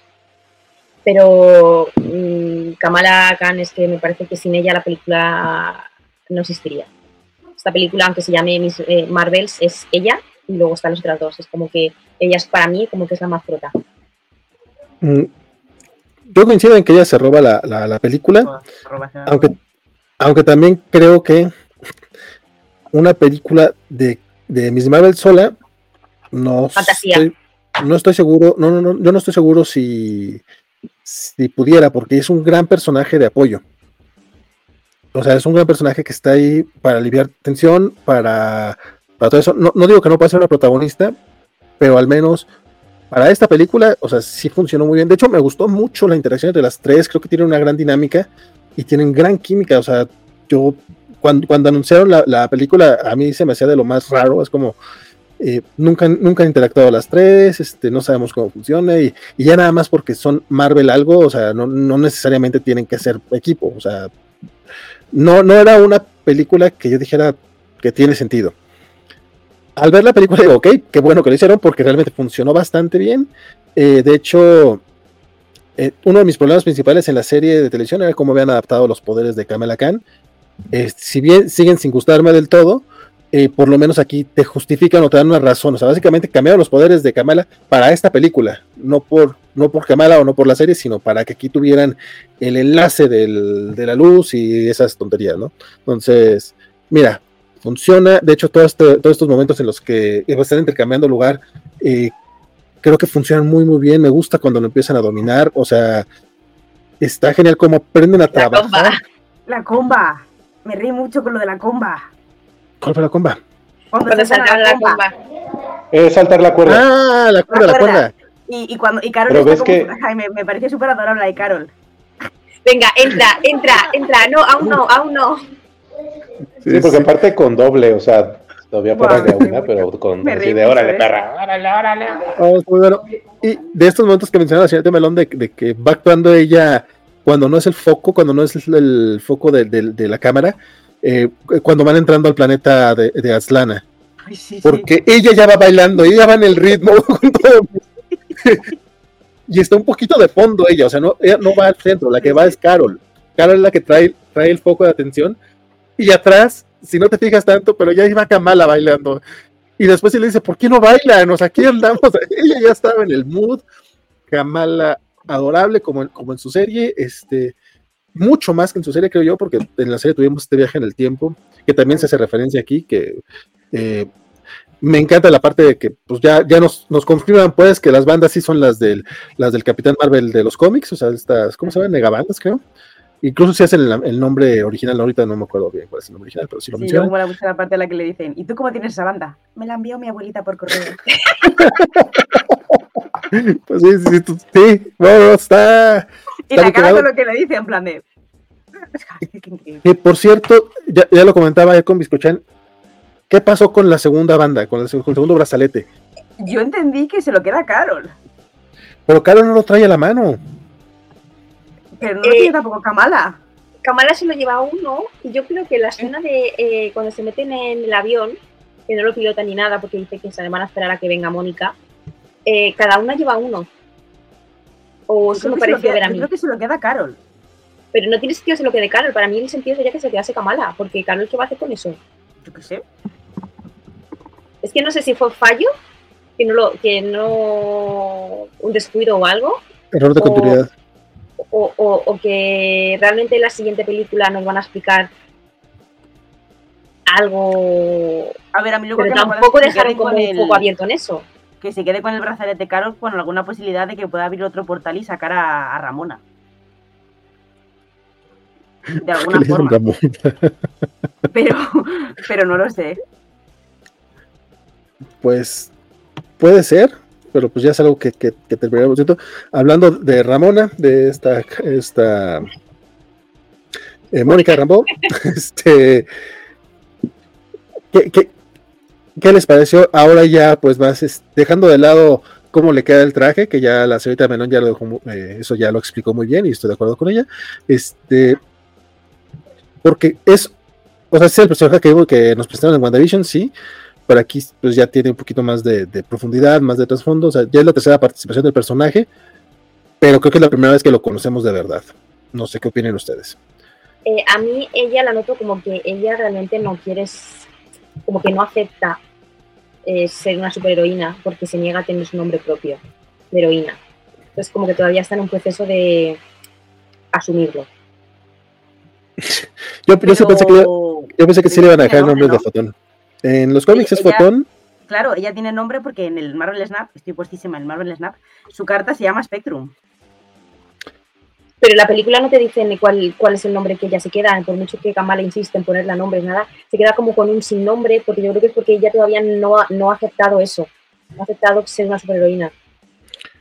pero mm, Kamala Khan es que me parece que sin ella la película no existiría. Esta película, aunque se llame eh, Marvels, es ella y luego están las otras dos. Es como que ella es para mí como que es la más frota. Mm, yo coincido en que ella se roba la, película, aunque, aunque también creo que una película de, de Miss Marvel sola no Fantasía. no estoy seguro, no, no, no, yo no estoy seguro si si pudiera, porque es un gran personaje de apoyo. O sea, es un gran personaje que está ahí para aliviar tensión, para, para todo eso. No, digo que no pueda ser una protagonista, pero al menos para esta película, o sea, sí funcionó muy bien. De hecho, me gustó mucho la interacción entre las tres. Creo que tienen una gran dinámica y tienen gran química. O sea, yo cuando, cuando anunciaron la, la película, a mí se me hacía de lo más raro. Es como, eh, nunca, nunca han interactuado las tres, este, no sabemos cómo funciona y, ya nada más porque son Marvel algo, o sea, no, necesariamente tienen que ser equipo, o sea, no, no era una película que yo dijera que tiene sentido. Al ver la película digo, ok, qué bueno que lo hicieron porque realmente funcionó bastante bien. Eh, de hecho, eh, uno de mis problemas principales en la serie de televisión era cómo habían adaptado los poderes de Kamala Khan. si bien siguen sin gustarme del todo, eh, por lo menos aquí te justifican o te dan una razón. O sea, básicamente cambiaron los poderes de Kamala para esta película, no por, no por Kamala o no por la serie, sino para que aquí tuvieran el enlace del, de la luz y esas tonterías, ¿no? Entonces, mira, funciona. De hecho, este, todos estos momentos en los que están intercambiando lugar, eh, creo que funcionan muy, muy bien. Me gusta cuando lo empiezan a dominar. O sea, está genial cómo aprenden a trabajar. La comba. Me reí mucho con lo de la comba. ¿Cuál fue la comba? Cuando, saltar la comba. Es saltar la cuerda. Ah, la cuerda, la, cuerda. Y, y, cuando, y Carol está como, que... me, me pareció súper adorable la de Carol. Venga, entra, entra, entra. No, aún no, aún no. Sí, porque aparte con doble, o sea, todavía fuera de una, pero con así de órale, perra, órale, órale. Oh, bueno. Y de estos momentos que mencionaba la señora Melón, de, de, que va actuando ella cuando no es el foco, cuando no es el, foco de, de la cámara, eh, cuando van entrando al planeta de, de Aslana. porque ella ya va bailando, ella va en el ritmo y está un poquito de fondo ella, o sea, no, ella no va al centro, la que va es Carol. Carol es la que trae, trae el foco de atención. Y atrás, si no te fijas tanto, pero ya iba Kamala bailando. Y después se le dice, ¿por qué no bailan? O sea, aquí andamos. ella ya estaba en el mood. Kamala adorable como en, como en su serie. Este, mucho más que en su serie, creo yo, porque en la serie tuvimos este viaje en el tiempo, que también se hace referencia aquí, que eh, me encanta la parte de que pues ya, ya nos, nos confirman pues que las bandas sí son las del, las del Capitán Marvel de los cómics, o sea, estas, ¿cómo se llaman? Negabandas, creo. Incluso si hacen el, nombre original, ahorita no me acuerdo bien cuál es el nombre original, pero sí lo sí, mencionan. Gusta la parte en la que le dicen, ¿y tú cómo tienes esa banda? Me la envió mi abuelita por correo. pues sí, sí, sí, sí, bueno, está, y la cara con lo que le dice, en plan de. Que por cierto, ya, lo comentaba ayer con Biscochan. ¿Qué pasó con la segunda banda, con el, segundo brazalete? Yo entendí que se lo queda Carol. Pero Carol no lo trae a la mano. Pero no lo tiene eh, tampoco Kamala. Kamala se lo lleva uno, y yo creo que la escena de eh, cuando se meten en el avión, que no lo pilota ni nada porque dice que se van a esperar a que venga Mónica, eh, cada una lleva uno. O eso me pareció ver a mí. Yo creo que se lo queda Carol. Pero no tiene sentido que se lo quede Carol. Para mí el sentido sería que se quedase Kamala, porque Carol, ¿qué va a hacer con eso? Yo qué sé. Es que no sé si fue fallo, que no lo, que no un descuido o algo. Error de continuidad. O, o, que realmente en la siguiente película nos van a explicar algo. A ver, a mí lo que tampoco dejaron como un poco abierto en eso que se quede con el brazalete caro con alguna posibilidad de que pueda abrir otro portal y sacar a, Ramona. De alguna forma. Pero, pero no lo sé. Pues puede ser, pero pues ya es algo que, que, que terminaremos Hablando de Ramona, de esta, esta eh, Mónica Rambo, este, ¿qué, qué, qué les pareció? Ahora ya, pues es- dejando de lado cómo le queda el traje, que ya la señorita Menón ya lo dejó eh, eso ya lo explicó muy bien y estoy de acuerdo con ella. Este, porque es, o sea, es el personaje que, nos presentaron en WandaVision, sí, pero aquí pues ya tiene un poquito más de, profundidad, más de trasfondo, o sea, ya es la tercera participación del personaje, pero creo que es la primera vez que lo conocemos de verdad. No sé qué opinan ustedes. Eh, a mí ella la noto como que ella realmente no quiere, como que no acepta eh, ser una superheroína porque se niega a tener su nombre propio de heroína. Entonces como que todavía está en un proceso de asumirlo. Yo, yo pensé que, yo pensé que sí le iban a dejar el nombre de Fotón. En los cómics es ella- Fotón, Claro, ella tiene nombre porque en el Marvel Snap, estoy puestísima en el Marvel Snap, su carta se llama Spectrum. Pero la película no te dicen ni cuál, cuál es el nombre que ella se queda, por mucho que Kamala insiste en ponerle nombres, nada, se queda como con un sin nombre, porque yo creo que es porque ella todavía no ha, no ha aceptado eso, no ha aceptado ser una superheroína.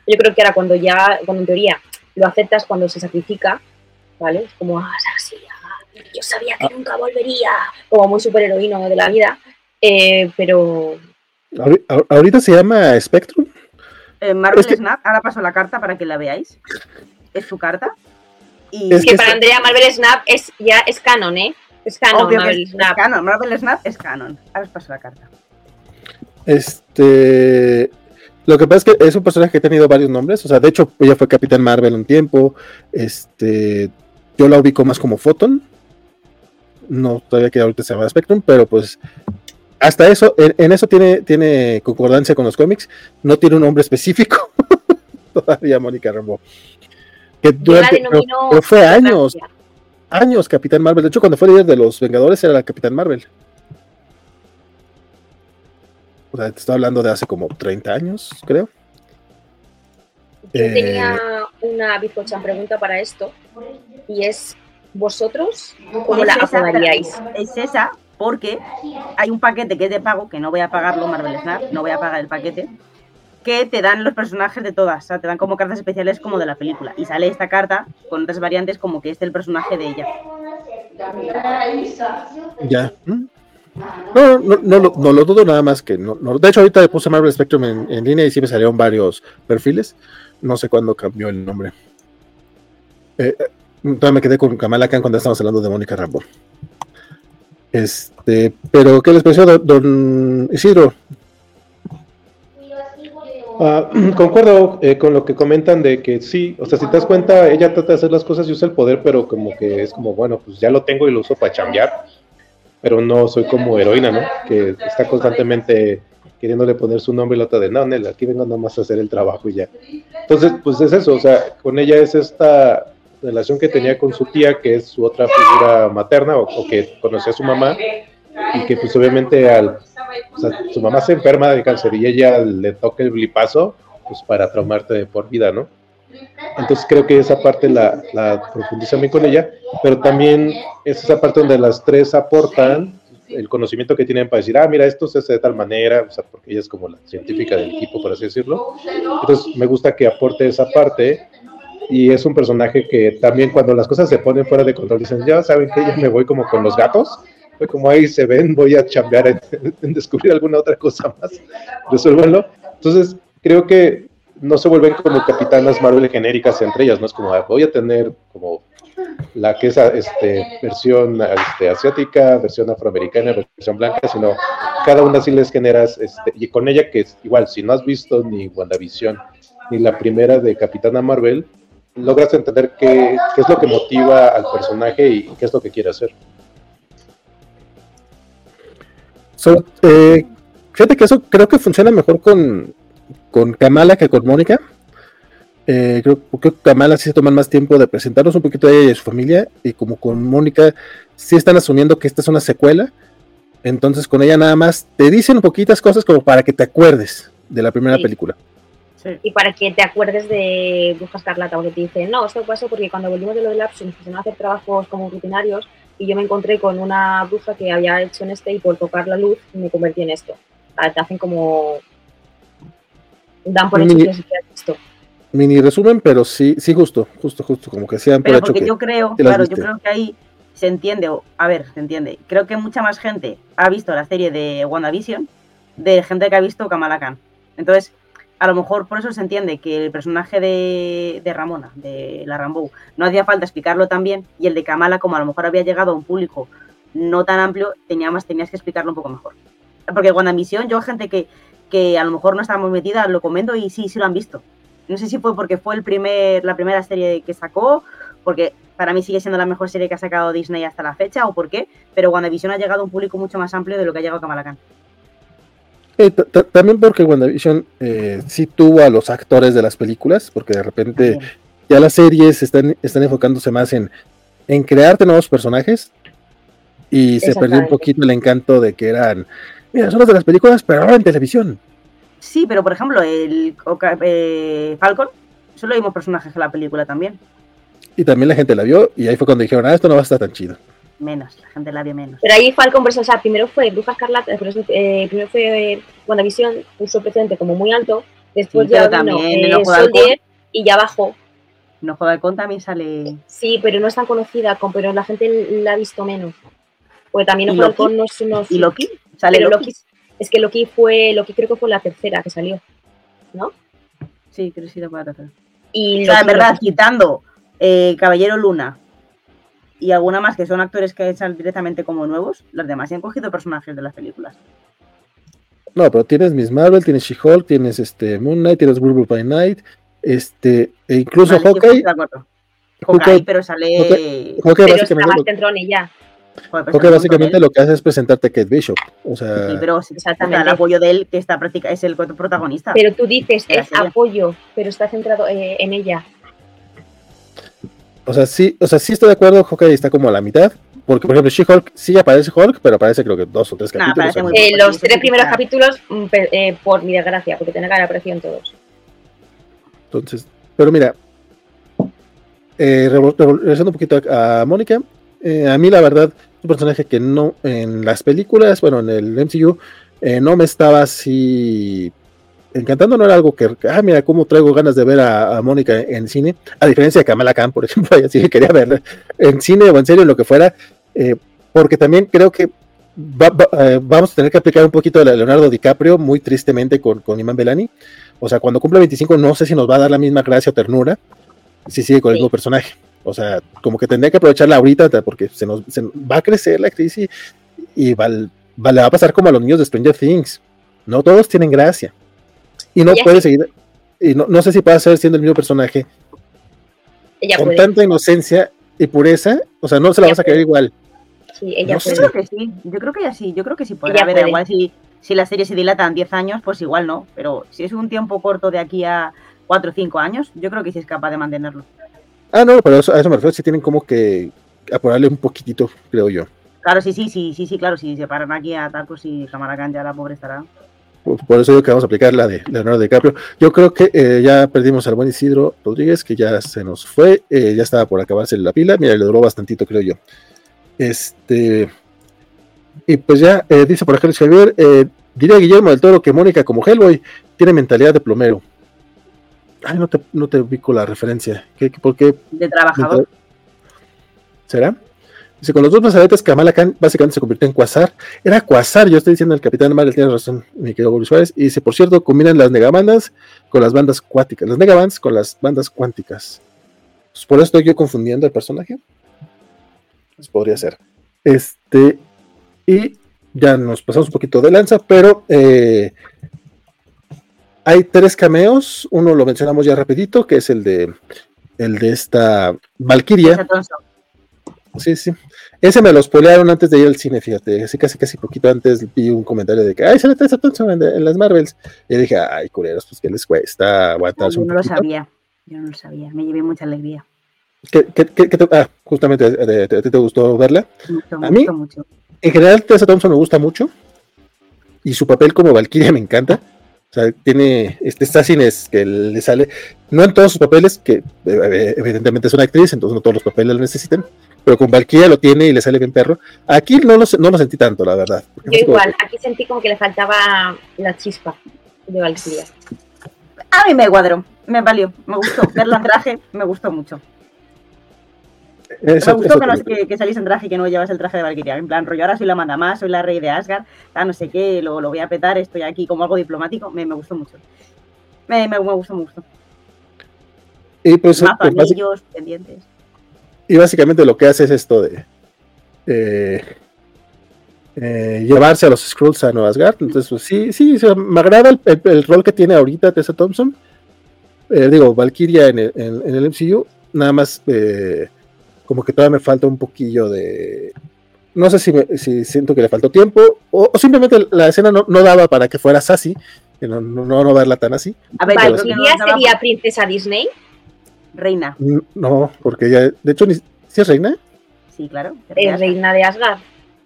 Yo creo que ahora cuando ya, cuando en teoría lo aceptas cuando se sacrifica, ¿vale? Es como, ah, sí, ah, yo sabía que nunca volvería, como muy superheroíno de la vida, eh, pero ahori- ahor- ahorita se llama Spectrum. En Marvel Es que- Snap, ahora paso la carta para que la veáis. Es su carta. Y Es que que para Andrea Marvel Snap es ya es canon, ¿eh? Es canon obvio Marvel es, es Snap. canon. Marvel Snap es canon. Ahora os paso la carta. Este. Lo que pasa es que es un personaje que ha tenido varios nombres. O sea, de hecho, ella fue Capitán Marvel un tiempo. Este. Yo la ubico más como Photon. No, todavía que ahorita se llama Spectrum, pero pues. Hasta eso, en, en eso tiene, tiene concordancia con los cómics. No tiene un nombre específico. todavía Mónica Rambo. Que durante, pero- fue años, Francia. años Capitán Marvel. De hecho, cuando fue líder de los Vengadores era la Capitán Marvel. O sea, te estoy hablando de hace como 30 años, creo. Yo Eh, tenía una bizcochan pregunta para esto y es ¿vosotros cómo Es la esa, apodaríais? Es esa porque hay un paquete que es de pago, que no voy a pagarlo, Marvel Snap, no voy a pagar el paquete, que te dan los personajes de todas, o sea, te dan como cartas especiales como de la película. Y sale esta carta con otras variantes como que es el personaje de ella. Ya. No, no, no, lo- no lo dudo nada más que no, no- De hecho, ahorita puse Marvel Spectrum en, línea y sí me salieron varios perfiles. No sé cuándo cambió el nombre. Eh, eh, todavía me quedé con Kamala Khan cuando estábamos hablando de Mónica Rambo. Este, pero ¿qué les pareció, don Isidro? Ah, concuerdo eh, con lo que comentan de que sí, o sea, si te das cuenta, ella trata de hacer las cosas y usa el poder, pero como que es como, bueno, pues ya lo tengo y lo uso para chambear, pero no soy como heroína, ¿no? Que está constantemente queriéndole poner su nombre y la otra de, no, aquí vengo nada más a hacer el trabajo y ya. Entonces, pues es eso, o sea, con ella es esta relación que tenía con su tía, que es su otra figura materna, o, o que conocía a su mamá, y que pues obviamente al su mamá se enferma de cáncer y ella le toca el blipazo, pues para traumarte de por vida, ¿no? Entonces creo que esa parte la, la profundiza bien con ella, pero también es esa parte donde las tres aportan el conocimiento que tienen para decir, ah, mira, esto se hace de tal manera, porque ella es como la científica del equipo, por así decirlo. Entonces me gusta que aporte esa parte y es un personaje que también cuando las cosas se ponen fuera de control dicen, ya saben que yo me voy como con los gatos, como ahí se ven, voy a chambear en, descubrir alguna otra cosa más, resuélvanlo. Entonces, creo que no se vuelven como capitanas Marvel genéricas entre ellas, no es como, ah, voy a tener como la que es este, versión este, asiática, versión afroamericana, versión blanca, sino cada una sí les generas, este, y con ella que igual, si no has visto ni WandaVision, ni la primera de Capitana Marvel, logras entender qué, qué es lo que motiva al personaje y qué es lo que quiere hacer. So, eh, fíjate que eso creo que funciona mejor con, con Kamala que con Mónica. Eh, creo, creo que Kamala sí se toman más tiempo de presentarnos un poquito de ella y de su familia, y como con Mónica sí están asumiendo que esta es una secuela. Entonces con ella nada más te dicen poquitas cosas como para que te acuerdes de la primera Sí. película. Sí. Y para que te acuerdes de Bruja Escarlata, porque te dicen, no, esto pasó porque cuando volvimos de lo del Lapsus nos a hacer trabajos como rutinarios y yo me encontré con una bruja que había hecho en este y por tocar la luz me convertí en esto. Ah, Te hacen como... Dan por hecho Mini- que sí que has visto. Mini resumen, pero sí, sí, justo, justo, justo, como que sean por Pero hecho porque que. yo creo, que claro, yo creo que ahí se entiende, o a ver, se entiende. Creo que mucha más gente ha visto la serie de WandaVision de gente que ha visto Kamala Khan. Entonces, a lo mejor por eso se entiende que el personaje de, Ramona, de la Rambo, no hacía falta explicarlo también y el de Kamala, como a lo mejor había llegado a un público no tan amplio, tenía más, tenías que explicarlo un poco mejor. Porque WandaVision, yo gente que, que a lo mejor no estaba muy metida, lo comento y sí, sí lo han visto. No sé si fue porque fue el primer, la primera serie que sacó, porque para mí sigue siendo la mejor serie que ha sacado Disney hasta la fecha, o por qué, pero WandaVision ha llegado a un público mucho más amplio de lo que ha llegado Kamala Khan. Eh, también porque WandaVision eh, sí tuvo a los actores de las películas, porque de repente ya las series están, están enfocándose más en, en crearte nuevos personajes y se perdió un poquito el encanto de que eran, mira, son los de las películas, pero ahora en televisión. Sí, pero por ejemplo, el eh, Falcon, solo vimos personajes en la película también. Y también la gente la vio y ahí fue cuando dijeron, ah, esto no va a estar tan chido. Menos, la gente la vio menos. Pero ahí Falcon, pues, o sea, primero fue Bruja Escarlata, eso, eh, primero fue eh, WandaVision, puso precedente como muy alto, después Sí, ya vino eh, y ya bajó. No Ojo de Halcón también sale. Sí, pero no es tan conocida, con- pero la gente la ha visto menos. Porque también ¿Y Ojo de Loki? Halcón no es no- ¿Y Loki? ¿Sale pero Loki? Loki, es que Loki fue, Loki creo que fue la tercera que salió, ¿no? Sí, creo que sí, la hacer. Y O sea, en verdad, quitando eh, Caballero Luna y alguna más que son actores que echan directamente como nuevos, los demás han cogido personajes de las películas. No, pero tienes Miss Marvel, tienes She-Hulk, tienes este Moon Knight, tienes Werewolf by Night, este, e incluso Vale, sí, Hawkeye. Hawkeye, Hawkeye- pero sale. Hawkeye pero está básicamente, más lo, centrón ella. Joder, Hawkeye básicamente lo que hace es presentarte a Kate Bishop. O sea, Sí, pero Exactamente. está el apoyo de él, que está práctica, es el protagonista. Pero tú dices, es apoyo, pero está centrado eh, en ella. O sea, sí, o sea, sí estoy de acuerdo, Hawkeye está como a la mitad, porque por ejemplo She-Hulk sí aparece Hulk, pero aparece creo que dos o tres capítulos. o Eh, los tres sí primeros capítulos, mm, eh, por mi desgracia, porque tenía que haber aparecido en todos. Entonces, pero mira, eh, regresando un poquito a, a Mónica, eh, a mí la verdad, un personaje que no, en las películas, bueno, en el MCU, eh, no me estaba así encantando, no era algo que, ah, mira, cómo traigo ganas de ver a, a Mónica en cine, a diferencia de Kamala Khan, por ejemplo, ella sí que quería verla en cine o en serio, lo que fuera, eh, porque también creo que va- va- eh, vamos a tener que aplicar un poquito de la Leonardo DiCaprio, muy tristemente con, con Iman Belani, o sea, cuando cumple 25 no sé si nos va a dar la misma gracia o ternura si sigue con el mismo personaje. O sea, como que tendría que aprovecharla ahorita ta- porque se nos se- va a crecer la actriz y, y va, va- le va a pasar como a los niños de Stranger Things. No todos tienen gracia. Y no Ella puede sí. seguir. Y no, no sé si puede ser siendo el mismo personaje Ella con puede. tanta inocencia y pureza. O sea, no se la Ella vas a creer igual. Sí, ella no. Yo creo que sí, yo creo que ya sí, yo creo que sí podrá Ella haber, igual si, si la serie se dilata en 10 años, pues igual no, pero si es un tiempo corto de aquí a 4 o 5 años, yo creo que sí es capaz de mantenerlo. Ah, no, pero eso- a eso me refiero. Si tienen como que apurarle un poquitito, creo yo. Claro, sí, sí, sí, sí, sí, claro, si se paran aquí a pues sí, Camaracán ya la pobre estará. Por, eso digo que vamos a aplicar la de Leonardo DiCaprio. Yo creo que eh, ya perdimos al buen Isidro Rodríguez, que ya se nos fue, eh, ya estaba por acabarse la pila. Mira, le duró bastantito, creo yo. Este. Y pues ya, eh, dice por acá Luis Javier, eh, diría Guillermo del Toro que Mónica, como Hellboy, tiene mentalidad de plomero. Ay, no te, no te ubico la referencia. ¿Qué, qué- ¿Por qué? De trabajador. ¿Será? Dice, con los dos brazaletes, Kamala Khan básicamente se convirtió en Quasar. Era Quasar, yo estoy diciendo el Capitán Marvel, tiene razón, mi querido Boris Suárez. Y dice, por cierto, combinan las negabandas con las bandas cuánticas. Las negabands con las bandas cuánticas. Pues por eso estoy yo confundiendo el personaje. Pues podría ser. Este, y ya nos pasamos un poquito de lanza, pero eh, hay tres cameos. Uno lo mencionamos ya rapidito, que es el de el de esta Valkyria. Sí, sí. Ese me lo spoilearon antes de ir al cine, fíjate. Así casi, casi poquito antes vi un comentario de que, ay, se le Tessa Thompson en, en las Marvels. Y dije, ay, culeros, pues que les cuesta aguantarse Yo no lo sabía, yo no lo sabía, me llevé mucha alegría. ¿Qué, qué- qué- qué te- ah, justamente, ¿a ti te, te- te gustó verla? ¿A mí? mucho. En general, Tessa Thompson me gusta mucho. Y su papel como Valkyria me encanta. O sea, tiene este Sassines que le sale, no en todos sus papeles, que eh, evidentemente es una actriz, entonces no todos los papeles lo necesitan, pero con Valkyria lo tiene y le sale bien perro. Aquí no lo, no lo sentí tanto, la verdad. Yo igual, aquí sentí como que le faltaba la chispa de Valkyria. A mí me cuadró, me valió, me gustó. Verla en traje me gustó mucho. Me gustó que, no, que, que salís en traje y que no llevas el traje de Valkyria. En plan, rollo, ahora soy la manda más, soy la rey de Asgard, ah, no sé qué, lo, lo voy a petar, estoy aquí como algo diplomático. Me, me gustó mucho. Me, me, me, gustó, me gustó. Y pues, Mazo, anillos, pendientes. Y básicamente lo que hace es esto de eh, eh, llevarse a los Skrulls a Nueva Asgard. Entonces, pues, sí, sí, o sea, me agrada el, el, el, rol que tiene ahorita Tessa Thompson. Eh, digo, Valkyria en el, en, en el MCU, nada más eh, como que todavía me falta un poquillo de... No sé si, me, si siento que le faltó tiempo o, o simplemente la escena no, no, daba para que fuera sassy, que no, no, no verla tan así. A ver, ¿Valkyria no sería princesa Disney? Reina. No, porque ella, de hecho, ¿sí es reina? Sí, claro. Es reina de Asgard.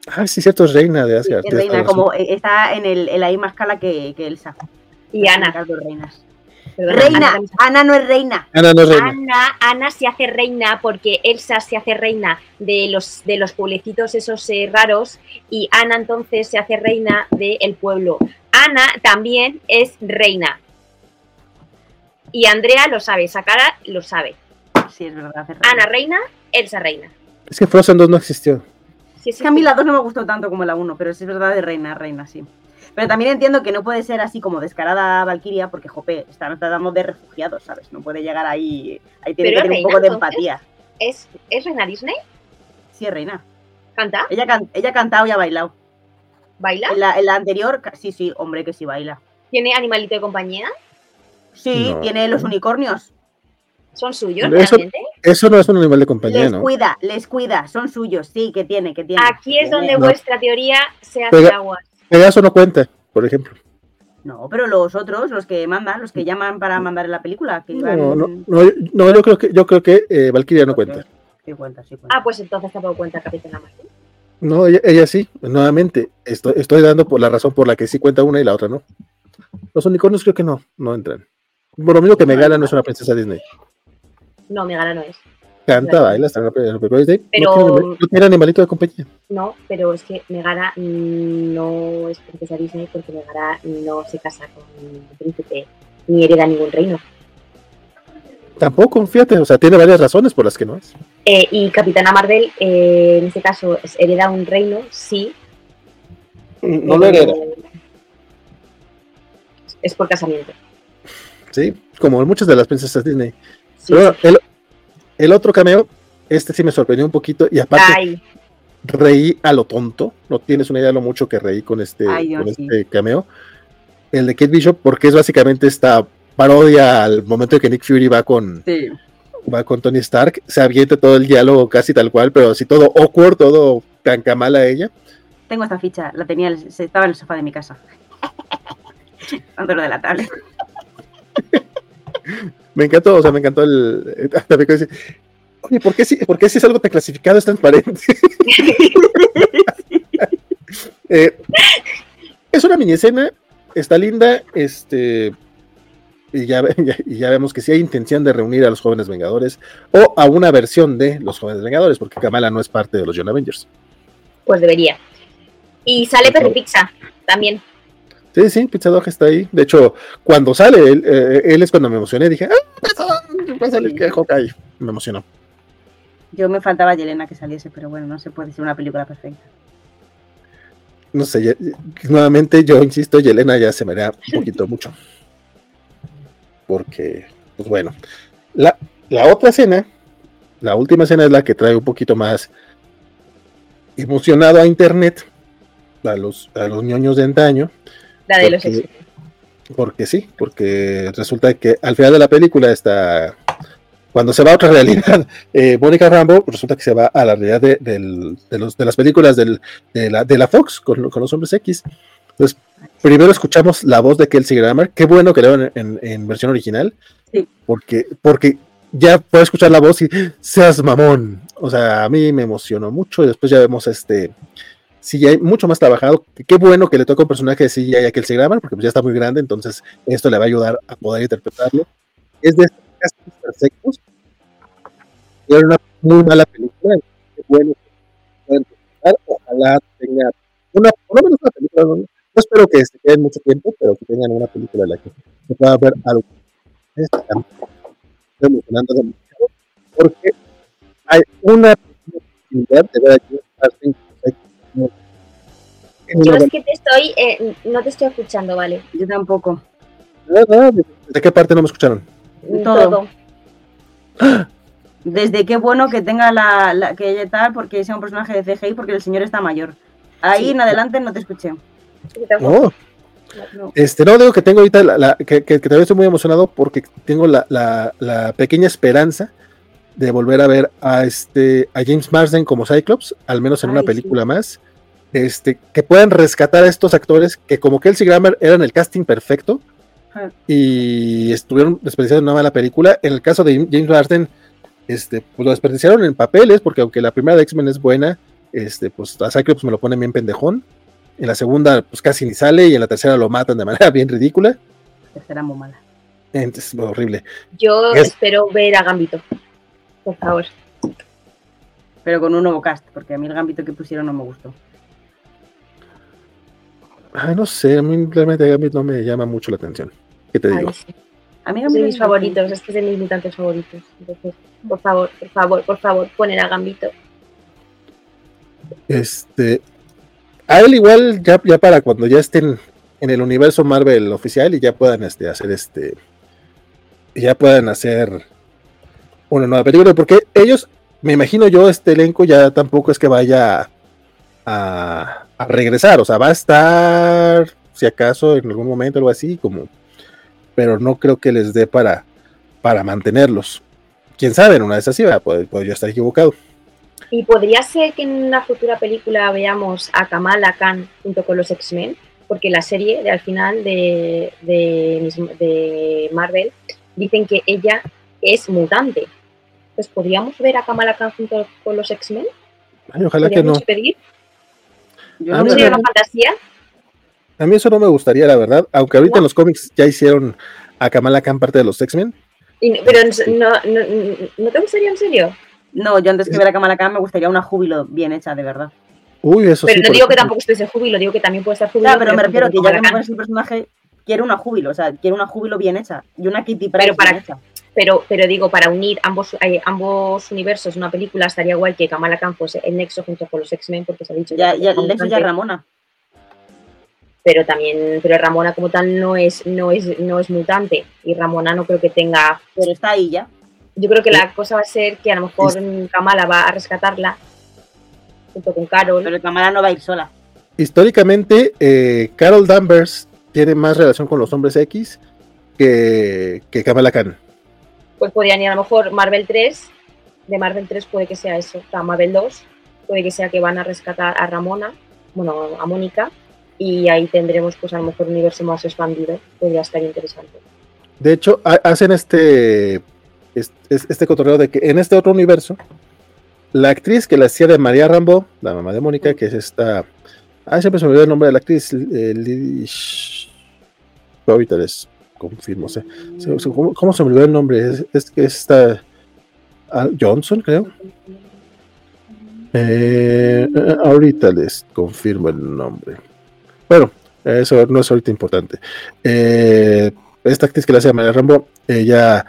Ah, sí, cierto, es reina de Asgard. Sí, es reina, como está en, el, en la misma escala que, que Elsa. Y Ana. reinas. Reina, Ana, Ana, no es reina. Ana no es reina. Ana, Ana, se hace reina porque Elsa se hace reina de los, de los pueblecitos esos eh, raros y Ana entonces se hace reina del de pueblo. Ana también es reina. Y Andrea lo sabe, Sakara lo sabe. Sí, es verdad. Es Ana reina, Elsa reina. Es que Frozen 2 no existió. Sí, es que a mí la 2 no me gustó tanto como la 1, pero es verdad de reina, reina, sí. Pero también entiendo que no puede ser así como descarada Valkyria, porque, jope, están tratando de refugiados, ¿sabes? No puede llegar ahí. Ahí tiene que tener reina, un poco de empatía. ¿Es, ¿Es reina Disney? Sí, es reina. ¿Canta? Ella, can, ella ha cantado y ha bailado. ¿Baila? En la, en la, anterior, sí, sí, hombre, que sí baila. ¿Tiene animalito de compañía? Sí, no. tiene los unicornios. ¿Son suyos eso, realmente? Eso no es un animal de compañía, les ¿no? cuida, les cuida, son suyos, sí, que tiene, que tiene. Aquí es donde no. vuestra teoría se hace Pega, agua. Pegaso no cuenta, por ejemplo. No, pero los otros, los que mandan, los que llaman para mandar en la película, que iban... no, no, no, no, yo creo que yo creo que eh, Valkyria no cuenta. Sí cuenta, sí cuenta. Ah, pues entonces tampoco cuenta Capitana Marvel. No, ella, ella, sí, nuevamente, estoy, estoy dando por la razón por la que sí cuenta una y la otra no. Los unicornios creo que no, no entran. Por lo mismo que Megala no es una princesa Disney. No, Megala no es. Canta, baila, está en la película Disney. Pero, no, tiene, no tiene animalito de compañía. No, pero es que Megara no es princesa Disney porque Megara no se casa con un príncipe ni hereda ningún reino. Tampoco, fíjate, o sea, tiene varias razones por las que no es. Eh, y Capitana Marvel, eh, en este caso, hereda un reino, sí. No lo hereda. Es por casamiento. Sí, como muchas de las princesas Disney. Sí, Pero sí. el, el, otro cameo, este sí me sorprendió un poquito y aparte Ay. reí a lo tonto. No tienes una idea de lo mucho que reí con este, Ay, con sí. este cameo. El de Kate Bishop, porque es básicamente esta parodia al momento de que Nick Fury va con, sí. va con Tony Stark. Se avienta todo el diálogo casi tal cual, pero así todo awkward, todo cancamal a ella. Tengo esta ficha, la tenía, estaba en el sofá de mi casa. Tanto lo de la tablet. me encantó, o sea, me encantó el. Oye, ¿por qué, si, ¿por qué si es algo tan clasificado es transparente? eh, es una mini escena, está linda, este. Y ya, ya, y ya, vemos que sí hay intención de reunir a los jóvenes Vengadores o a una versión de los jóvenes Vengadores, porque Kamala no es parte de los Young Avengers. Pues debería. Y sale Perry Pizza también. Sí, sí, Pizza Dog está ahí. De hecho, cuando sale, él, eh, él es cuando me emocioné. Dije, ¡ah! Va a salir que Hawkeye. Me emocionó. Yo me faltaba Yelena que saliese, pero bueno, no se puede ser una película perfecta. No sé, ya, nuevamente yo insisto, Yelena ya se me da un poquito mucho. Porque, pues bueno. La, la otra escena, la última escena es la que trae un poquito más emocionado a internet, a los, a los ñoños de antaño. La de los porque, porque sí, porque resulta que al final de la película está. Cuando se va a otra realidad, eh, Mónica Rambo resulta que se va a la realidad de, de, de, los, de las películas del, de, la, de la Fox con, con, los hombres X. Entonces, primero escuchamos la voz de Kelsey Grammer. Qué bueno que en, en, en, versión original, sí. porque, porque ya puedo escuchar la voz y seas mamón. O sea, a mí me emocionó mucho. Y después ya vemos este CGI mucho más trabajado. Qué bueno que le toca un personaje de CGI a Kelsey Grammer, porque pues ya está muy grande, entonces esto le va a ayudar a poder interpretarlo. Es de estos perfectos. Era una muy mala película. Qué bueno que interpretar. Ojalá tenga una, por lo menos una película. No, no espero que se queden mucho tiempo, pero que tengan una película en la que se pueda ver algo. Estoy emocionando demasiado porque hay una posibilidad de ver a Cyclops. Yo es que te estoy, eh, no te estoy escuchando, ¿vale? Yo tampoco. Nada, ¿De de qué parte no me escucharon? Todo. Desde qué bueno que tenga la, la- que ella tal, porque sea un personaje de CGI, porque el señor está mayor. Ahí Sí. en adelante no te escuché. No, No. este, no digo que tengo ahorita la, la- que, que, que todavía estoy muy emocionado porque tengo la, la, la pequeña esperanza de volver a ver a este a James Marsden como Cyclops, al menos en una película más. Este, que puedan rescatar a estos actores que como Kelsey Grammer eran el casting perfecto Ah. y estuvieron desperdiciados en una mala película. En el caso de James Marsden, este, pues lo desperdiciaron en papeles, porque aunque la primera de X-Men es buena, este, pues a Cyclops me lo ponen bien pendejón. En la segunda, pues casi ni sale, y en la tercera lo matan de manera bien ridícula. Será muy mala. Entonces, horrible. Yo Es- espero ver a Gambito. Por favor. Pero con un nuevo cast, porque a mí el gambito que pusieron no me gustó. Ay, no sé, a mí realmente Gambit no me llama mucho la atención. ¿Qué te Ay, digo? sí. A mí Es de Gambito mis favoritos, es que es de mis mutantes favoritos. Entonces, por favor, por favor, por favor, poner a Gambito. Este, a él igual ya, ya para cuando ya estén en el universo Marvel oficial y ya puedan este, hacer este, ya puedan hacer una nueva película, porque ellos, me imagino yo, este elenco ya tampoco es que vaya a, regresar, o sea, va a estar, si acaso, en algún momento, algo así, como, pero no creo que les dé para, para mantenerlos. Quién sabe, en una de esas sí, puedo, puedo yo estar equivocado. Y podría ser que en una futura película veamos a Kamala Khan junto con los X-Men, porque la serie de al final de, de, de Marvel dicen que ella es mutante. Pues podríamos ver a Kamala Khan junto con los X-Men. Ojalá que no. ¿Podríamos pedir? Yo ¿No sería una fantasía? A mí eso no me gustaría, la verdad. Aunque ahorita en los cómics ya hicieron a Kamala Khan parte de los X-Men. Pero no, no, no- ¿no te gustaría en serio? No, yo antes que ver a Kamala Khan me gustaría una júbilo bien hecha, de verdad. Uy, eso Pero sí. no digo que tampoco estés en júbilo, digo que también puede estar júbilo. Claro, pero me refiero a que ya que me Kamala pones el personaje, quiero una júbilo, o sea, quiero una júbilo bien hecha. Y una Kitty Pryde para- bien hecha. Pero, pero digo, para unir ambos, eh, ambos universos en una película estaría guay que Kamala Khan fuese el nexo junto con los X-Men, porque se ha dicho Ya, ya, ya es Ramona. pero también, pero Ramona como tal no es, no es, no es mutante, y Ramona no creo que tenga, Pero está ahí ya. yo creo que la cosa va a ser que a lo mejor Kamala va a rescatarla junto con Carol, Pero Kamala no va a ir sola. Históricamente, eh, Carol Danvers tiene más relación con los hombres X que, que Kamala Khan. Pues podrían ir a lo mejor Marvel 3, de Marvel 3 puede que sea eso, o sea, Marvel 2, puede que sea que van a rescatar a Ramona, bueno, a Mónica, y ahí tendremos pues a lo mejor un universo más expandido, podría estar interesante. De hecho, ha- hacen este, este, este cotorreo de que en este otro universo, la actriz que la hacía de María Rambo, la mamá de Mónica, que es esta. Ah, siempre se me olvidó el nombre de la actriz. eh, Lily Sh- Ahorita les confirmo. sé. Se- se- ¿Cómo, se me olvidó el nombre? Es, esta. ah, Johnson, creo. Eh, ahorita les confirmo el nombre. Bueno, eso no es ahorita importante. Eh, esta actriz que la hace María Rambo, ella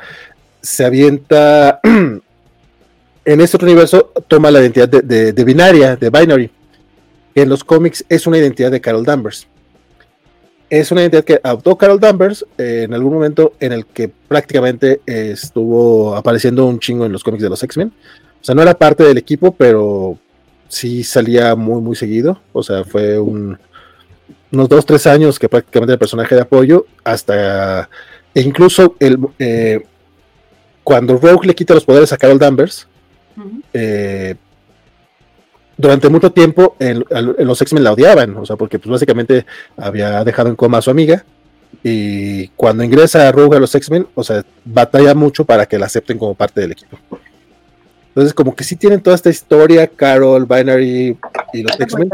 se avienta en este otro universo, toma la identidad de, de- de binaria, de binary, en los cómics es una identidad de Carol Danvers. Es una identidad que adoptó Carol Danvers eh, en algún momento en el que prácticamente eh, estuvo apareciendo un chingo en los cómics de los X-Men. O sea, no era parte del equipo, pero sí salía muy, muy seguido. O sea, fue un, unos dos, tres años que prácticamente era el personaje de apoyo, hasta e incluso el, eh, cuando Rogue le quita los poderes a Carol Danvers, eh, durante mucho tiempo en, en los X-Men la odiaban, o sea, porque pues básicamente había dejado en coma a su amiga y cuando ingresa Rogue a los X-Men, o sea, batalla mucho para que la acepten como parte del equipo. Entonces, como que sí tienen toda esta historia, Carol, Binary y los X-Men,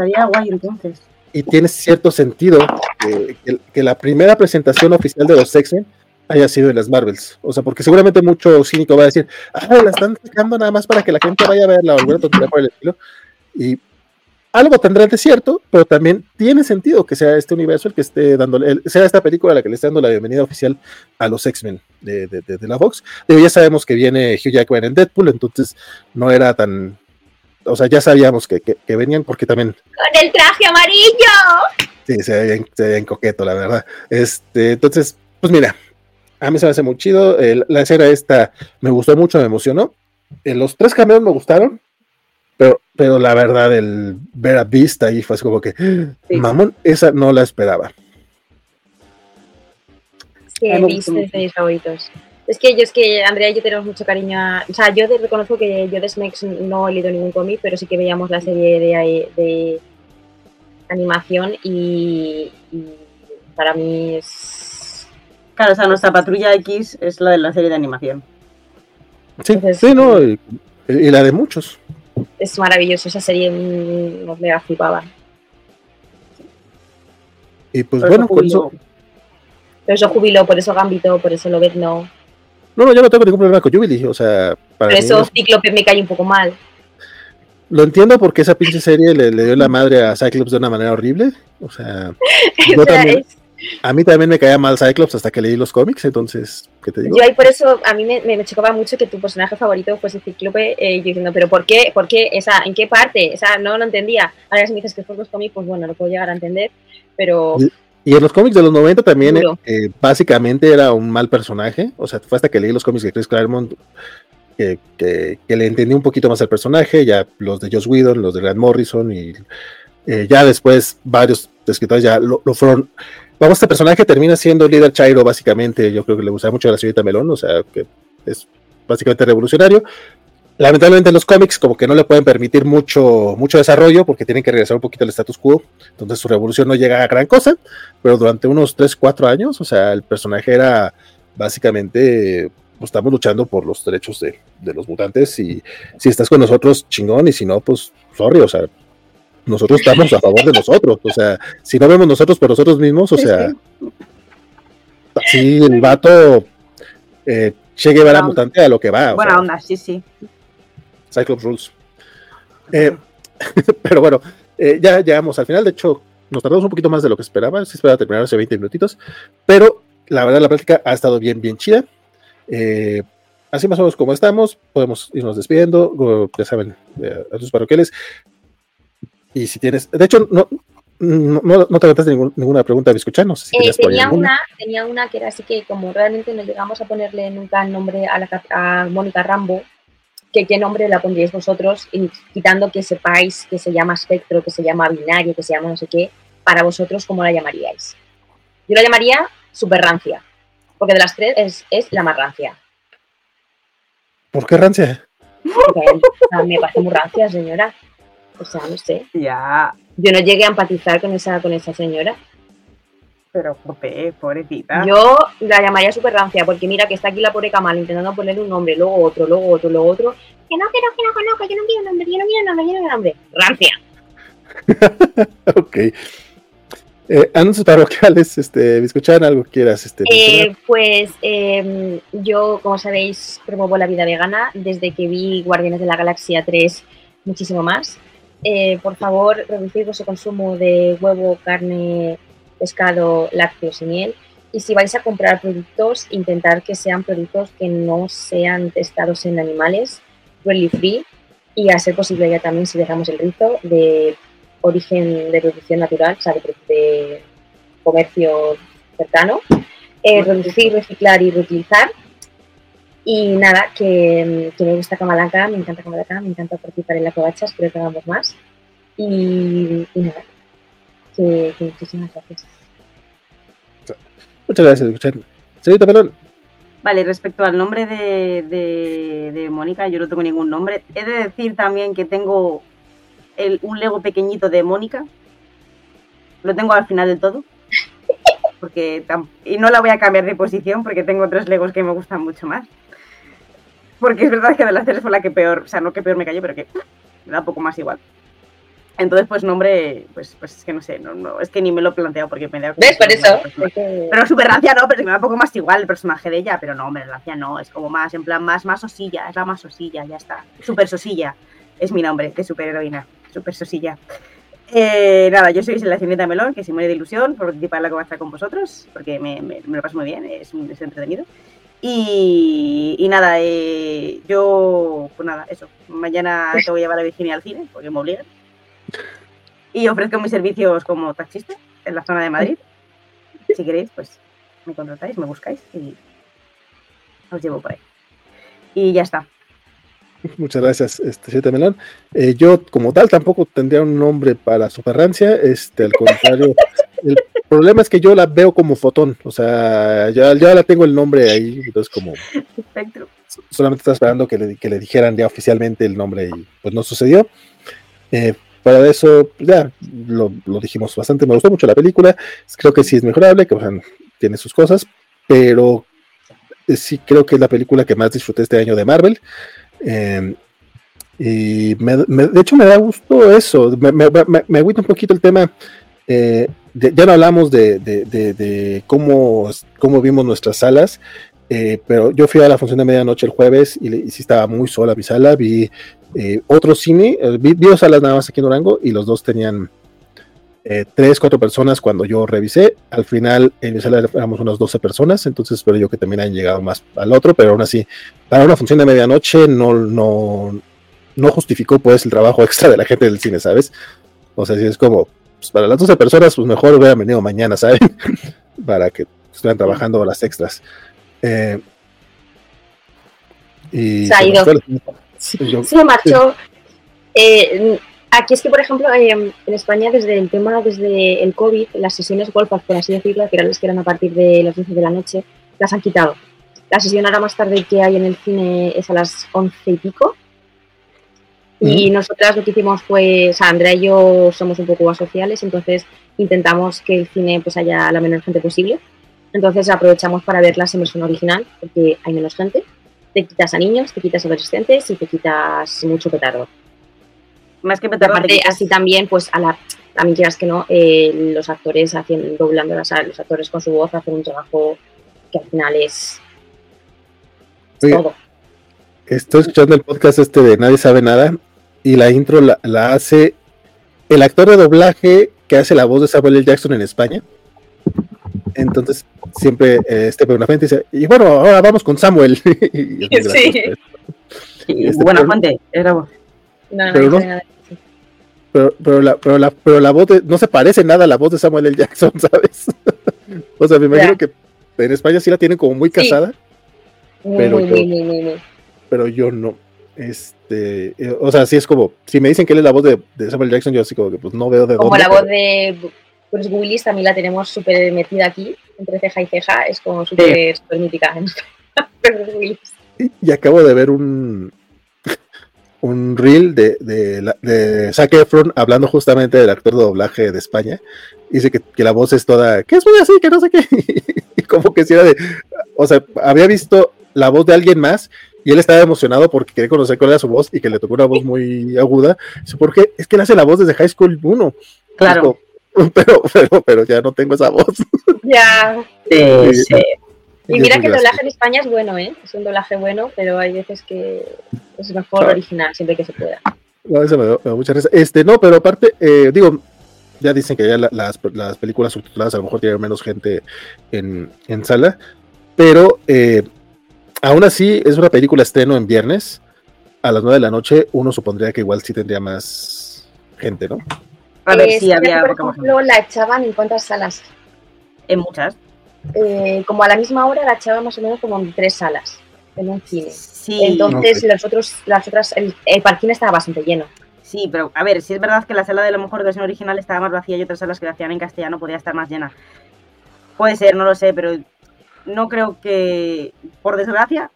y tiene cierto sentido que, que- que la primera presentación oficial de los X-Men haya sido en las Marvels. O sea, porque seguramente mucho cínico va a decir, ah, la están sacando nada más para que la gente vaya a verla o alguna tontería por el estilo. Y algo tendrá de cierto, pero también tiene sentido que sea este universo el que esté el- sea esta película la que le esté dando la bienvenida oficial a los X-Men. de, de, de, de la Fox. Digo, ya sabemos que viene Hugh Jackman en Deadpool, entonces no era tan, o sea, ya sabíamos que, que, que venían porque también ¡Con el traje amarillo! Sí, se ve bien, se coqueto, la verdad. Este, entonces, pues mira, a mí se me hace muy chido. el- la escena esta me gustó mucho, me emocionó. Eh, los tres cameos me gustaron, pero, pero la verdad, el ver a Beast ahí fue así como que, mamón, esa no la esperaba. Es que A mí me Beast es de mis favoritos. Es que yo es que Andrea y yo tenemos mucho cariño a... O sea, yo te reconozco que yo de Snakes no he leído ningún cómic, pero sí que veíamos la serie de, de animación y, y para mí es... Claro, o sea, nuestra patrulla X es la de la serie de animación. Sí, Entonces, sí, no, y, y la de muchos. Es maravilloso. Esa serie nos mega flipaba. Y pues Por bueno, eso eso, jubilo. Por eso Júbilo, por eso Gambito, por eso Lobezno. no, no, yo no tengo ningún problema con Jubilee, o sea, para Por mí eso es- Cíclope me cae un poco mal. lo entiendo porque esa pinche serie le, le dio la madre a Cyclops de una manera horrible, o sea, Yo también. es- a mí también me caía mal Cyclops hasta que leí los cómics, entonces, ¿qué te digo? Yo ahí por eso a mí me, me, me chocaba mucho que tu personaje favorito fuese Cíclope, eh, yo diciendo, pero ¿por qué? ¿Por qué? Esa, ¿En qué parte? O sea, no lo entendía. Ahora si me dices que fue los cómics, pues bueno, lo puedo llegar a entender, pero. Y en los cómics de los 90 también, Duro. eh, básicamente era un mal personaje. O sea, fue hasta que leí los cómics de Chris Claremont que, que- que le entendí un poquito más al personaje. Ya los de Joss Whedon, los de Grant Morrison y eh, ya después varios escritores ya lo, lo fueron. Vamos, este personaje termina siendo el líder Chairo, básicamente. Yo creo que le gustaba mucho a la señorita Melón, o sea, que es básicamente revolucionario. Lamentablemente en los cómics como que no le pueden permitir mucho, mucho desarrollo porque tienen que regresar un poquito al status quo, entonces su revolución no llega a gran cosa, pero durante unos 3, 4 años, o sea, el personaje era básicamente, pues, estamos luchando por los derechos de, de los mutantes y si estás con nosotros, chingón, y si no, pues, sorry, o sea, nosotros estamos a favor de nosotros, o sea, si no vemos nosotros por nosotros mismos, o sea, sí. el vato eh, Che Guevara mutante a lo que va, Buena sea, onda, sí, sí. Cyclops Rules. Eh, pero bueno, eh, ya llegamos al final. De hecho, nos tardamos un poquito más de lo que esperaba. Sí esperaba terminar hace 20 minutitos. Pero la verdad, la práctica ha estado bien, bien chida. Eh, así más o menos como estamos, podemos irnos despidiendo. Ya saben, a tus parroquiales. Y si tienes. De hecho, no. No, no, no te aventaste ningún- ninguna pregunta de escuchar, no sé si Eh, tenía, una, tenía una que era así que como realmente no llegamos a ponerle nunca el nombre a, la, a Mónica Rambo, que qué nombre la pondríais vosotros, y quitando que sepáis que se llama espectro, que se llama binario, que se llama no sé qué, para vosotros, ¿cómo la llamaríais? Yo la llamaría super rancia, porque de las tres es, es la más rancia. ¿Por qué rancia? Porque, sea, me parece muy rancia, señora. O sea, no sé. Ya, Yo no llegué a empatizar con esa, con esa señora. pero jope, pobrecita. Yo la llamaría super rancia, porque mira que está aquí la pobre Kamal intentando ponerle un nombre, luego otro, luego otro, luego otro. Que no, que no, que no conozco, yo no quiero nombre, yo no quiero nombre, yo no quiero nombre. Rancia. Ok. Eh, anuncios parroquiales, este, escuchan algo que quieras, este? Eh, pues eh, yo, como sabéis, promuevo la vida vegana desde que vi Guardianes de la Galaxia 3, muchísimo más. Eh, por favor, reducid vuestro consumo de huevo, carne, pescado, lácteos y miel. Y si vais a comprar productos, intentar que sean productos que no sean testados en animales, cruelty free, y a ser posible ya también, si dejamos el rizo, de origen de producción natural, o sea, de, de comercio cercano. Eh, reducir, reciclar y reutilizar. Y nada, que, que me gusta Camalacá, me encanta Camalacá, me encanta participar en la covacha, espero que hagamos más. Y, y nada, que, que muchísimas gracias. Muchas gracias, escuchan. Señorita Pelón, Vale, respecto al nombre de, de- de Mónica, yo no tengo ningún nombre. He de decir también que tengo el- un Lego pequeñito de Mónica. Lo tengo al final del todo. Porque y no la voy a cambiar de posición porque tengo otros Legos que me gustan mucho más. Porque es verdad que de las tres fue la que peor, o sea, no que peor me cayó, pero que me da un poco más igual. Entonces, pues nombre, pues, pues es que no sé, no, no, es que ni me lo he planteado porque me da ¿Ves? Por eso. pero súper rancia no, pero que me da un poco más igual el personaje de ella, pero no, hombre, rancia no, es como más, en plan, más, más osilla, es la más osilla, ya está. Super sosilla, es mi nombre de superheroína, super sosilla. Eh, nada, yo soy la señorita Melón, que se muere de ilusión por participar en la covacha con vosotros, porque me, me- me lo paso muy bien, es, es entretenido. Y, y nada, eh, yo, pues nada, eso. Mañana te voy a llevar a Virginia al cine, porque me obligan. Y ofrezco mis servicios como taxista en la zona de Madrid. Si queréis, pues me contratáis, me buscáis y os llevo por ahí. Y ya está. Muchas gracias, este Siete Melón. Eh, yo, como tal, tampoco tendría un nombre para su ferrancia. Este, al contrario, el problema es que yo la veo como fotón. O sea, ya, ya la tengo el nombre ahí. Entonces, como Espectro. solamente estaba esperando que le, que le dijeran ya oficialmente el nombre y pues no sucedió. Eh, para eso, pues, ya lo, lo dijimos bastante. Me gustó mucho la película. Creo que sí es mejorable, que o sea, tiene sus cosas, pero eh, sí creo que es la película que más disfruté este año de Marvel. Eh, y me- de hecho me da gusto eso, me, me, agüita un poquito el tema, eh, ya no hablamos de, cómo, cómo vimos nuestras salas, eh, pero yo fui a la función de medianoche el jueves y, y sí estaba muy sola mi sala, vi eh, otro cine, vi dos salas nada más aquí en Durango y los dos tenían eh, tres, cuatro personas cuando yo revisé. Al final en mi sala éramos unas 12 personas, entonces espero yo que también hayan llegado más al otro, pero aún así, para una función de medianoche no, no, no justificó pues el trabajo extra de la gente del cine, ¿sabes? O sea, si es como, pues, para las 12 personas, pues mejor hubieran venido mañana, ¿saben? para que estuvieran trabajando horas extras. Eh, y Se marchó yo- Se marchó. Eh, aquí es que, por ejemplo, eh, en España, desde el tema, desde el COVID, las sesiones golfas, por así decirlo, que eran las que eran a partir de las 12 de la noche, las han quitado. La sesión ahora más tarde que hay en el cine es a las 11 y pico. Y nosotras lo que hicimos fue, o sea, Andrea y yo somos un poco asociales, entonces intentamos que el cine pues haya la menor gente posible. Entonces aprovechamos para verlas en versión original, porque hay menos gente. Te quitas a niños, te quitas a adolescentes y te quitas mucho petardo. Más que Y aparte, así también, pues a la, también quieras que no, eh, los actores haciendo, doblando las los actores con su voz hacen un trabajo que al final es, Oye, todo. Estoy escuchando el podcast este de Nadie sabe nada y la intro la, la hace el actor de doblaje que hace la voz de Samuel L. Jackson en España. Entonces siempre eh, este una frente dice, y bueno, ahora vamos con Samuel. Y Sí. gracioso. Sí, este, buena pero- fuente. Era bu- No, pero no no- nada. Pero, pero, la, pero, la, pero la voz de- no se parece nada a la voz de Samuel L. Jackson, ¿sabes? o sea, me imagino que en España sí la tienen como muy Sí. casada, Muy, Pero muy, yo- muy, pero yo no. Este, eh, o sea, sí es como, si me dicen que él es la voz de, de Samuel Jackson, yo así como que pues no veo de Como dónde. la voz de Bruce Willis también la tenemos súper metida aquí, entre ceja y ceja, es como súper súper mítica. en Bruce Willis. Y- Y acabo de ver un un reel de, de, la- de Zac Efron hablando justamente del actor de doblaje de España. Dice que, que la voz es toda, que es muy así, que no sé qué. y como que si era de, o sea, había visto la voz de alguien más y él estaba emocionado porque quería conocer cuál era su voz y que le tocó una voz muy aguda. Dice, ¿por qué? Es que él hace la voz desde High School 1. Claro. Pero, pero, pero ya no tengo esa voz. Ya. Sí, Sí. sí. Y mira que el doblaje en España es bueno, ¿eh? Es un doblaje bueno, pero hay veces que es mejor Ah. original, siempre que se pueda. No, eso me da, me da mucha risa. Este, no, pero aparte, eh, digo, ya dicen que ya la- las, las películas subtituladas a lo mejor tienen menos gente en, en sala, pero eh, aún así es una película estreno en viernes a las 9 de la noche. Uno supondría que igual sí tendría más gente, ¿no? A ver Eh, si había por ejemplo, la echaban en cuántas salas. En muchas. Eh, como a la misma hora la echaban más o menos como en tres salas, en un cine. Sí, Entonces, Ok. los otros, las otras, el, el parking estaba bastante lleno. sí, pero a ver, si es verdad que la sala de la mejor versión original estaba más vacía y otras salas que la hacían en castellano podía estar más llena. Puede ser, no lo sé, pero no creo que, por desgracia,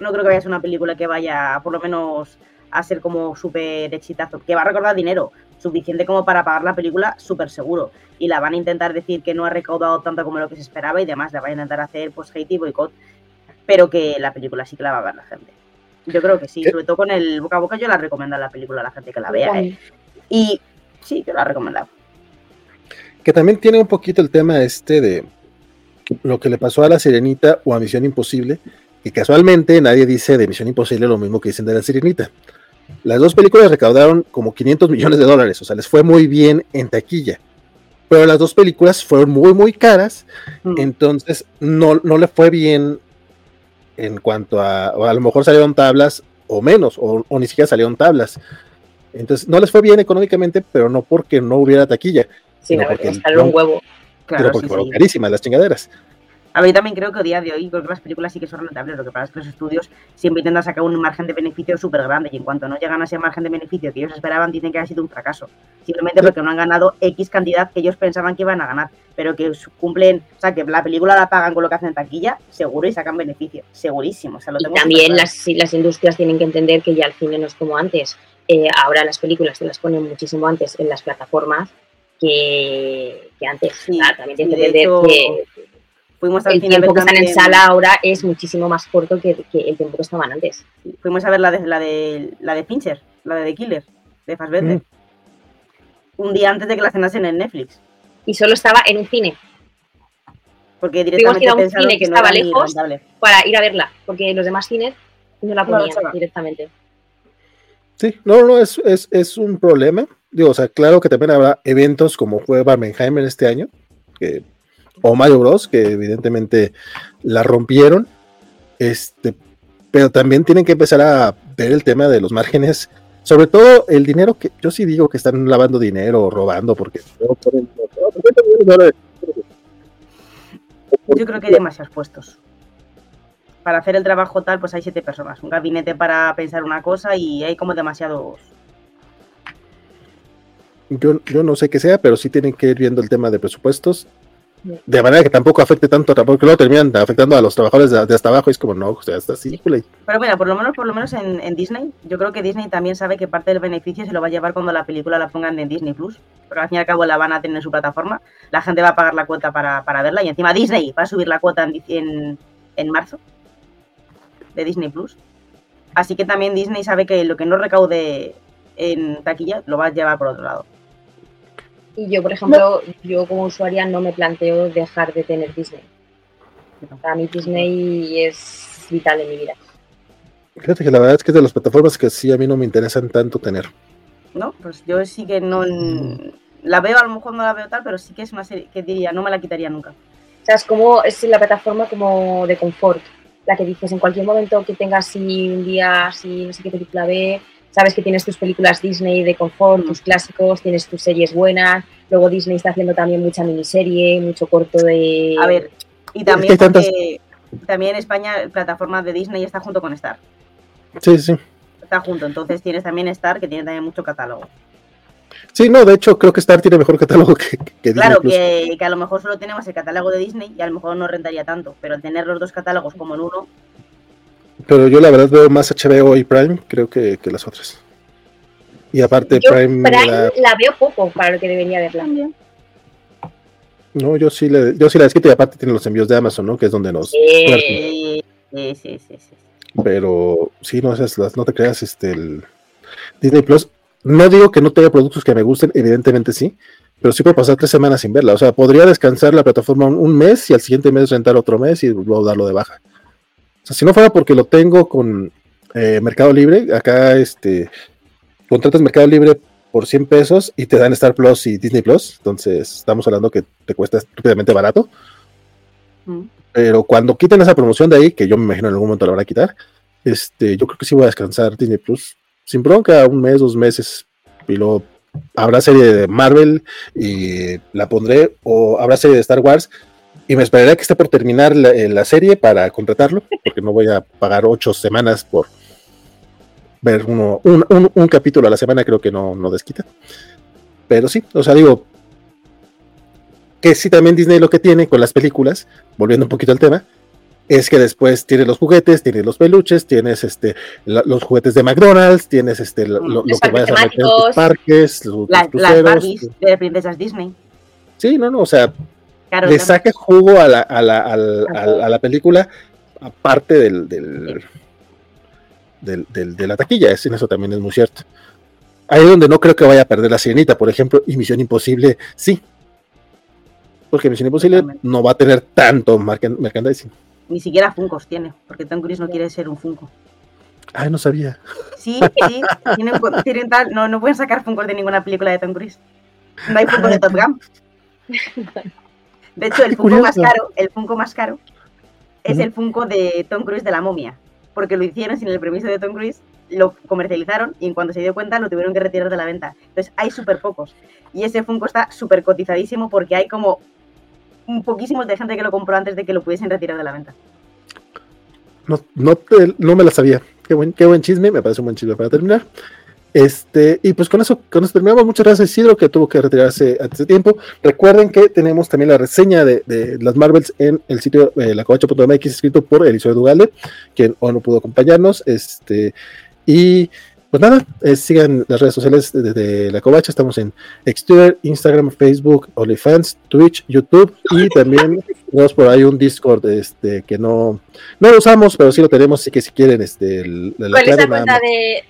no creo que vaya a ser una película que vaya, por lo menos, a ser como súper exitazo. Que va a recordar dinero, suficiente como para pagar la película, súper seguro. Y la van a intentar decir que no ha recaudado tanto como lo que se esperaba y demás, la van a intentar hacer pues hate y boicot. Pero que la película sí que la va a ver la gente. Yo creo que sí, sobre todo con el boca a boca yo la recomiendo a la película a la gente que la vea. ¿eh? Y sí, yo la recomiendo. Que también tiene un poquito el tema este de lo que le pasó a la Sirenita o a Misión Imposible, que casualmente nadie dice de Misión Imposible lo mismo que dicen de la Sirenita. Las dos películas recaudaron como 500 millones de dólares, o sea, les fue muy bien en taquilla. Pero las dos películas fueron muy, muy caras, Mm. entonces no, no le fue bien en cuanto a, o a lo mejor salieron tablas o menos, o, o ni siquiera salieron tablas. Entonces, no les fue bien económicamente, pero no porque no hubiera taquilla, Sí, No, la verdad, porque plan- huevo. Claro, pero porque sí, fueron sí. carísimas las chingaderas. A ver, yo también creo que a día de hoy, creo que las películas sí que son rentables. Lo que pasa es que los estudios siempre intentan sacar un margen de beneficio súper grande y en cuanto no llegan a ese margen de beneficio que ellos esperaban, dicen que ha sido un fracaso. Simplemente porque no han ganado X cantidad que ellos pensaban que iban a ganar, pero que cumplen, o sea, que la película la pagan con lo que hacen en taquilla, seguro y sacan beneficio, segurísimo. O sea, lo Y tengo también claro. las, las industrias tienen que entender que ya el cine no es como antes. Eh, ahora las películas te las ponen muchísimo antes en las plataformas que, que antes. Sí, O sea, también tienes que de entender hecho, que Fuimos al el tiempo que están en sala ahora es muchísimo más corto que, que el tiempo que estaban antes. Fuimos a ver la de la de la de Fincher, la de The Killer, de Fassbender. Mm. Un día antes de que la cenasen en Netflix. Y solo estaba en un cine Porque que ir directamente a un cine que que no estaba lejos. para ir a verla, porque los demás cines no la No ponían echaban. directamente. Sí, no, no, es, es, es un problema. Digo, o sea, claro que también habrá eventos como fue Barbenheimer este año, que, o Mario Bros, que evidentemente la rompieron. Este, pero también tienen que empezar a ver el tema de los márgenes, sobre todo el dinero que yo sí digo que están lavando dinero o robando, porque Yo creo que hay demasiados puestos. Para hacer el trabajo tal, pues hay siete personas. Un gabinete para pensar una cosa y hay como demasiados. yo, yo no sé qué sea, pero sí tienen que ir viendo el tema de presupuestos. De manera que tampoco afecte tanto, porque luego terminan afectando a los trabajadores de, de hasta abajo. y Es como, no, o sea, está así. Pero mira, por lo menos, por lo menos en, en Disney, yo creo que Disney también sabe que parte del beneficio se lo va a llevar cuando la película la pongan en Disney Plus. Pero al fin y al cabo la van a tener en su plataforma. La gente va a pagar la cuota para, para verla. Y encima Disney va a subir la cuota en, en, en marzo de Disney Plus. Así que también Disney sabe que lo que no recaude en taquilla lo va a llevar por otro lado. Y yo, por ejemplo, yo como usuaria no me planteo dejar de tener Disney. Para mí Disney es vital en mi vida. Fíjate que la verdad es que es de las plataformas que sí a mí no me interesan tanto tener. ¿no? Pues yo sí que no. La veo, a lo mejor no la veo tal, pero sí que es una serie que diría, no me la quitaría nunca. O sea, es como, es la plataforma como de confort, la que dices en cualquier momento que tengas así un día, así no sé qué película ve, sabes que tienes tus películas Disney de confort, Mm. tus clásicos, tienes tus series buenas, luego Disney está haciendo también mucha miniserie, mucho corto de... A ver, y que también tantas- porque también en España la plataforma de Disney está junto con Star. Sí, sí. Está junto, entonces tienes también Star que tiene también mucho catálogo. Sí, no, de hecho creo que Star tiene mejor catálogo que, que Disney Claro que, que a lo mejor solo tenemos el catálogo de Disney y a lo mejor no rentaría tanto, pero al tener los dos catálogos como en uno, Pero yo la verdad veo más HBO y Prime, creo que, que las otras. Y aparte Yo Prime, Prime la- la veo poco para lo que debería verla. no, yo sí le, yo sí la desquito y aparte tiene los envíos de Amazon, ¿no? Que es donde nos Sí, sí, sí, sí, sí. pero sí, no esas las, no te creas, este el Disney Plus. No digo que no tenga productos que me gusten, evidentemente sí, pero sí puedo pasar tres semanas sin verla. O sea, podría descansar la plataforma un, un mes y al siguiente mes rentar otro mes y luego darlo de baja. O sea, si no fuera porque lo tengo con eh, Mercado Libre, acá este contratas Mercado Libre por 100 pesos y te dan Star Plus y Disney Plus. Entonces, estamos hablando que te cuesta estúpidamente barato. Mm. Pero cuando quiten esa promoción de ahí, que yo me imagino en algún momento la van a quitar, este, yo creo que sí voy a descansar Disney Plus sin bronca, un mes, dos meses, y luego habrá serie de Marvel y la pondré, o habrá serie de Star Wars, y me esperaré que esté por terminar la, eh, la serie para contratarlo, porque no voy a pagar ocho semanas por ver uno, un, un- un capítulo a la semana, creo que no, no desquita. Pero sí, o sea, digo, que sí también Disney lo que tiene con las películas, volviendo un poquito al tema, es que después tienes los juguetes, tienes los peluches, tienes este la- los juguetes de McDonald's, tienes este lo, lo- que vayas a meter en tus parques, los, La- los las cruceros. Barbies de princesas Disney. Sí, no, no, o sea, Le saca jugo a la, a la, al- al- a la película, aparte del, del, del- del- de la taquilla, es, en eso también es muy cierto. Ahí es donde no creo que vaya a perder la sirenita, por ejemplo, y Misión Imposible, sí. Porque Misión Imposible no va a tener tanto merchandising. Ni siquiera Funkos tiene, porque Tom Cruise no quiere ser un Funko. Ay, no sabía. Sí, sí, tienen, tienen tal, no, no pueden sacar Funkos de ninguna película de Tom Cruise. No hay Funko de Top Gun. De hecho, el Funko más caro, el Funko más caro es el Funko de Tom Cruise de la momia, porque lo hicieron sin el permiso de Tom Cruise, lo comercializaron y en cuanto se dio cuenta lo tuvieron que retirar de la venta. Entonces hay súper pocos. Y ese Funko está súper cotizadísimo porque hay como un poquísimos de gente que lo compró antes de que lo pudiesen retirar de la venta. No, no, te- no me la sabía. Qué buen, qué buen chisme, me parece un buen chisme para terminar. Este, y pues con eso, con eso terminamos. Muchas gracias, Isidro, que tuvo que retirarse antes de tiempo. Recuerden que tenemos también la reseña de, las Marvels en el sitio eh, escrito por Eliseo Dugalde, quien hoy no pudo acompañarnos. Este, y pues nada, eh, sigan las redes sociales de, de La Covacha. Estamos en Exterior, Instagram, Facebook, OnlyFans, Twitch, YouTube y también tenemos por ahí un Discord este, que no, no lo usamos, pero sí lo tenemos. Así que si quieren, este, el- ¿Cuál es la cuenta de,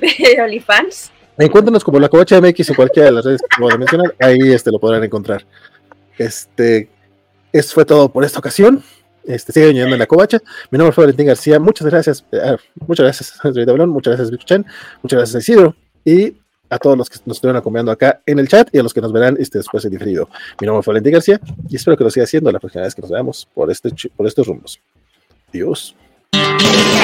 de OnlyFans? Encuéntranos como la Covacha MX en cualquiera de las redes que acabo de mencionar. Ahí este, lo podrán encontrar. Este, eso fue todo por esta ocasión. Este, sigan llegando en la Covacha. Mi nombre fue Valentín García. Muchas gracias. eh, muchas gracias, Andrés Tablón. Muchas gracias, Vicuchan. Muchas gracias, Isidro. Y a todos los que nos estuvieron acompañando acá en el chat y a los que nos verán este, después en diferido. Mi nombre fue Valentín García y espero que lo siga haciendo la próxima vez que nos veamos por, este, por estos rumbos. Dios. Adiós.